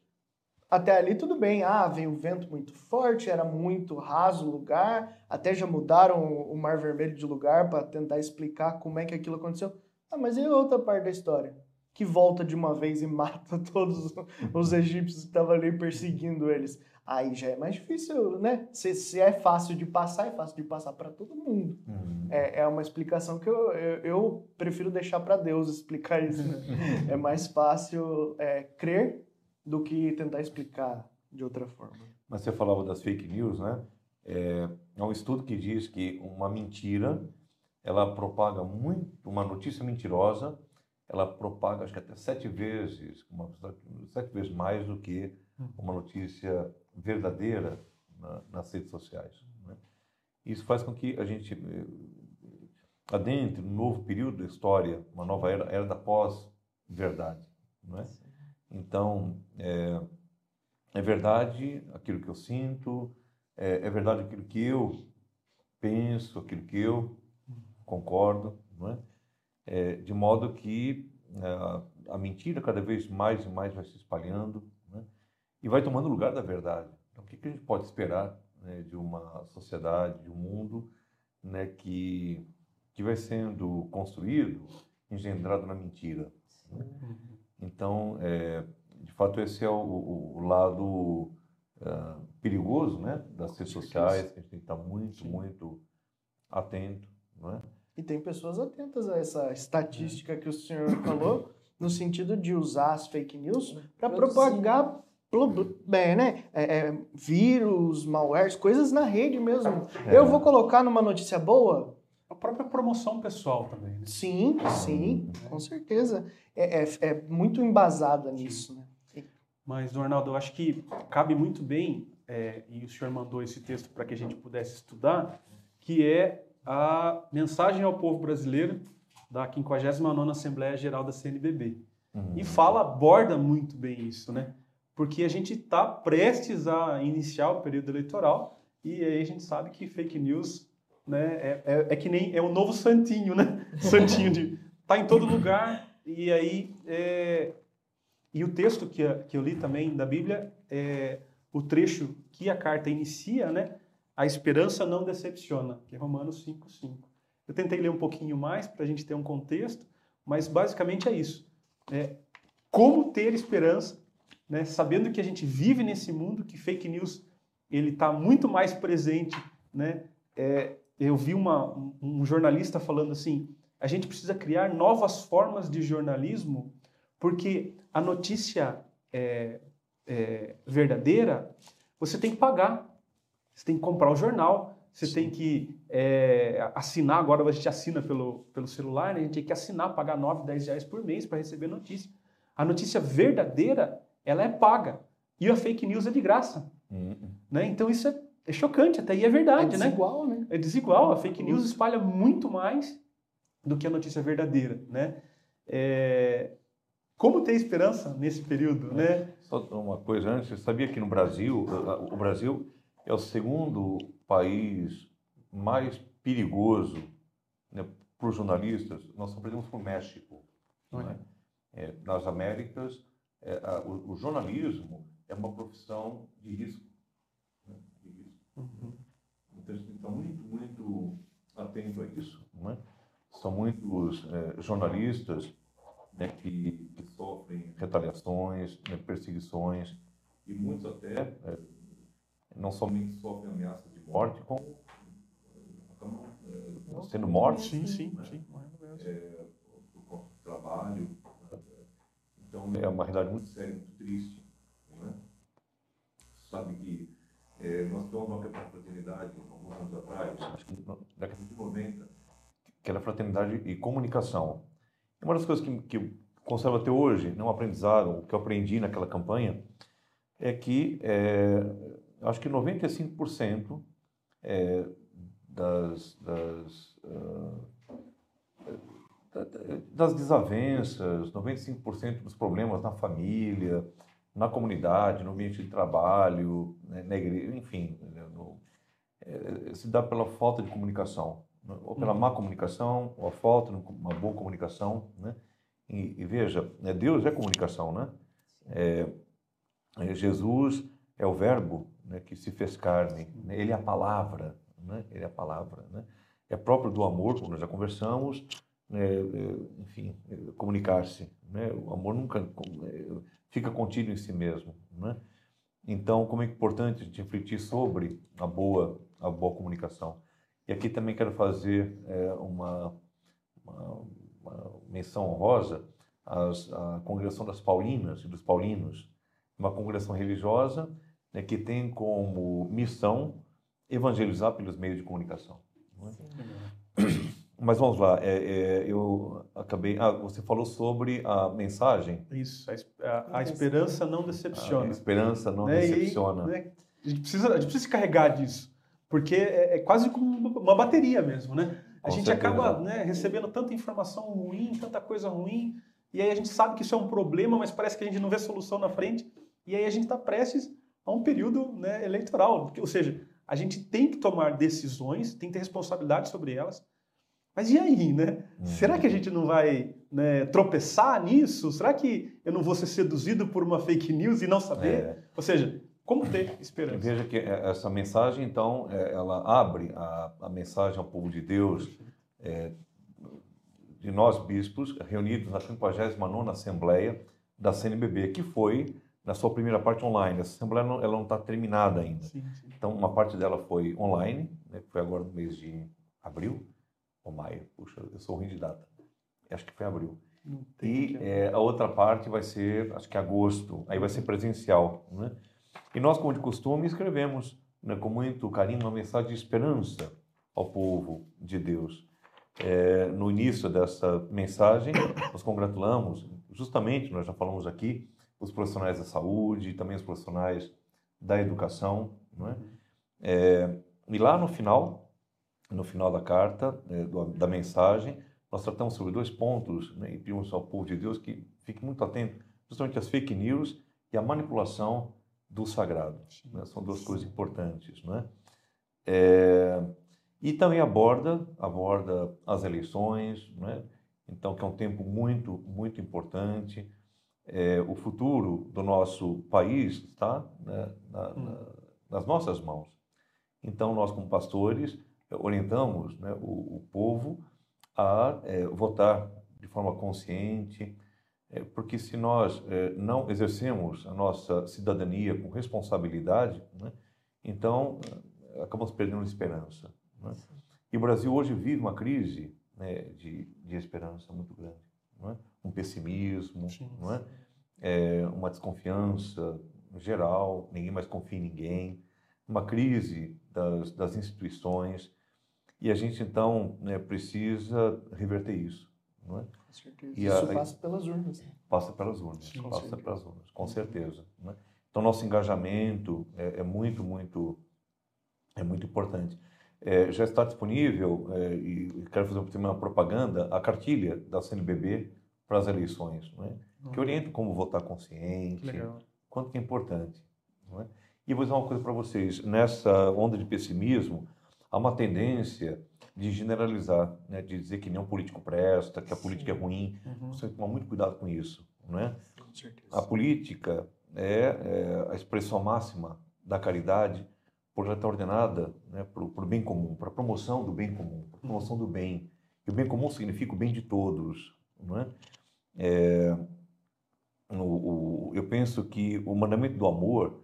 Até ali tudo bem, ah, veio um vento muito forte, era muito raso o lugar, até já mudaram o Mar Vermelho de lugar para tentar explicar como é que aquilo aconteceu. Ah, mas a outra parte da história? Que volta de uma vez e mata (laughs) todos os egípcios que estavam ali perseguindo eles. Aí já é mais difícil, né? Se, se é fácil de passar, é fácil de passar para todo mundo. Hum. É, é uma explicação que eu, eu, eu prefiro deixar para Deus (laughs) explicar isso. Né? é mais fácil é, crer do que tentar explicar de outra forma. Mas você falava das fake news, né? É, é um estudo que diz que uma mentira, ela propaga muito, uma notícia mentirosa, ela propaga acho que até sete vezes, uma, sete vezes mais do que uma notícia verdadeira na- nas redes sociais. né? Isso faz com que a gente eh, adentre um novo período da história, uma nova era, era da pós-verdade. Não é? Então, é, é verdade aquilo que eu sinto, é, é verdade aquilo que eu penso, aquilo que eu concordo, não é? É, de modo que é, a mentira cada vez mais e mais vai se espalhando né? e vai tomando lugar da verdade. Então, o que, que a gente pode esperar né, de uma sociedade, de um mundo né, que, que vai sendo construído, engendrado na mentira? né? Então, é, de fato, esse é o, o- o lado ah, perigoso né, das redes sociais, que a gente tem que estar muito, muito atento. Não é? E tem pessoas atentas a essa estatística que o senhor (coughs) falou, no sentido de usar as fake news para propagar pro- bem, né? É, é, vírus, malwares, coisas na rede mesmo. É. Eu vou colocar numa notícia boa? A própria promoção pessoal também, né? Sim, sim, com certeza. É, é, é muito embasada nisso, né? Mas, Arnaldo, eu acho que cabe muito bem, é, e o senhor mandou esse texto para que a gente pudesse estudar, que é a mensagem ao povo brasileiro da 59ª Assembleia Geral da CNBB. Uhum. E fala, aborda muito bem isso, né? Porque a gente está prestes a iniciar o período eleitoral e aí a gente sabe que fake news né, é, é, é que nem é o novo santinho, né? (laughs) Santinho de tá em todo lugar e aí é, e o texto que, que eu li também da Bíblia é o trecho que a carta inicia, né? A esperança não decepciona, que é Romanos 5:5. Eu tentei ler um pouquinho mais para a gente ter um contexto, mas basicamente é isso. É, como ter esperança, né? Sabendo que a gente vive nesse mundo, que fake news ele está muito mais presente, né? É, eu vi uma, um, jornalista falando assim: a gente precisa criar novas formas de jornalismo, porque a notícia é, é, verdadeira você tem que pagar, você tem que comprar o jornal, você tem que é, assinar. Agora a gente assina pelo, pelo celular, né? a gente tem que assinar, pagar 9, 10 reais por mês para receber notícia. A notícia verdadeira ela é paga e a fake news é de graça. Uhum. Né? Então isso é, é chocante, até aí é verdade, é né? desigual, né? É desigual. A fake news espalha muito mais do que a notícia verdadeira, né? É, Como ter esperança nesse período, né? Só uma coisa antes, você sabia que no Brasil, o Brasil é o segundo país mais perigoso né, para os jornalistas. Nós só perdemos para o México. não é? É, nas Américas, é, a- o, o jornalismo é uma profissão de risco. Né, risco. Então, a gente estar muito, muito atento a isso. Não é? São muitos é, jornalistas né, que, que sofrem retaliações, né, perseguições, e muitos até é, não somente sofrem ameaça de morte, como acabam é, sendo mortos. Sim, sim, né? sim. é, por conta do trabalho. né? Então é uma realidade muito séria, muito triste. Né? Sabe que é, nós tivemos uma fraternidade alguns anos atrás, acho que na década de 90, que fraternidade e comunicação. Uma das coisas que, que eu conservo até hoje, não aprendizado, o que eu aprendi naquela campanha, é que é, acho que 95% é, das, das ah, das desavenças, 95% dos problemas na família, na comunidade, no ambiente de trabalho, né, na igreja, enfim, né, no, é, se dá pela falta de comunicação, né, ou pela má comunicação, ou a falta de uma boa comunicação, né? E, e veja, né, Deus é comunicação, né? É, é, Jesus é o Verbo né, que se fez carne, né? Ele é a palavra, né? Ele é a palavra, né? É próprio do amor, como nós já conversamos, né, enfim, comunicar-se. Né? O amor nunca é, fica contido em si mesmo. Né? Então, como é importante a gente refletir sobre a boa, a boa comunicação. E aqui também quero fazer é, uma, uma, uma, menção honrosa às, à congregação das Paulinas e dos Paulinos, uma congregação religiosa né, que tem como missão evangelizar pelos meios de comunicação. É? Mas vamos lá, é, é, eu acabei. Ah, você falou sobre a mensagem. Isso, a, a, a esperança não decepciona. A esperança não né? decepciona. E, né? a, gente precisa, a gente precisa se carregar disso, porque é, é quase como uma bateria mesmo, né? A Com gente certeza. acaba né, recebendo tanta informação ruim, tanta coisa ruim, e aí a gente sabe que isso é um problema, mas parece que a gente não vê solução na frente, e aí a gente está prestes a um período né, eleitoral. Ou seja, a gente tem que tomar decisões, tem que ter responsabilidade sobre elas mas e aí, né? Uhum. Será que a gente não vai né, tropeçar nisso? Será que eu não vou ser seduzido por uma fake news e não saber? É. Ou seja, como ter esperança? Veja que é, essa mensagem, então, é, ela abre a, a mensagem ao povo de Deus, é, de nós bispos, reunidos na 59ª Assembleia da CNBB, que foi na sua primeira parte online. Essa Assembleia não, ela não está terminada ainda. Sim, sim. Então, uma parte dela foi online, né, foi agora no mês de abril, ou maio, puxa, eu sou ruim de data. Acho que foi abril. E é, a outra parte vai ser, acho que agosto, aí vai ser presencial. Né? E nós, como de costume, escrevemos né, com muito carinho uma mensagem de esperança ao povo de Deus. É, no início dessa mensagem, nós congratulamos, justamente, nós já falamos aqui, os profissionais da saúde, também os profissionais da educação. Né? É, e lá no final, no final da carta, né, da mensagem, nós tratamos sobre dois pontos né, e pedimos ao povo de Deus que fique muito atento, justamente as fake news e a manipulação do sagrado. Né? São duas coisas importantes. Né? É, e também aborda, aborda as eleições, né? então que é um tempo muito, muito importante. É, o futuro do nosso país está né, na, na, nas nossas mãos. Então, nós, como pastores, orientamos né, o, o, povo a é, votar de forma consciente, é, porque se nós é, não exercemos a nossa cidadania com responsabilidade, né, então é, acabamos perdendo a esperança. Né? E o Brasil hoje vive uma crise né, de, de esperança muito grande, é? um pessimismo, é? é? uma desconfiança geral, ninguém mais confia em ninguém, uma crise das, das instituições, e a gente, então, né, precisa reverter isso. Não é? Com certeza. E isso a, passa pelas urnas. Passa pelas urnas, Sim, passa pelas urnas, com certeza. Né? Então, nosso engajamento é, é, muito, muito, é muito importante. É, já está disponível, é, e quero fazer uma propaganda, a cartilha da CNBB para as eleições, não é? que orienta como votar consciente, quanto que é importante. Não é? E vou dizer uma coisa para vocês, nessa onda de pessimismo, há uma tendência de generalizar, né, de dizer que nenhum político presta, que a Sim. política é ruim. Uhum. Você tem que tomar muito cuidado com isso. Não é? Com certeza. A política é, é a expressão máxima da caridade, por já estar ordenada né, para o bem comum, para a promoção do bem comum, para a promoção do bem. E o bem comum significa o bem de todos. Não é? é o, o, eu penso que o mandamento do amor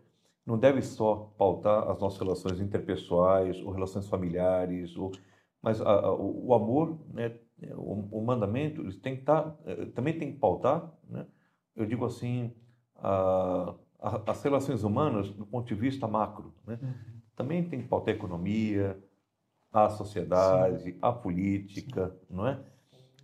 não deve só pautar as nossas relações interpessoais ou relações familiares, ou, mas a, a, o, o, amor, né, o, o mandamento, ele tem que estar, eh, também tem que pautar, né, eu digo assim, a, as relações humanas do ponto de vista macro. Né? Uhum. Também tem que pautar a economia, a sociedade, Sim. a política, Sim. não é?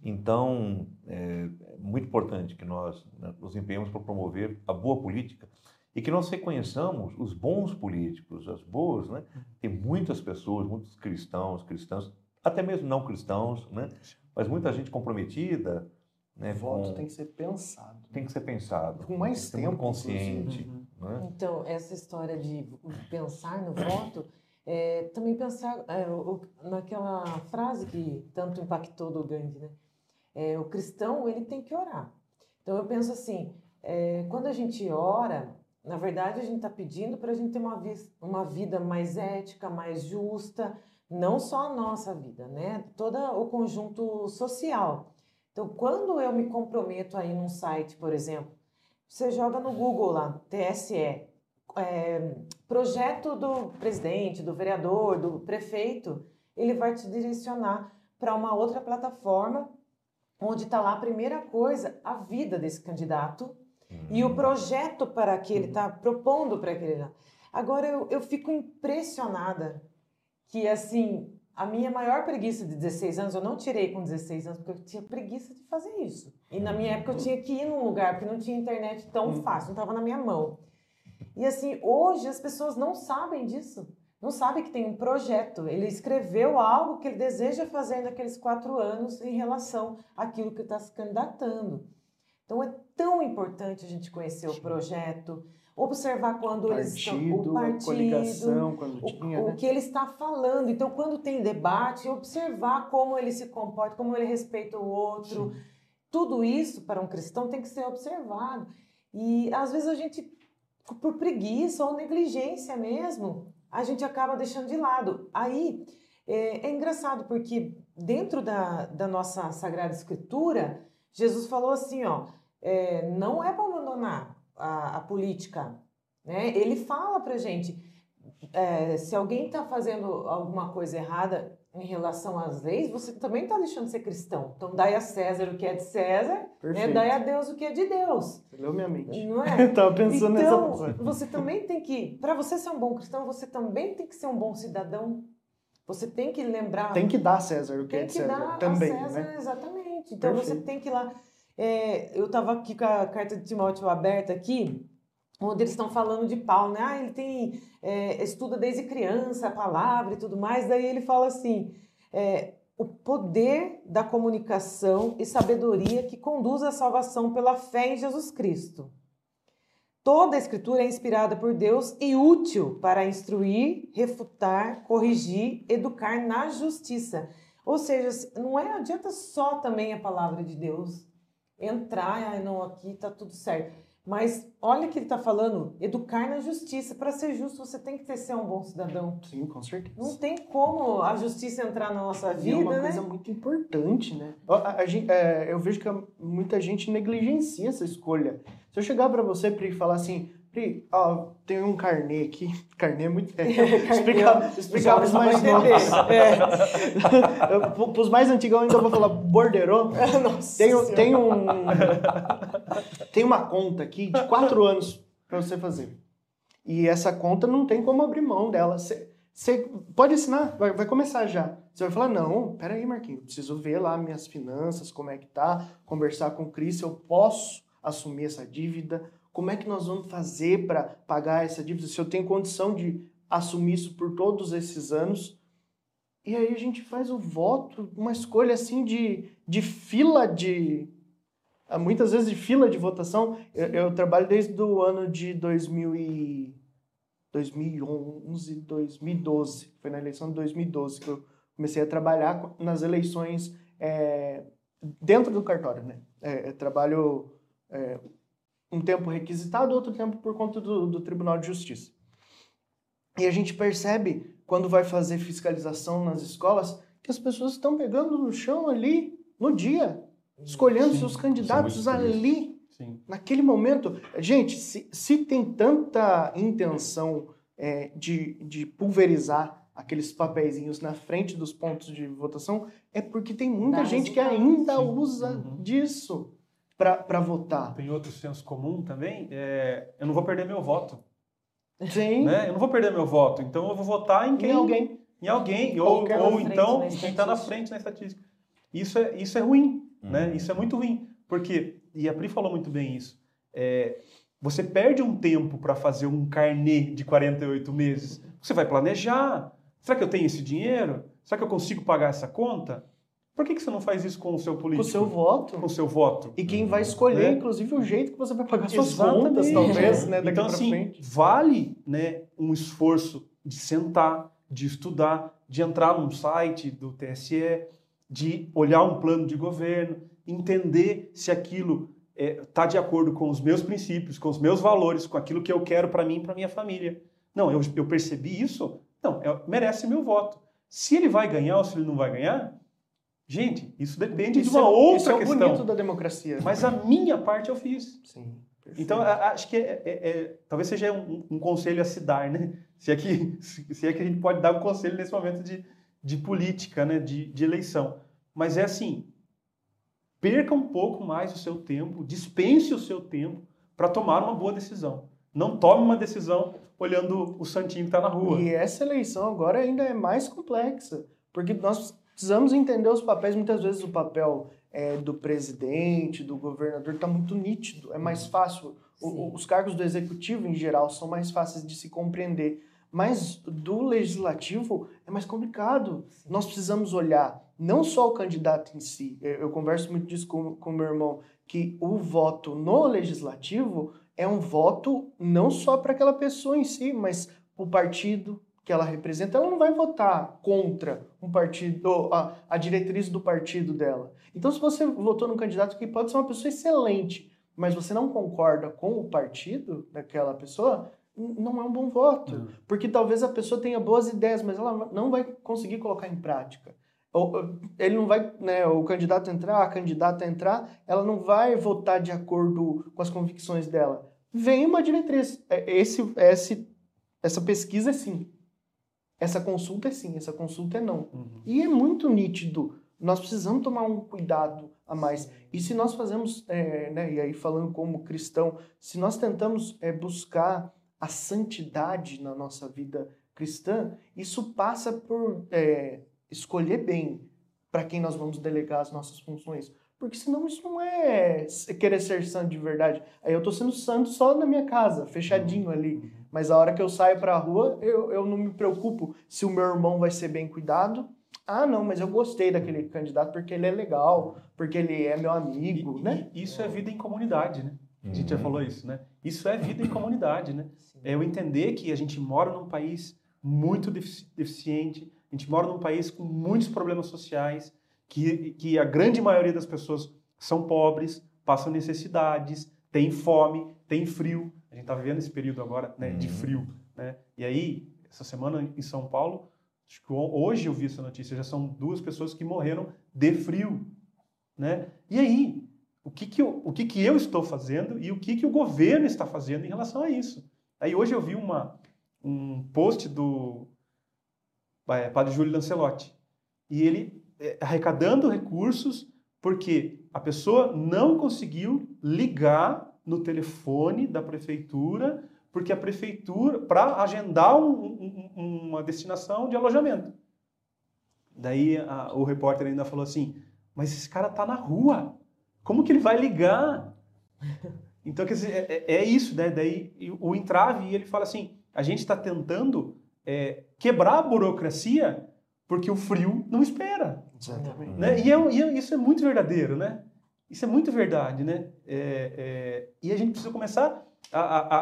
Então, é, é muito importante que nós né, nos empenhemos para promover a boa política e que nós reconheçamos os bons políticos, as boas, né? Tem muitas pessoas, muitos cristãos, cristãs, até mesmo não cristãos, né? Mas muita gente comprometida, né? O voto com... tem que ser pensado. Tem que ser pensado. Com mais tempo. consciente. Uhum. Né? Então, essa história de pensar no voto é, também pensar é, o, naquela frase que tanto impactou do Gandhi, né? É, o cristão ele tem que orar. Então eu penso assim, é, quando a gente ora, na verdade a gente está pedindo para a gente ter uma, uma vida mais ética, mais justa, não só a nossa vida, né? Todo o conjunto social. Então, quando eu me comprometo aí num site, por exemplo, você joga no Google lá, TSE, é, projeto do presidente, do vereador, do prefeito, ele vai te direcionar para uma outra plataforma onde está lá a primeira coisa, a vida desse candidato e o projeto para que ele está propondo para aquele. Agora eu, eu fico impressionada que assim a minha maior preguiça de 16 anos, eu não tirei com 16 anos, porque eu tinha preguiça de fazer isso. E na minha época eu tinha que ir num lugar, porque não tinha internet tão uhum. fácil, não estava na minha mão. E assim, hoje as pessoas não sabem disso. Não sabem que tem um projeto. Ele escreveu algo que ele deseja fazer naqueles quatro anos em relação àquilo que está se candidatando. Então é tão importante a gente conhecer o projeto, observar quando partido, eles estão o partido, quando o, tinha, o né? que ele está falando. Então, quando tem debate, observar como ele se comporta, como ele respeita o outro. Sim. Tudo isso para um cristão tem que ser observado. E às vezes a gente por preguiça ou negligência mesmo, a gente acaba deixando de lado. Aí é, é engraçado porque dentro da, da nossa Sagrada Escritura, Jesus falou assim, ó, é, não é para abandonar a, a, política, né? Ele fala para gente, é, se alguém está fazendo alguma coisa errada, em relação às leis, você também está deixando de ser cristão. Então, dai a César o que é de César, né? dai a Deus o que é de Deus. Leu minha mente. Não é? (laughs) Estava pensando então, nessa coisa. Você também tem que, para você ser um bom cristão, você também tem que ser um bom cidadão. Você tem que lembrar. Tem que dar a César o que é de César. Tem que dar também, a César, né? exatamente. Então, Perfeito. você tem que ir lá. É, eu estava aqui com a carta de Timóteo aberta aqui onde eles estão falando de Paulo, né? Ah, ele tem é, estuda desde criança a palavra e tudo mais. Daí ele fala assim: é, o poder da comunicação e sabedoria que conduz à salvação pela fé em Jesus Cristo. Toda a Escritura é inspirada por Deus e útil para instruir, refutar, corrigir, educar na justiça. Ou seja, não é adianta só também a palavra de Deus entrar, ai não, aqui está tudo certo. Mas olha que ele está falando, educar na justiça. Para ser justo, você tem que ter, ser um bom cidadão. Sim, com certeza. Não tem como a justiça entrar na nossa vida, e é uma né? coisa muito importante, né? A, a, gente, é, eu vejo que muita gente negligencia essa escolha. Se eu chegar para você, Pri, e falar assim, Pri, ó, tem um carnê aqui. Carnê é muito. É, (laughs) explicar explicar para os mais novos. (laughs) É. para os mais antigos, eu ainda vou falar borderô. (laughs) tem, tem, um, tem uma conta aqui de quatro anos para você fazer. E essa conta não tem como abrir mão dela. Você pode assinar, vai, vai começar já. Você vai falar, não, peraí, Marquinhos, preciso ver lá minhas finanças, como é que tá, conversar com o Cris, eu posso assumir essa dívida, como é que nós vamos fazer para pagar essa dívida? Se eu tenho condição de assumir isso por todos esses anos. E aí a gente faz o voto, uma escolha assim de, de fila de. Muitas vezes de fila de votação. Eu, eu trabalho desde o ano de 2000 e 2011, 2012. Foi na eleição de 2012 que eu comecei a trabalhar nas eleições é, dentro do cartório, né? É, trabalho é, um tempo requisitado, outro tempo por conta do, do Tribunal de Justiça. E a gente percebe, quando vai fazer fiscalização nas escolas, que as pessoas estão pegando no chão ali, no dia, escolhendo Sim, seus candidatos ali. Sim. naquele momento, gente, se, se tem tanta intenção é, de, de pulverizar aqueles papeizinhos na frente dos pontos de votação, é porque tem muita Dá gente que resultado. ainda Sim. usa Uhum. disso para votar. Tem outro senso comum também, é, eu não vou perder meu voto, Sim, né? Eu não vou perder meu voto, então eu vou votar em em quem alguém. em alguém, Ou ou, quem tá ou na frente então na quem está na estatística. frente na estatística. Isso é, isso é ruim, né? Uhum. Isso é muito ruim, porque, e a Pri falou muito bem isso, é, você perde um tempo para fazer um carnê de 48 meses, você vai planejar, será que eu tenho esse dinheiro? Será que eu consigo pagar essa conta? Por que, que você não faz isso com o seu Com político? o seu voto. Com o seu voto? E quem vai escolher, Né? inclusive, o jeito que você vai pagar suas Exatamente. contas, talvez, né, daqui então, pra assim, frente. vale né, um esforço de sentar, de estudar, de entrar num site do TSE, de olhar um plano de governo, entender se aquilo está de acordo com os meus princípios, com os meus valores, com aquilo que eu quero para mim e para minha família. Não, eu, eu percebi isso, não, é- merece meu voto. Se ele vai ganhar ou se ele não vai ganhar, gente, isso depende Isso de uma é, outra isso é questão. bonito da democracia. Mas a minha parte eu fiz. Sim. perfeito. Então, a- acho que é- é- é- talvez seja um, um conselho a se dar, né? Se é, que, se se é que a gente pode dar um conselho nesse momento de, de política, né? De, de eleição. Mas é assim, perca um pouco mais o seu tempo, dispense o seu tempo para tomar uma boa decisão. Não tome uma decisão olhando o santinho que está na rua. E essa eleição agora ainda é mais complexa, porque nós precisamos entender os papéis. Muitas vezes o papel é, do presidente, do governador, está muito nítido, é mais fácil. O- Sim. os cargos do executivo, em geral, são mais fáceis de se compreender. Mas do legislativo é mais complicado. Nós precisamos olhar não só o candidato em si. Eu, eu converso muito disso com o meu irmão, que o voto no legislativo é um voto não só para aquela pessoa em si, mas o partido que ela representa. Ela não vai votar contra um partido, a, a diretriz do partido dela. Então, se você votou num candidato que pode ser uma pessoa excelente, mas você não concorda com o partido daquela pessoa, não é um bom voto. Uhum. Porque talvez a pessoa tenha boas ideias, mas ela não vai conseguir colocar em prática. Ou, ou, ele não vai, né, o candidato entrar, a candidata entrar, ela não vai votar de acordo com as convicções dela. Vem uma diretriz. É, Esse, esse, essa pesquisa é sim. Essa consulta é sim, essa consulta é não. Uhum. E é muito nítido. Nós precisamos tomar um cuidado a mais. E se nós fazemos, é, né, e aí falando como cristão, se nós tentamos é, buscar a santidade na nossa vida cristã, isso passa por é, escolher bem para quem nós vamos delegar as nossas funções. Porque senão isso não é querer ser santo de verdade. Aí eu tô sendo santo só na minha casa, fechadinho ali. Mas a hora que eu saio para a rua, eu, eu não me preocupo se o meu irmão vai ser bem cuidado. Ah, não, mas eu gostei daquele candidato porque ele é legal, porque ele é meu amigo, E- né? e isso é vida em comunidade, né? A gente já Uhum. falou isso, né? Isso é vida em comunidade, né? Sim. É eu entender que a gente mora num país muito defici- deficiente, a gente mora num país com muitos problemas sociais, que, que a grande maioria das pessoas são pobres, passam necessidades, têm fome, têm frio. A gente está vivendo esse período agora né, de Uhum. frio. Né? E aí, essa semana em São Paulo, acho que ho- hoje eu vi essa notícia, já são duas pessoas que morreram de frio. Né? E aí, o que, que, eu, o que, que eu estou fazendo e o que, que o governo está fazendo em relação a isso? Aí hoje eu vi uma, um post do é, Padre Júlio Lancelotti. E ele é, arrecadando recursos porque a pessoa não conseguiu ligar no telefone da prefeitura, porque a prefeitura, para agendar um- um- uma destinação de alojamento. Daí a- o repórter ainda falou assim: Mas esse cara tá na rua, como que ele vai ligar? (laughs) Então, quer dizer, é, é- é isso, né? Daí o entrave, e ele fala assim: a gente está tentando é, quebrar a burocracia porque o frio não espera. Exatamente. Né? E, é- e é- isso é muito verdadeiro, né? Isso é muito verdade, né? É, é, e a gente precisa começar a, a,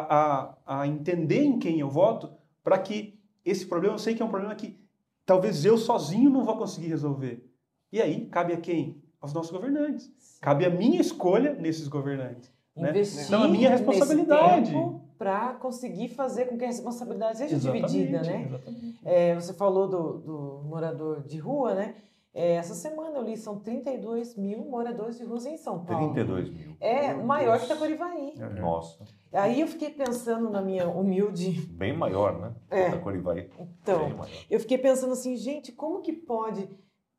a, a entender em quem eu voto para que esse problema, eu sei que é um problema que talvez eu sozinho não vou conseguir resolver. E aí, cabe a quem? Aos nossos governantes. Cabe a minha escolha nesses governantes. né? Investir Então, a minha responsabilidade. para conseguir fazer com que a responsabilidade seja Exatamente, dividida, né? exatamente. É, você falou do, do morador de rua, né? É, essa semana eu li, são 32 mil moradores de ruas em São Paulo. 32 mil. É Meu maior Deus. que Itaquarivaí. Nossa. Aí eu fiquei pensando na minha humilde. Bem maior, né? É. Itaquarivaí. Então, eu fiquei pensando assim, gente, como que pode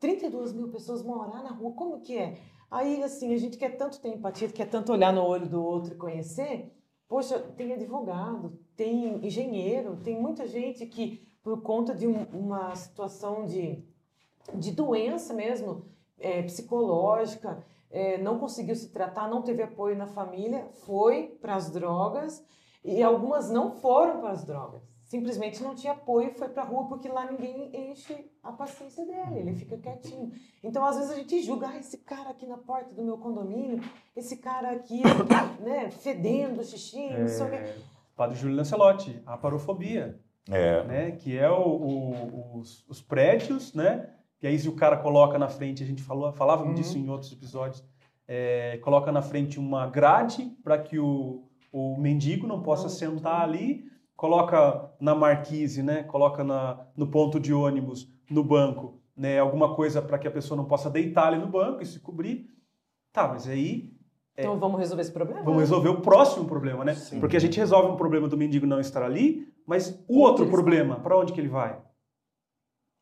32 mil pessoas morar na rua? Como que é? Aí, assim, a gente quer tanto ter empatia, quer tanto olhar no olho do outro e conhecer. Poxa, tem advogado, tem engenheiro, tem muita gente que, por conta de um- uma situação de, de doença mesmo, é, psicológica, é, não conseguiu se tratar, não teve apoio na família, foi para as drogas e algumas não foram para as drogas. Simplesmente não tinha apoio e foi para a rua porque lá ninguém enche a paciência dele, ele fica quietinho. Então, às vezes a gente julga, ah, esse cara aqui na porta do meu condomínio, esse cara aqui, (coughs) né, fedendo xixi, não sei o quê. É, Padre Júlio Lancelotti, a parofobia, É. né? Que é o- o- os, os prédios, né? E aí se o cara coloca na frente, a gente falou, falava Uhum. disso em outros episódios, é, coloca na frente uma grade para que o, o mendigo não possa Não, sentar ali, coloca na marquise, né? Coloca na, no ponto de ônibus, no banco, né? Alguma coisa para que a pessoa não possa deitar ali no banco e se cobrir. Tá, mas aí Então vamos resolver esse problema? Vamos resolver o próximo problema, né? Sim. Porque a gente resolve um problema do mendigo não estar ali, mas o outro problema, para onde que ele vai?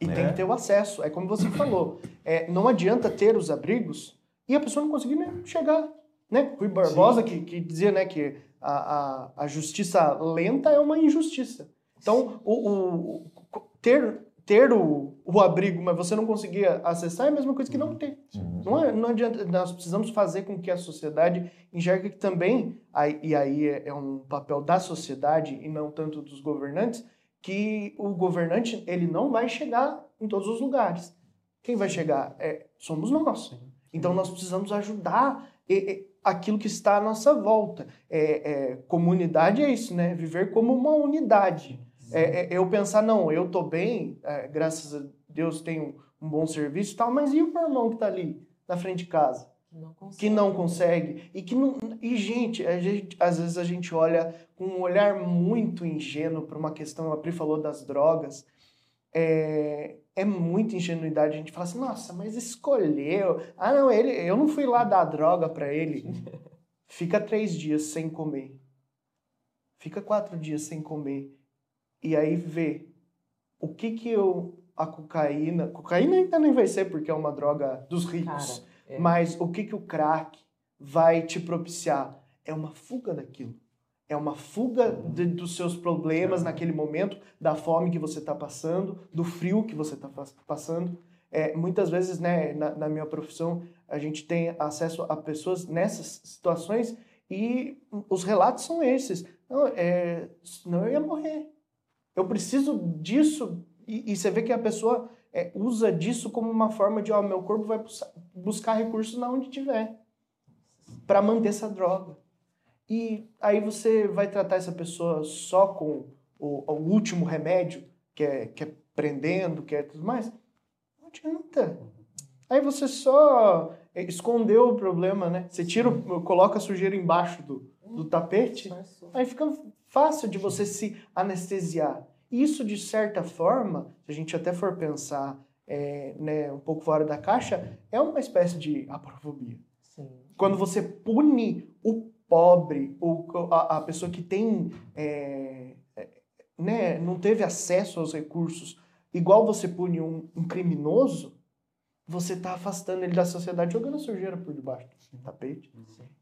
E É. tem que ter o acesso. É como você falou. É, não adianta ter os abrigos e a pessoa não conseguir nem chegar. Né? Rui Barbosa que, que dizia né, que a, a, a justiça lenta é uma injustiça. Então, o, o- o- ter, ter o, o abrigo, mas você não conseguir acessar é a mesma coisa que não ter. Uhum. Não, é, não adianta, nós precisamos fazer com que a sociedade enxergue que também, e aí é, é um papel da sociedade e não tanto dos governantes, que o governante ele não vai chegar em todos os lugares. Quem vai chegar é, somos nós. Então nós precisamos ajudar e- e aquilo que está à nossa volta. É, é, comunidade é isso, né? Viver como uma unidade. É, é, eu pensar, não, eu tô bem, é, graças a Deus tenho um bom serviço e tal, mas e o meu irmão que tá ali na frente de casa? Não que não consegue. E que não e gente, a gente às vezes a gente olha com um olhar muito ingênuo para uma questão a Pri falou das drogas é, é muita ingenuidade. A gente fala assim nossa mas escolheu. Ah não ele eu não fui lá dar droga para ele. (laughs) Fica três dias sem comer. Fica quatro dias sem comer. E aí vê o que que eu a cocaína cocaína ainda nem vai ser porque é uma droga dos ricos. Cara, é. mas o que, que o crack vai te propiciar? É uma fuga daquilo. É uma fuga de- dos seus problemas naquele momento, da fome que você está passando, do frio que você está passando. É, muitas vezes, né, na, na minha profissão, a gente tem acesso a pessoas nessas situações e os relatos são esses. Não, é, senão eu ia morrer. Eu preciso disso. E, e você vê que a pessoa é, usa disso como uma forma de, ó, meu corpo vai bus- buscar recursos na onde tiver para manter essa droga. E aí você vai tratar essa pessoa só com o, o último remédio, que é, que é prendendo, que é tudo mais. Não adianta. Aí você só é, escondeu o problema, né? Você tira, coloca a sujeira embaixo do, do tapete. Aí fica fácil de você se anestesiar. Isso, de certa forma, se a gente até for pensar é, né, um pouco fora da caixa, é uma espécie de aprofobia. Sim. Quando você pune o pobre, o, a, a pessoa que tem, é, é, né, não teve acesso aos recursos, igual você pune um, um criminoso, você está afastando ele da sociedade, jogando a sujeira por debaixo do tapete.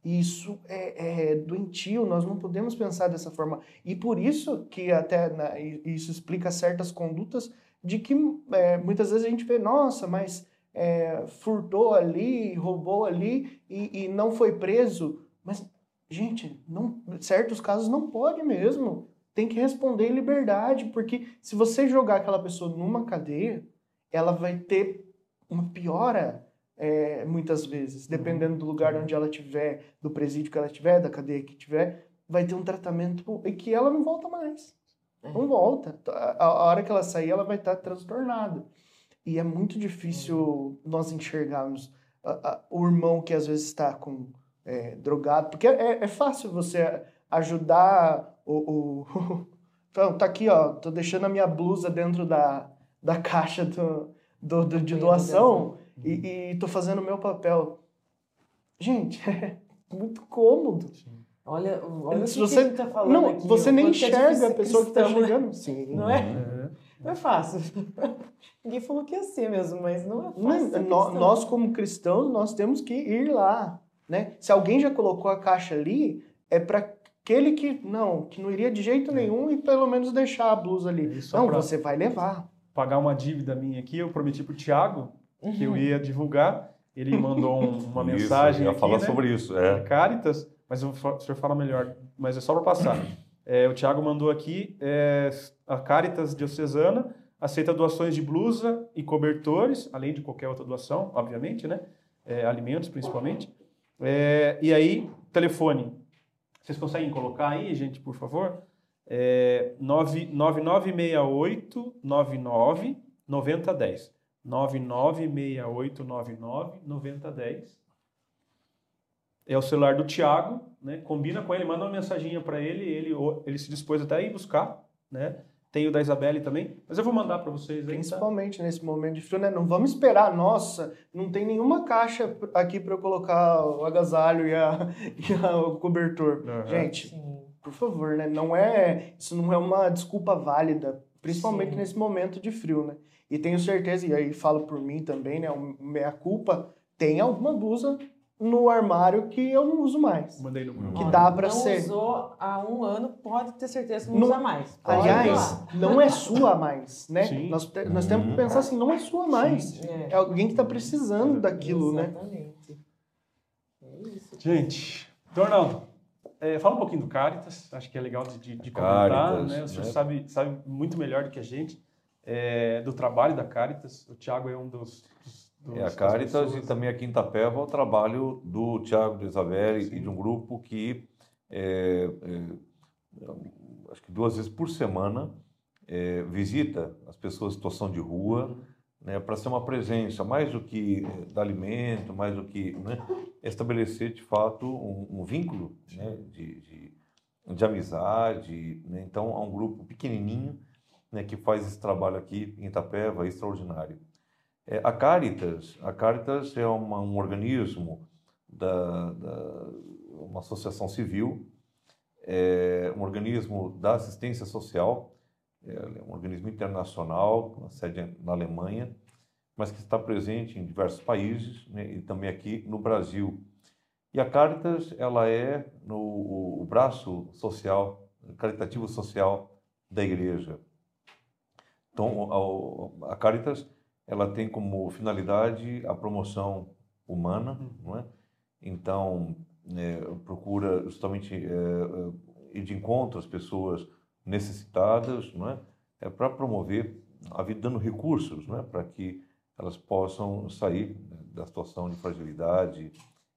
E Isso é, é doentio, nós não podemos pensar dessa forma. E por isso que até na- isso explica certas condutas de que é, muitas vezes a gente vê, nossa, mas é, furtou ali, roubou ali e, e não foi preso. Mas, gente, não, certos casos não pode mesmo. Tem que responder em liberdade, porque se você jogar aquela pessoa numa cadeia, ela vai ter uma piora é, muitas vezes, dependendo do lugar onde ela estiver, do presídio que ela estiver, da cadeia que tiver, vai ter um tratamento e que ela não volta mais. É. Não volta. A, a hora que ela sair, ela vai estar transtornada. E é muito difícil nós enxergarmos a- a- o irmão que às vezes está com é, drogado, porque é, é fácil você ajudar o, o- (laughs) Então, tá aqui, ó, tô deixando a minha blusa dentro da, da caixa do, do, do- de doação e, e tô fazendo o meu papel. Gente, (laughs) é muito cômodo. Olha, olha Se o que você- que tá falando Não, aqui, você nem é enxerga a pessoa que tá cristão, né? chegando. Sim. Não é? É. Não é fácil. (laughs) Ninguém falou que ia ser mesmo, mas não é fácil. Não, ser nó- cristão. nós, como cristãos, nós temos que ir lá, né? Se alguém já colocou a caixa ali, é para aquele que não, que não iria de jeito nenhum e pelo menos deixar a blusa ali. É, Não, pra- você vai levar. Pagar uma dívida minha aqui, eu prometi pro Thiago que Uhum. eu ia divulgar. Ele mandou um- (laughs) uma Isso, mensagem eu ia aqui, falar né? sobre isso. É. Caritas, mas o senhor fala melhor, mas é só para passar. É, o Thiago mandou aqui, é, a Caritas Diocesana aceita doações de blusa e cobertores, além de qualquer outra doação, obviamente, né? É, alimentos, principalmente. É, e aí, telefone. Vocês conseguem colocar aí, gente, por favor? É, 9 9968 99 9010. 9968 99 9010 é o celular do Thiago, né? Combina com ele, manda uma mensaginha para ele, ele ele se dispôs até a ir buscar, né? Tem o da Isabelle também, mas eu vou mandar para vocês aí, tá? Principalmente nesse momento de frio, né? Não vamos esperar, nossa, não tem nenhuma caixa aqui para eu colocar o agasalho e, a, (laughs) e a- o cobertor. Aham. Gente, Sim. Por favor, né? Não é, isso não é uma desculpa válida, principalmente Sim. nesse momento de frio, né? E tenho certeza, e aí falo por mim também, né? o Meia culpa, tem alguma blusa no armário que eu não uso mais. Mandei no grupo. Que dá pra não ser. usou há um ano, pode ter certeza que não, Não- usa mais. Pode Aliás, usar. não é sua mais, né? Sim. Nós, te- nós temos que pensar assim, não é sua mais. É. É alguém que está precisando daquilo, né? Exatamente. É isso. Gente, Arnaldo, é, fala um pouquinho do Caritas, acho que é legal de, de, de comentar, Caritas, né? O senhor né? sabe, sabe muito melhor do que a gente é, do trabalho da Caritas. O Thiago é um dos... dos, É a Caritas e também aqui em Itapeva o trabalho do Tiago de Isabelle e de um grupo que é, é, acho que duas vezes por semana é, visita as pessoas em situação de rua né, para ser uma presença, mais do que é, dar alimento, mais do que né, estabelecer de fato um, um vínculo né, de, de, de amizade. né. Então, há um grupo pequenininho né, que faz esse trabalho aqui em Itapeva extraordinário. É, a Caritas, a Caritas é uma- um organismo da, da- uma associação civil, é um organismo da assistência social, é um organismo internacional, com sede na Alemanha, mas que está presente em diversos países né, e também aqui no Brasil. E a Caritas, ela é no, o, braço social, caritativo social da igreja. Então, a, a Caritas, ela tem como finalidade a promoção humana, não é? Então, é, procura justamente é, é, ir de encontro às pessoas necessitadas, não é? É para promover a vida, dando recursos, não é? Para que elas possam sair né, da situação de fragilidade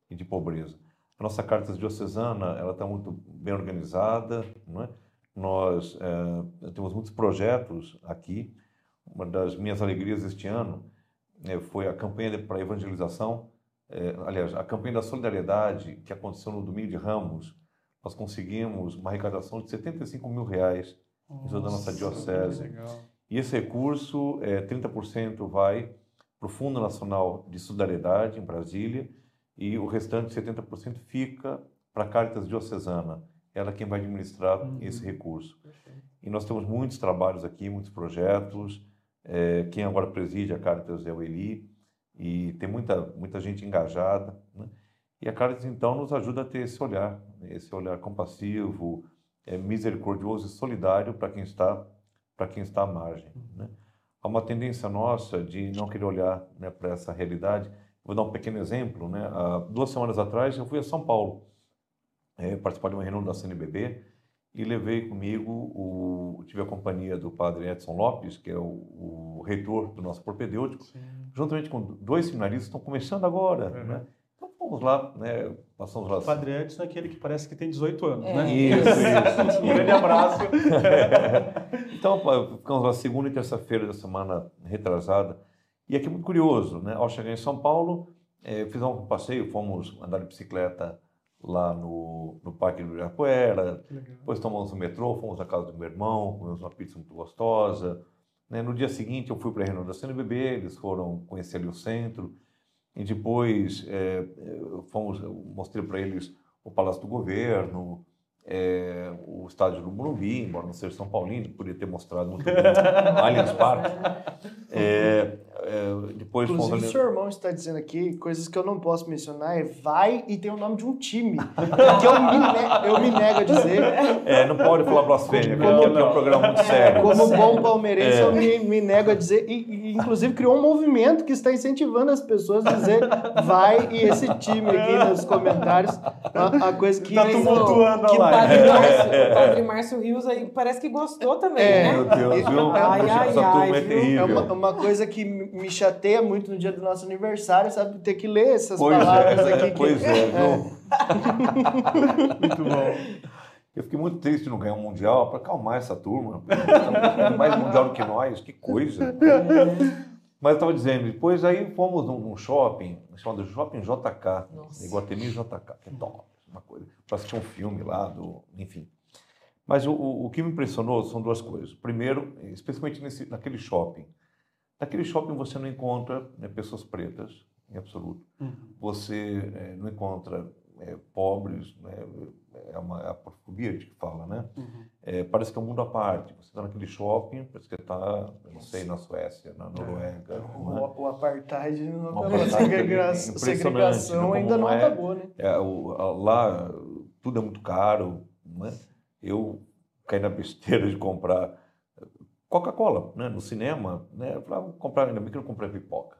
e de pobreza. A nossa Caritas Diocesana, ela está muito bem organizada, não é? Nós é, temos muitos projetos aqui. Uma das minhas alegrias este ano é, foi a campanha para evangelização, é, aliás, a campanha da solidariedade que aconteceu no domingo de Ramos. Nós conseguimos uma arrecadação de 75 mil reais isso da nossa diocese. E esse recurso, é, 30% vai para o Fundo Nacional de Solidariedade, em Brasília, e o restante, 70%, fica para a Caritas Diocesana. Ela é quem vai administrar Uhum. esse recurso. E nós temos muitos trabalhos aqui, muitos projetos. É, quem agora preside a Caritas é o Eli, e tem muita, muita gente engajada. Né? E a Caritas, então, nos ajuda a ter esse olhar, né? esse olhar compassivo, é, misericordioso e solidário para quem está para quem está à margem. Né? Há uma tendência nossa de não querer olhar né, para essa realidade. Vou dar um pequeno exemplo. Né? Há duas semanas atrás eu fui a São Paulo é, participar de uma reunião da CNBB e levei comigo o tive a companhia do padre Edson Lopes, que é o, o reitor do nosso propedêutico, Sim. juntamente com dois seminaristas que estão começando agora. Uhum. Né? Vamos lá, né? passamos lá. O Padre Edson é aquele que parece que tem 18 anos, É. né? Isso, (laughs) isso. Um grande abraço. (laughs) então, ficamos lá segunda e terça-feira da semana retrasada. E aqui é muito curioso, né? Ao chegar em São Paulo, eh, fizemos um passeio, fomos andar de bicicleta lá no, no Parque do Ibirapuera, depois tomamos o metrô, fomos à casa do meu irmão, comemos uma pizza muito gostosa, Né? No dia seguinte, eu fui para a reunião da CNBB, eles foram conhecer ali o centro, e depois é, fomos, mostrei para eles o Palácio do Governo, é, o estádio do Morumbi, embora não seja São Paulino, poderia ter mostrado muito bem Allianz Parque. É, é, depois Inclusive, o seu irmão está dizendo aqui coisas que eu não posso mencionar. É vai e tem o nome de um time. (laughs) que eu me, ne- eu me nego a dizer. É, não pode falar blasfêmia, porque aqui é um programa muito sério. Como bom palmeirense, É. eu me, me nego a dizer. E, e, inclusive, criou um movimento que está incentivando as pessoas a dizer vai e esse time aqui nos comentários. A, a coisa que. Tá tumultuando a que live. Padre Márcio, o Padre Márcio Rios aí parece que gostou também, É. Meu né? Deus, viu? Ai, Poxa, ai, essa ai, turma é viu? É terrível. uma, uma coisa que me chateia muito no dia do nosso aniversário, sabe? Ter que ler essas Pois palavras (laughs) é, aqui. que- pois (laughs) é, viu? Muito bom. Eu fiquei muito triste de não ganhar um mundial para acalmar essa turma. Mais mundial do que nós, que coisa. Mas eu estava dizendo, depois aí fomos num, num shopping, chamado Shopping JK, Nossa. Iguatemi JK, que é top, uma coisa. Para assistir um filme lá, do, enfim. Mas o, o, o que me impressionou são duas coisas. Primeiro, especialmente nesse, naquele shopping. Naquele shopping você não encontra né, pessoas pretas, em absoluto. Você eh, não encontra eh, pobres, né, é uma é porfobia que fala, né? É, parece que é um mundo à parte. Você está naquele shopping, parece que está, não sei, na Suécia, na Noruega. né? O, o apartheid não acabou. (laughs) A é segregação né, ainda não é. acabou, né? É, o- a- lá tudo é muito caro, né? Eu caí na besteira de comprar Coca-Cola, né? No cinema, né? Vou comprar, ainda bem que eu não comprei pipoca.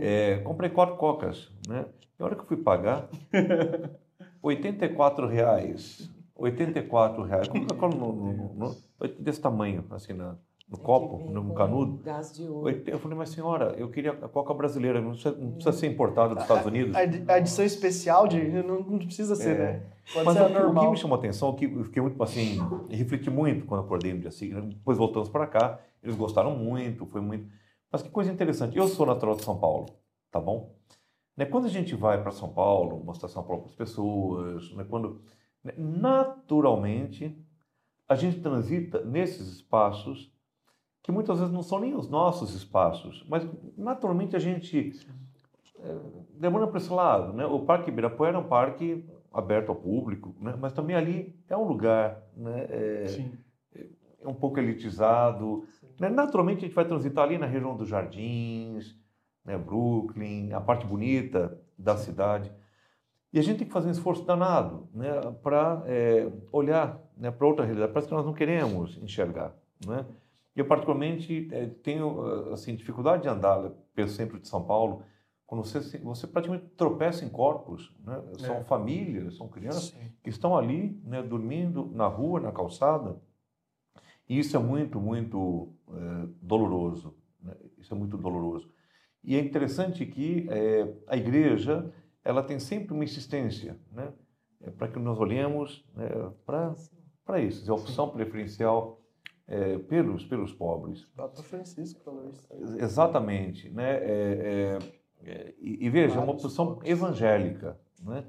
É, comprei quatro cocas, né? E a hora que eu fui pagar, (laughs) 84 reais. 84 reais. Coca-Cola no, no- no- desse tamanho, assim, na, no copo, Tem no canudo. Gás de ouro. Eu falei, mas senhora, eu queria a coca brasileira, não precisa, não precisa ser importada dos Estados Unidos. A a edição especial de não, não precisa ser, É. né? Pode Mas ser o, que- o que normal. me chamou a atenção, o que eu fiquei muito assim, refleti muito quando acordei no dia seguinte, depois voltamos para cá, eles gostaram muito, foi muito. Mas que coisa interessante, eu sou natural de São Paulo, tá bom? Né, quando a gente vai para São Paulo, mostrar São Paulo para as pessoas, né, quando né, naturalmente a gente transita nesses espaços que muitas vezes não são nem os nossos espaços, mas naturalmente a gente é, demanda para esse lado, né? O Parque Ibirapuera é um parque aberto ao público, né? mas também ali é um lugar, né? É, Sim. é um pouco elitizado. Né? Naturalmente a gente vai transitar ali na região dos Jardins, né? Brooklyn, a parte bonita da cidade. E a gente tem que fazer um esforço danado né? para olhar né? para outra realidade. Parece que nós não queremos enxergar. Né? Eu, particularmente, eh, tenho assim, dificuldade de andar pelo centro de São Paulo quando você, você praticamente tropeça em corpos. Né? São É. famílias, são crianças Sim. que estão ali, né, dormindo na rua, na calçada. E isso é muito, muito eh, doloroso. né? Isso é muito doloroso. E é interessante que eh, a igreja ela tem sempre uma insistência né, para que nós olhemos né, para para isso, a opção preferencial eh, pelos, pelos pobres. O Papa Francisco falou isso. Exatamente, né? É, é, é, e, e veja, é uma posição evangélica, né?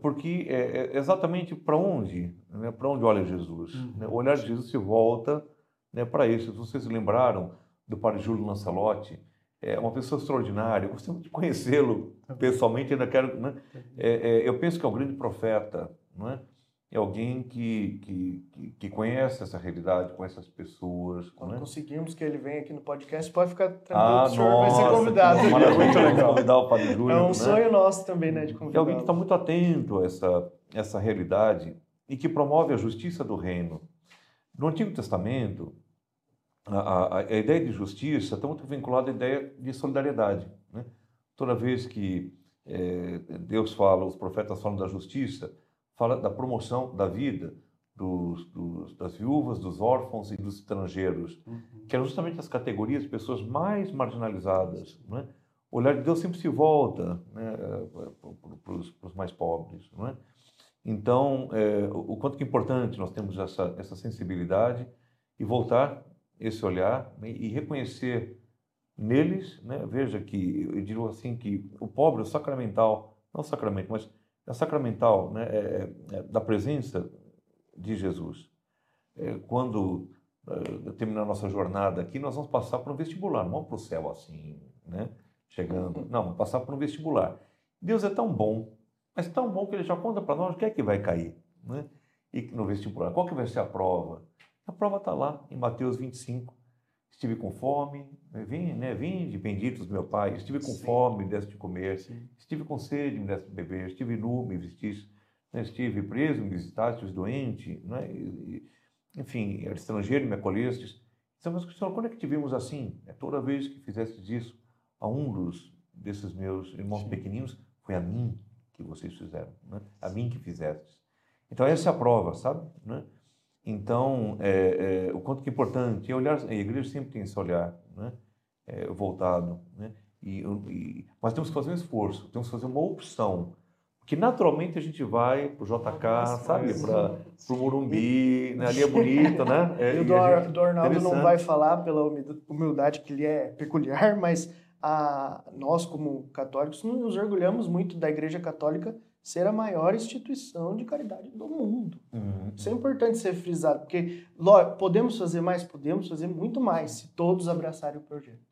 Porque é, é exatamente para onde, né? Para onde olha Jesus? né? O olhar de Jesus se volta, né? Para isso. Vocês se lembraram do Padre Júlio Lancelotti, é uma pessoa extraordinária. Eu gostaria muito de conhecê-lo pessoalmente. Ainda quero, né? É, é, eu penso que é um grande profeta, não é? É alguém que, que, que, conhece essa realidade, conhece as pessoas, Quando não é? conseguimos que ele venha aqui no podcast, pode ficar tranquilo, Ah, o senhor vai ser nossa, convidado. que maravilha. Muito legal convidar o Padre. É um né? sonho nosso também, né, de É convidar. alguém que está muito atento a essa, essa realidade e que promove a justiça do reino. No Antigo Testamento, a, a, a ideia de justiça está muito vinculada à ideia de solidariedade. Né? Toda vez que eh, Deus fala, os profetas falam da justiça, fala da promoção da vida dos, dos- das viúvas, dos órfãos e dos estrangeiros, que eram justamente as categorias de pessoas mais marginalizadas. Né? O olhar de Deus sempre se volta né, para os mais pobres. Não é? Então, é, o o quanto que é importante nós temos essa, essa sensibilidade e voltar esse olhar né, e reconhecer neles, né, veja que eu digo assim que o pobre, o sacramental, não sacramento, mas é sacramental, né, é, é da presença de Jesus. É, quando uh, terminar nossa jornada aqui, nós vamos passar por um vestibular, não vamos para o céu assim, né? Chegando. Não, vamos passar por um vestibular. Deus é tão bom, mas tão bom que ele já conta para nós o que é que vai cair, né? E no vestibular, qual que vai ser a prova? A prova está lá em Mateus 25. Estive com fome, né? vim, né? Vinde, benditos meu Pai. Estive com Sim. fome, me deste de comer. Sim. Estive com sede, me deste de beber. Estive nu, me vestiste. Né? Estive preso, me visitastes, doente. Né? E, enfim, era estrangeiro, me acolhestes. Então, mas, Senhor, quando é que te vimos assim? É toda vez que fizestes isso a um dos desses meus irmãos Sim. pequeninos, foi a mim que vocês fizeram, né? a mim que fizestes. Então, essa é a prova, sabe? Né? Então, é, é, o quanto que é importante, é olhar, a igreja sempre tem esse olhar né? É, voltado, né? E, e, mas temos que fazer um esforço, temos que fazer uma opção, que naturalmente a gente vai para o JK, sabe, para o Morumbi, né? ali é bonito, né? (laughs) É, e o do, do Arnaldo não vai falar pela humildade que ele é peculiar, (laughs) mas a, nós como católicos nos orgulhamos muito da Igreja Católica ser a maior instituição de caridade do mundo. Uhum. Isso é importante ser frisado, porque lógico, podemos fazer mais, podemos fazer muito mais se todos abraçarem o projeto.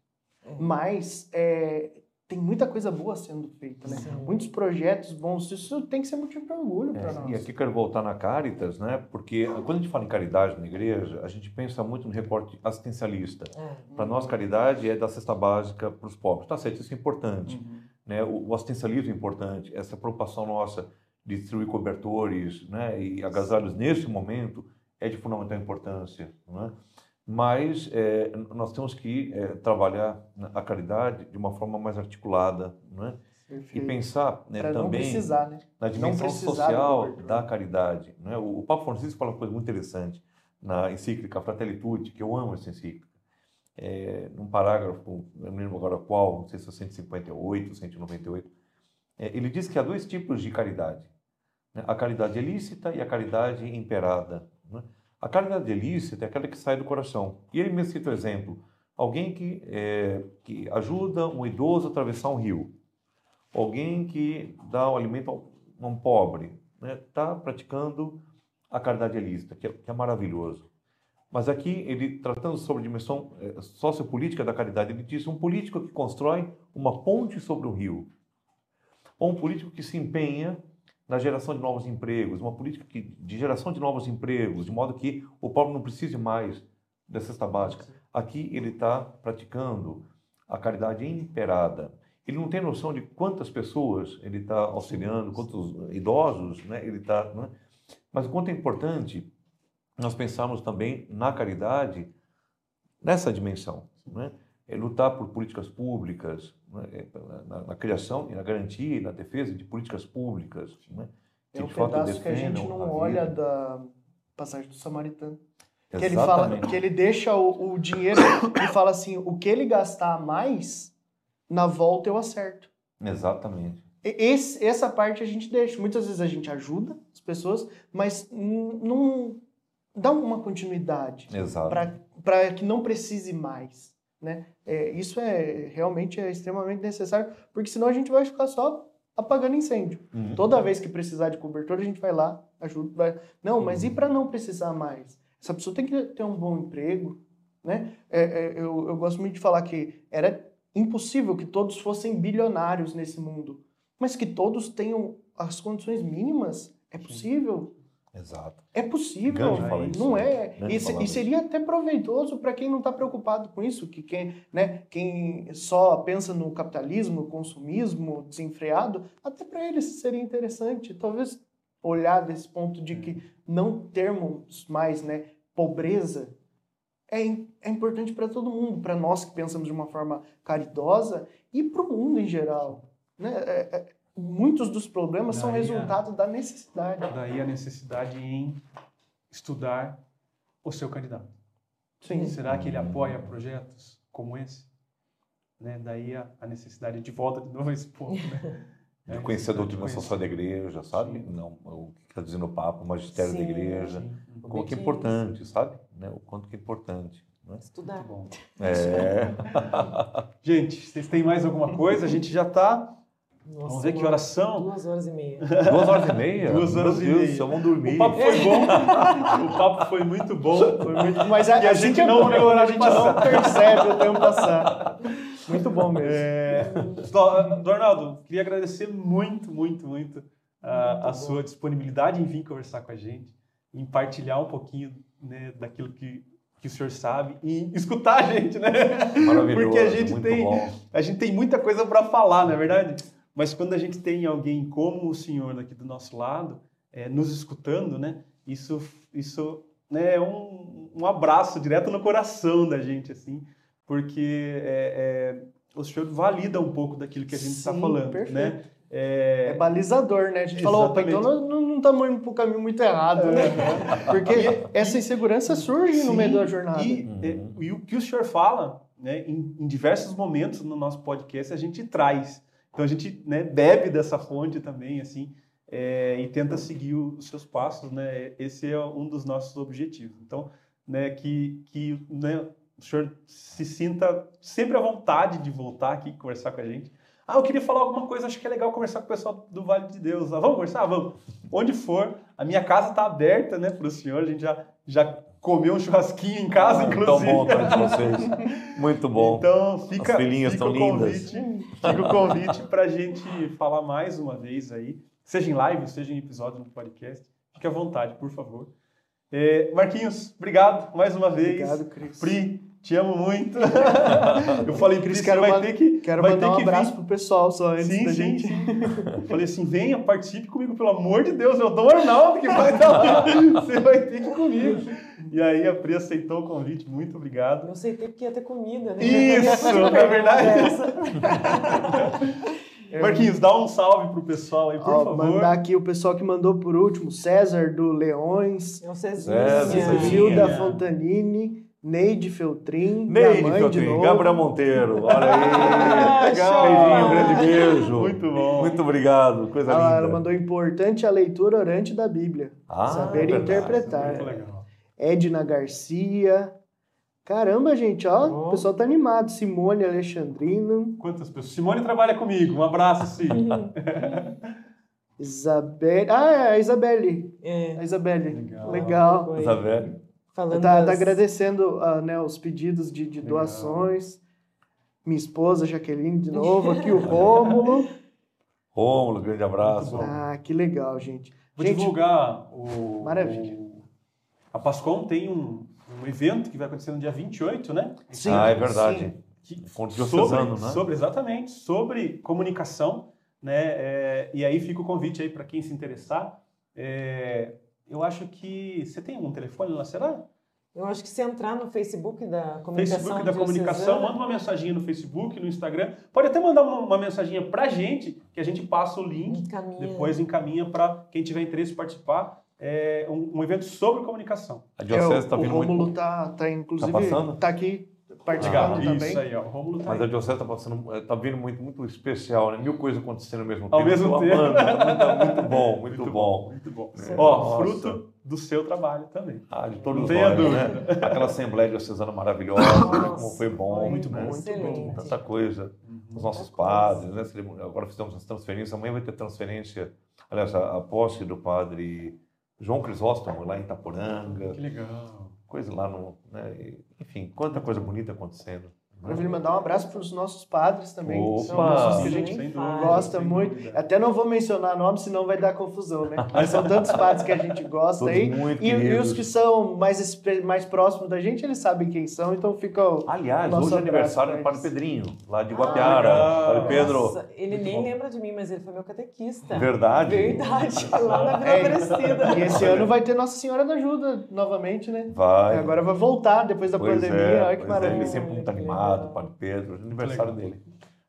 Uhum. Mas é, tem muita coisa boa sendo feita, né? Sim. Muitos projetos bons, isso tem que ser motivo de orgulho é, para nós. E aqui quero voltar na Caritas, né? Porque quando a gente fala em caridade na igreja, a gente pensa muito no recorte assistencialista. Uhum. Para nós, caridade é da cesta básica para os pobres. Tá certo, isso é importante. Uhum né? O, o assistencialismo é importante, essa preocupação nossa de distribuir cobertores né? e agasalhos nesse momento é de fundamental importância. Né? Mas é, nós temos que é, trabalhar a caridade de uma forma mais articulada né? e pensar né, também precisar, né? na dimensão social da caridade. Né? O, o Papa Francisco fala uma coisa muito interessante na encíclica Fratelli Tutti, que eu amo essa encíclica é, num parágrafo, não me lembro agora qual, não sei se é 158, 198, é, ele diz que há dois tipos de caridade. Né? A caridade ilícita e a caridade imperada. Né? A caridade ilícita é aquela que sai do coração. E ele me cita o exemplo. Alguém que, é, que ajuda um idoso a atravessar um rio. Alguém que dá o um alimento a um pobre. Está né? praticando a caridade ilícita, que é, que é maravilhoso. Mas aqui, ele tratando sobre a dimensão é, sociopolítica da caridade, ele diz um político que constrói uma ponte sobre o rio, ou um político que se empenha na geração de novos empregos, uma política que, de geração de novos empregos, de modo que o pobre não precise mais da cesta básica. Aqui ele está praticando a caridade imperada. Ele não tem noção de quantas pessoas ele está auxiliando, quantos idosos né, ele está. Né? Mas o quanto é importante nós pensamos também na caridade nessa dimensão, né? É lutar por políticas públicas, né? É, na, na, criação e na garantia e na defesa de políticas públicas, né? que é um pedaço que a gente não a olha da passagem do Samaritano. Que ele fala que ele deixa o, o dinheiro (coughs) e fala assim, o que ele gastar mais, na volta eu acerto. Exatamente. Esse, essa parte a gente deixa. Muitas vezes a gente ajuda as pessoas, mas não dá uma continuidade para que não precise mais. Né? É, isso é realmente é extremamente necessário, porque senão a gente vai ficar só apagando incêndio. Uhum. Toda vez que precisar de cobertor, a gente vai lá, ajuda. Vai... Não, mas uhum. e para não precisar mais? Essa pessoa tem que ter um bom emprego. Né? É, é, eu, eu gosto muito de falar que era impossível que todos fossem bilionários nesse mundo, mas que todos tenham as condições mínimas. É possível. Exato. É possível, não é? E, e, seria até proveitoso para quem não está preocupado com isso, que quem, né, quem só pensa no capitalismo, consumismo desenfreado, até para eles seria interessante, talvez olhar desse ponto de que não termos mais né, pobreza é, é importante para todo mundo, para nós que pensamos de uma forma caridosa e para o mundo em geral. Né? É, é, muitos dos problemas daí são resultado a, da necessidade. Daí a necessidade em estudar o seu candidato. Sim. Será que ele apoia projetos como esse? Né? Daí a, a necessidade de volta de novo a esse ponto. Né? (laughs) De conhecer a doutrina social da igreja, sabe? Sim. Não, o que está dizendo o Papa, o magistério sim, da igreja. Sim. O quanto é importante, sabe? Né? O quanto que é importante. Né? Estudar. Muito bom. É. (laughs) Gente, vocês têm mais alguma coisa? A gente já está Nossa, Vamos ver que horas são. (laughs) Duas horas e meia. Duas horas e meia? Duas horas Meu e Deus, meia. só vão dormir. O papo foi bom. o papo foi muito bom. Foi muito, mas a, E a assim gente que é não bom, vê né? a gente não percebe o tempo passar. Muito bom mesmo. É, Do- Dornaldo, queria agradecer muito, muito, muito a, Muito a bom. sua disponibilidade em vir conversar com a gente, em partilhar um pouquinho né, daquilo que, que o senhor sabe e escutar a gente, né? Maravilhoso, Porque a gente muito tem, bom. a gente tem muita coisa para falar, não é verdade? Mas quando a gente tem alguém como o senhor aqui do nosso lado, é, nos escutando, né? Isso, isso né, é um, um abraço direto no coração da gente, assim, porque é, é, o senhor valida um pouco daquilo que a gente está falando, perfeito. né? É É, balizador, né? A gente falou, opa, então não, não estamos indo para o caminho muito errado, né? Porque essa insegurança surge no Sim, meio da jornada. E, Uhum. é, e o que o senhor fala, né, em, em diversos momentos no nosso podcast, a gente traz. Então a gente né, bebe dessa fonte também, assim, é, e tenta seguir os seus passos, né? Esse é um dos nossos objetivos. Então, né, que, que né, o senhor se sinta sempre à vontade de voltar aqui conversar com a gente. Ah, eu queria falar alguma coisa, acho que é legal conversar com o pessoal do Vale de Deus. Ah, vamos conversar? Vamos. Onde for. A minha casa está aberta, né, para o senhor. A gente já, já comeu um churrasquinho em casa, Ah, inclusive. Tão bom estar com vocês. Muito bom. Então, fica, As filhinhas fica tão o lindas. convite, fica o convite para a gente falar mais uma vez aí, seja em live, seja em episódio no podcast. Fique à vontade, por favor. É, Marquinhos, obrigado mais uma vez. Obrigado, Cris. Pri, te amo muito. (laughs) Eu falei, Cris, quero vai ter que Quero vai mandar ter um que abraço vir. pro pessoal só antes Sim, da sim, gente. sim. Eu (laughs) falei assim, venha, participe comigo, pelo amor de Deus, eu dou o Arnaldo que vai estar lá. (laughs) Você vai ter que ir comigo. E aí a Pri aceitou o convite, muito obrigado. Eu aceitei porque ia ter comida, né? Isso, na pergunta verdade. é? (laughs) Marquinhos, dá um salve pro pessoal aí, por Ó, favor. mandar aqui o pessoal que mandou por último, César do Leões, É o César. Gilda. Fontanini, Neide Feltrin, Neide, mãe eu de novo. Gabriel Monteiro. Olha Ah, aí. (laughs) legal. Beijinho, um grande beijo. Muito bom. Muito obrigado. Coisa Ela, ela linda. mandou importante a leitura orante da Bíblia. Ah, saber é verdade. interpretar. Muito legal. Edna Garcia. Caramba, gente, ó, o pessoal tá animado. Simone Alexandrino, Quantas pessoas? Simone trabalha comigo. Um abraço, Sim. (laughs) Isabelle. Ah, é a Isabelle. É, A Isabelle. Legal. Legal. foi. Isabel. Falando Tá, tá das- agradecendo ah, né, os pedidos de, de doações. Minha esposa, Jaqueline, de (laughs) novo. Aqui o Rômulo. Rômulo, grande abraço. Ah, que legal, gente. Vou gente, divulgar o. Maravilha. A Pascom tem um, um evento que vai acontecer no dia 28, né? sim, ah, é verdade. Que, Encontro diocesano, sobre, né? sobre exatamente sobre comunicação, né? É, e aí fica o convite aí para quem se interessar. É, eu acho que você tem um telefone lá, será? Eu acho que se entrar no Facebook da comunicação Facebook da comunicação, manda uma mensaginha no Facebook, no Instagram. Pode até mandar uma, uma mensaginha pra gente, que a gente passa o link, encaminha. depois encaminha para quem tiver interesse em participar. É um, um evento sobre comunicação. A é, diocese o, está o vindo Rômulo muito. tá, tá, inclusive, Tá passando? tá aqui participando Legal. também. Isso aí, ó. O Rômulo tá Mas aí. a diocese está passando, está vindo muito, muito especial, né? Mil coisas acontecendo ao mesmo Ao tempo. mesmo Tô tempo. amando. (laughs) Muito, muito bom, muito, bom. Muito bom. É, Ó, fruto do seu trabalho também. Ah, de todos Não tenha nós, dúvida. né? (laughs) Aquela Assembleia Diocesana maravilhosa, Nossa, como foi bom, foi muito né? bom, muito excelente. Tanta coisa. Os nossos Muita coisa. padres, né? Agora fizemos as transferências, amanhã vai ter transferência, aliás, a, a posse do padre João Crisóstomo, lá em Itaporanga, Que legal. coisa lá no. Né? Enfim, quanta coisa bonita acontecendo. Maravilha, mandar um abraço para os nossos padres também. que São Opa! pessoas que a gente gosta muito. dúvida. Até não vou mencionar nomes, senão vai dar confusão, né? (laughs) Mas são tantos padres que a gente gosta Todos aí. muito E, e os que são mais, mais próximos da gente, eles sabem quem são, então ficam. Aliás, Nosso hoje é aniversário do Padre. Pedrinho, lá de Ah, Guapiara. legal. Padre Pedro, Nossa, ele Muito nem bom. lembra de mim, mas ele foi meu catequista. verdade. Verdade, lá na Vila (laughs) É, Aparecida. E esse ano vai ter Nossa Senhora da Ajuda novamente, né? Vai. Agora vai voltar depois da Pois pandemia. é, Olha que pois é, maravilha. ele sempre muito animado, legal. Padre Pedro, é aniversário legal. dele.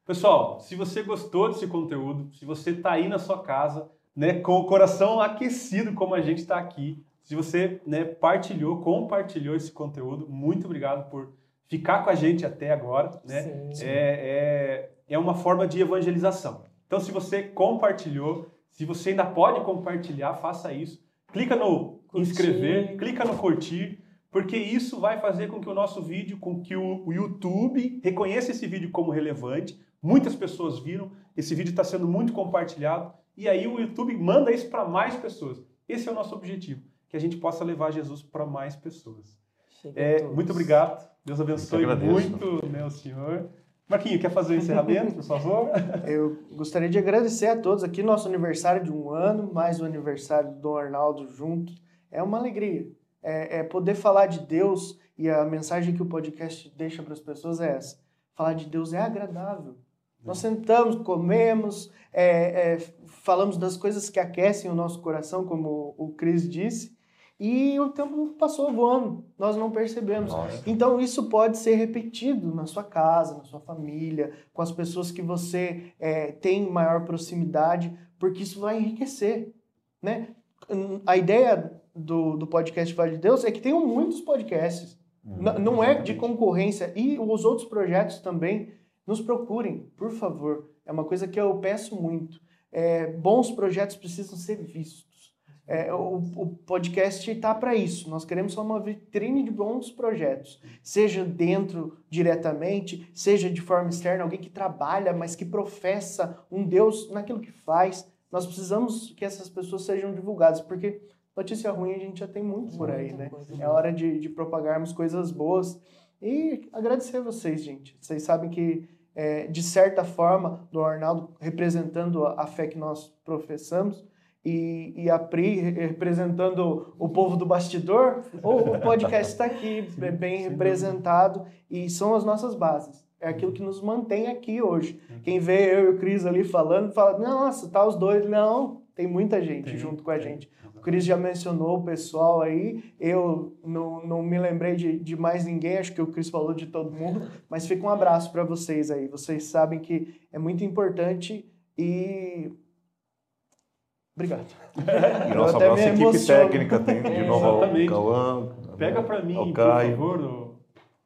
Pessoal, se você gostou desse conteúdo, se você está aí na sua casa, né, com o coração aquecido como a gente está aqui, se você né, partilhou, compartilhou esse conteúdo, muito obrigado por ficar com a gente até agora. Né? Sim. É, é, é uma forma de evangelização. Então, se você compartilhou, se você ainda pode compartilhar, faça isso. Clica no Curtir. inscrever, clica no curtir, porque isso vai fazer com que o nosso vídeo, com que o, YouTube reconheça esse vídeo como relevante, Muitas pessoas viram, esse vídeo está sendo muito compartilhado, e aí o YouTube manda isso para mais pessoas. Esse é o nosso objetivo, que a gente possa levar Jesus para mais pessoas. É, muito obrigado. Deus abençoe muito né, o senhor. Marquinho, quer fazer o encerramento, por favor? (laughs) Eu gostaria de agradecer a todos aqui, nosso aniversário de um ano, mais o aniversário do Dom Arnaldo junto. É uma alegria. É, é poder falar de Deus e a mensagem que o podcast deixa para as pessoas é essa. Falar de Deus é agradável. Nós sentamos, comemos, é, é, falamos das coisas que aquecem o nosso coração, como o Cris disse, e o tempo passou voando, nós não percebemos. Nossa. Então isso pode ser repetido na sua casa, na sua família, com as pessoas que você é, tem maior proximidade, porque isso vai enriquecer, né? A ideia do, do podcast Vale de Deus é que tenham muitos podcasts. Hum, não é de concorrência. E os outros projetos também, nos procurem, por favor. É uma coisa que eu peço muito. É, bons projetos precisam ser vistos. É, o, o, podcast está para isso. Nós queremos só uma vitrine de bons projetos, seja dentro diretamente, seja de forma externa, alguém que trabalha, mas que professa um Deus naquilo que faz. Nós precisamos que essas pessoas sejam divulgadas, porque notícia ruim a gente já tem muito por aí, né? É hora de, de propagarmos coisas boas. E agradecer a vocês, gente. Vocês sabem que, é, de certa forma, do Arnaldo representando a fé que nós professamos, e, e a Pri representando o povo do bastidor, o, o podcast está aqui, (laughs) bem representado, e são as nossas bases. É aquilo que nos mantém aqui hoje. Uhum. Quem vê eu e o Cris ali falando, fala, nossa, tá os dois. Não, tem muita gente tem, junto com a gente. O Cris já mencionou o pessoal aí, eu não, não me lembrei de, de mais ninguém, acho que o Cris falou de todo mundo, mas fica um abraço para vocês aí. Vocês sabem que é muito importante e Obrigado. (laughs) E nossa nossa equipe técnica tem de novo Exatamente. ao Cauã. Pega para mim, por favor,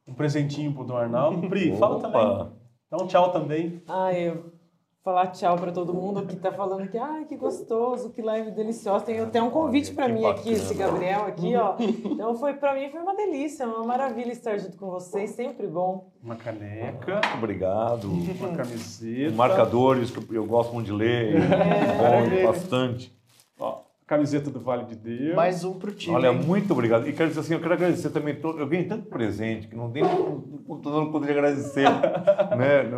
um presentinho pro Dom Arnaldo. Pri, fala também. Dá um tchau também. Ah, eu falar tchau para todo mundo que está falando que, ai, que gostoso, que live deliciosa. Tem até um convite para mim aqui, esse Gabriel aqui, ó. (laughs) Então foi para mim foi uma delícia, uma maravilha estar junto com vocês, sempre bom. Uma caneca, obrigado. Uma camiseta, marcadores que eu gosto muito de ler, é. bom, bastante. Ó, camiseta do Vale de Deus. Mais um pro time. Olha, muito obrigado. E quero dizer assim, eu quero agradecer também todo. Eu ganhei tanto presente que não tem não poderia agradecer, (laughs) né?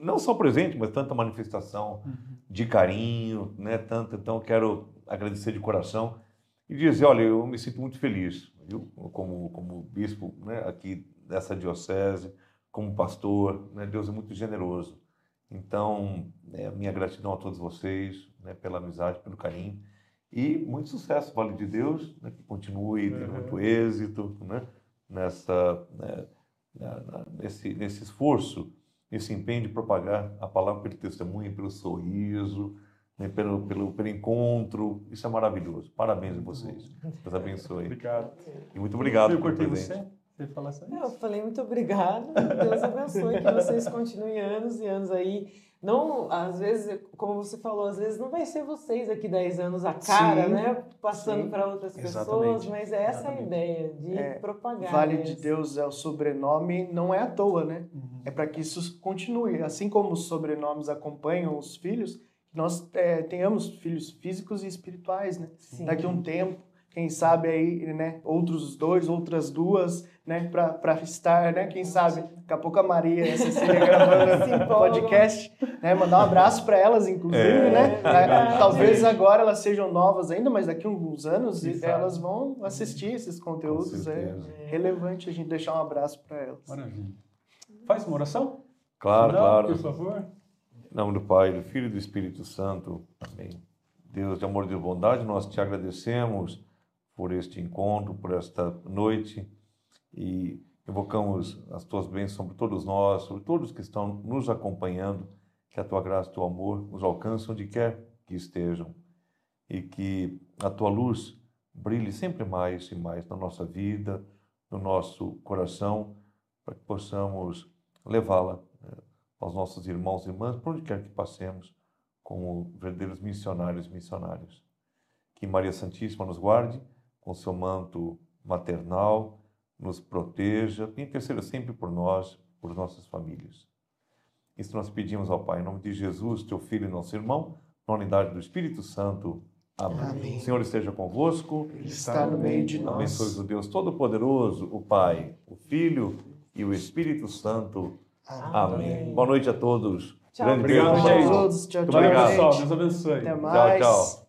Não só presente, mas tanta manifestação uhum. de carinho, né? Tanto, então eu quero agradecer de coração e dizer, olha, eu me sinto muito feliz, viu? Como como bispo, né? Aqui dessa diocese, como pastor, né? Deus é muito generoso. Então, é, minha gratidão a todos vocês, né? Pela amizade, pelo carinho. E muito sucesso, Vale de Deus, né, que continue, tenha muito êxito né, nessa, né, nesse, nesse esforço, nesse empenho de propagar a palavra pelo testemunho, pelo sorriso, né, pelo, pelo, pelo encontro. Isso é maravilhoso. Parabéns a vocês. Deus abençoe. Obrigado. E muito obrigado Eu cortei você? Você falar isso? Eu falei muito obrigado. Deus abençoe que vocês continuem anos e anos aí não, às vezes, como você falou, às vezes não vai ser vocês aqui 10 anos a cara, sim, né? Passando para outras pessoas, mas é essa Exatamente. a ideia de é, propagar. Vale de Deus é o sobrenome, não é à toa, né? Uhum. É para que isso continue. Assim como os sobrenomes acompanham os filhos, nós é, tenhamos filhos físicos e espirituais, né? Sim. Daqui a um tempo, quem sabe aí, né? Outros dois, outras duas né, para estar, né, quem sabe, daqui a pouco a Maria e a Cecília (laughs) gravando podcast, né, mandar um abraço para elas, inclusive, é, né, é talvez agora elas sejam novas ainda, mas daqui a alguns anos elas vão assistir esses conteúdos, é relevante a gente deixar um abraço para elas. Maravilha. Faz uma oração? Claro, Não, claro. Por favor. Em nome do Pai, do Filho e do Espírito Santo. Amém. Deus de amor e de bondade, nós te agradecemos por este encontro, por esta noite e invocamos as tuas bênçãos sobre todos nós, sobre todos que estão nos acompanhando, que a tua graça o teu amor nos alcancem onde quer que estejam e que a tua luz brilhe sempre mais e mais na nossa vida, no nosso coração, para que possamos levá-la né, aos nossos irmãos e irmãs, por onde quer que passemos, como verdadeiros missionários e missionários. Que Maria Santíssima nos guarde com seu manto maternal, nos proteja e interceda sempre por nós, por nossas famílias. Isso nós pedimos ao Pai, em nome de Jesus, teu Filho e nosso irmão, na unidade do Espírito Santo. Amém. Amém. O Senhor esteja convosco. Ele está no meio de nós. Abençoe o Deus Todo-Poderoso, o Pai, o Filho e o Espírito Santo. Amém. Amém. Boa noite a todos. Tchau, Grande Obrigado, Tchau para a todos. Tchau, tchau, obrigado, gente. pessoal. Deus abençoe. Até Tchau, mais. tchau.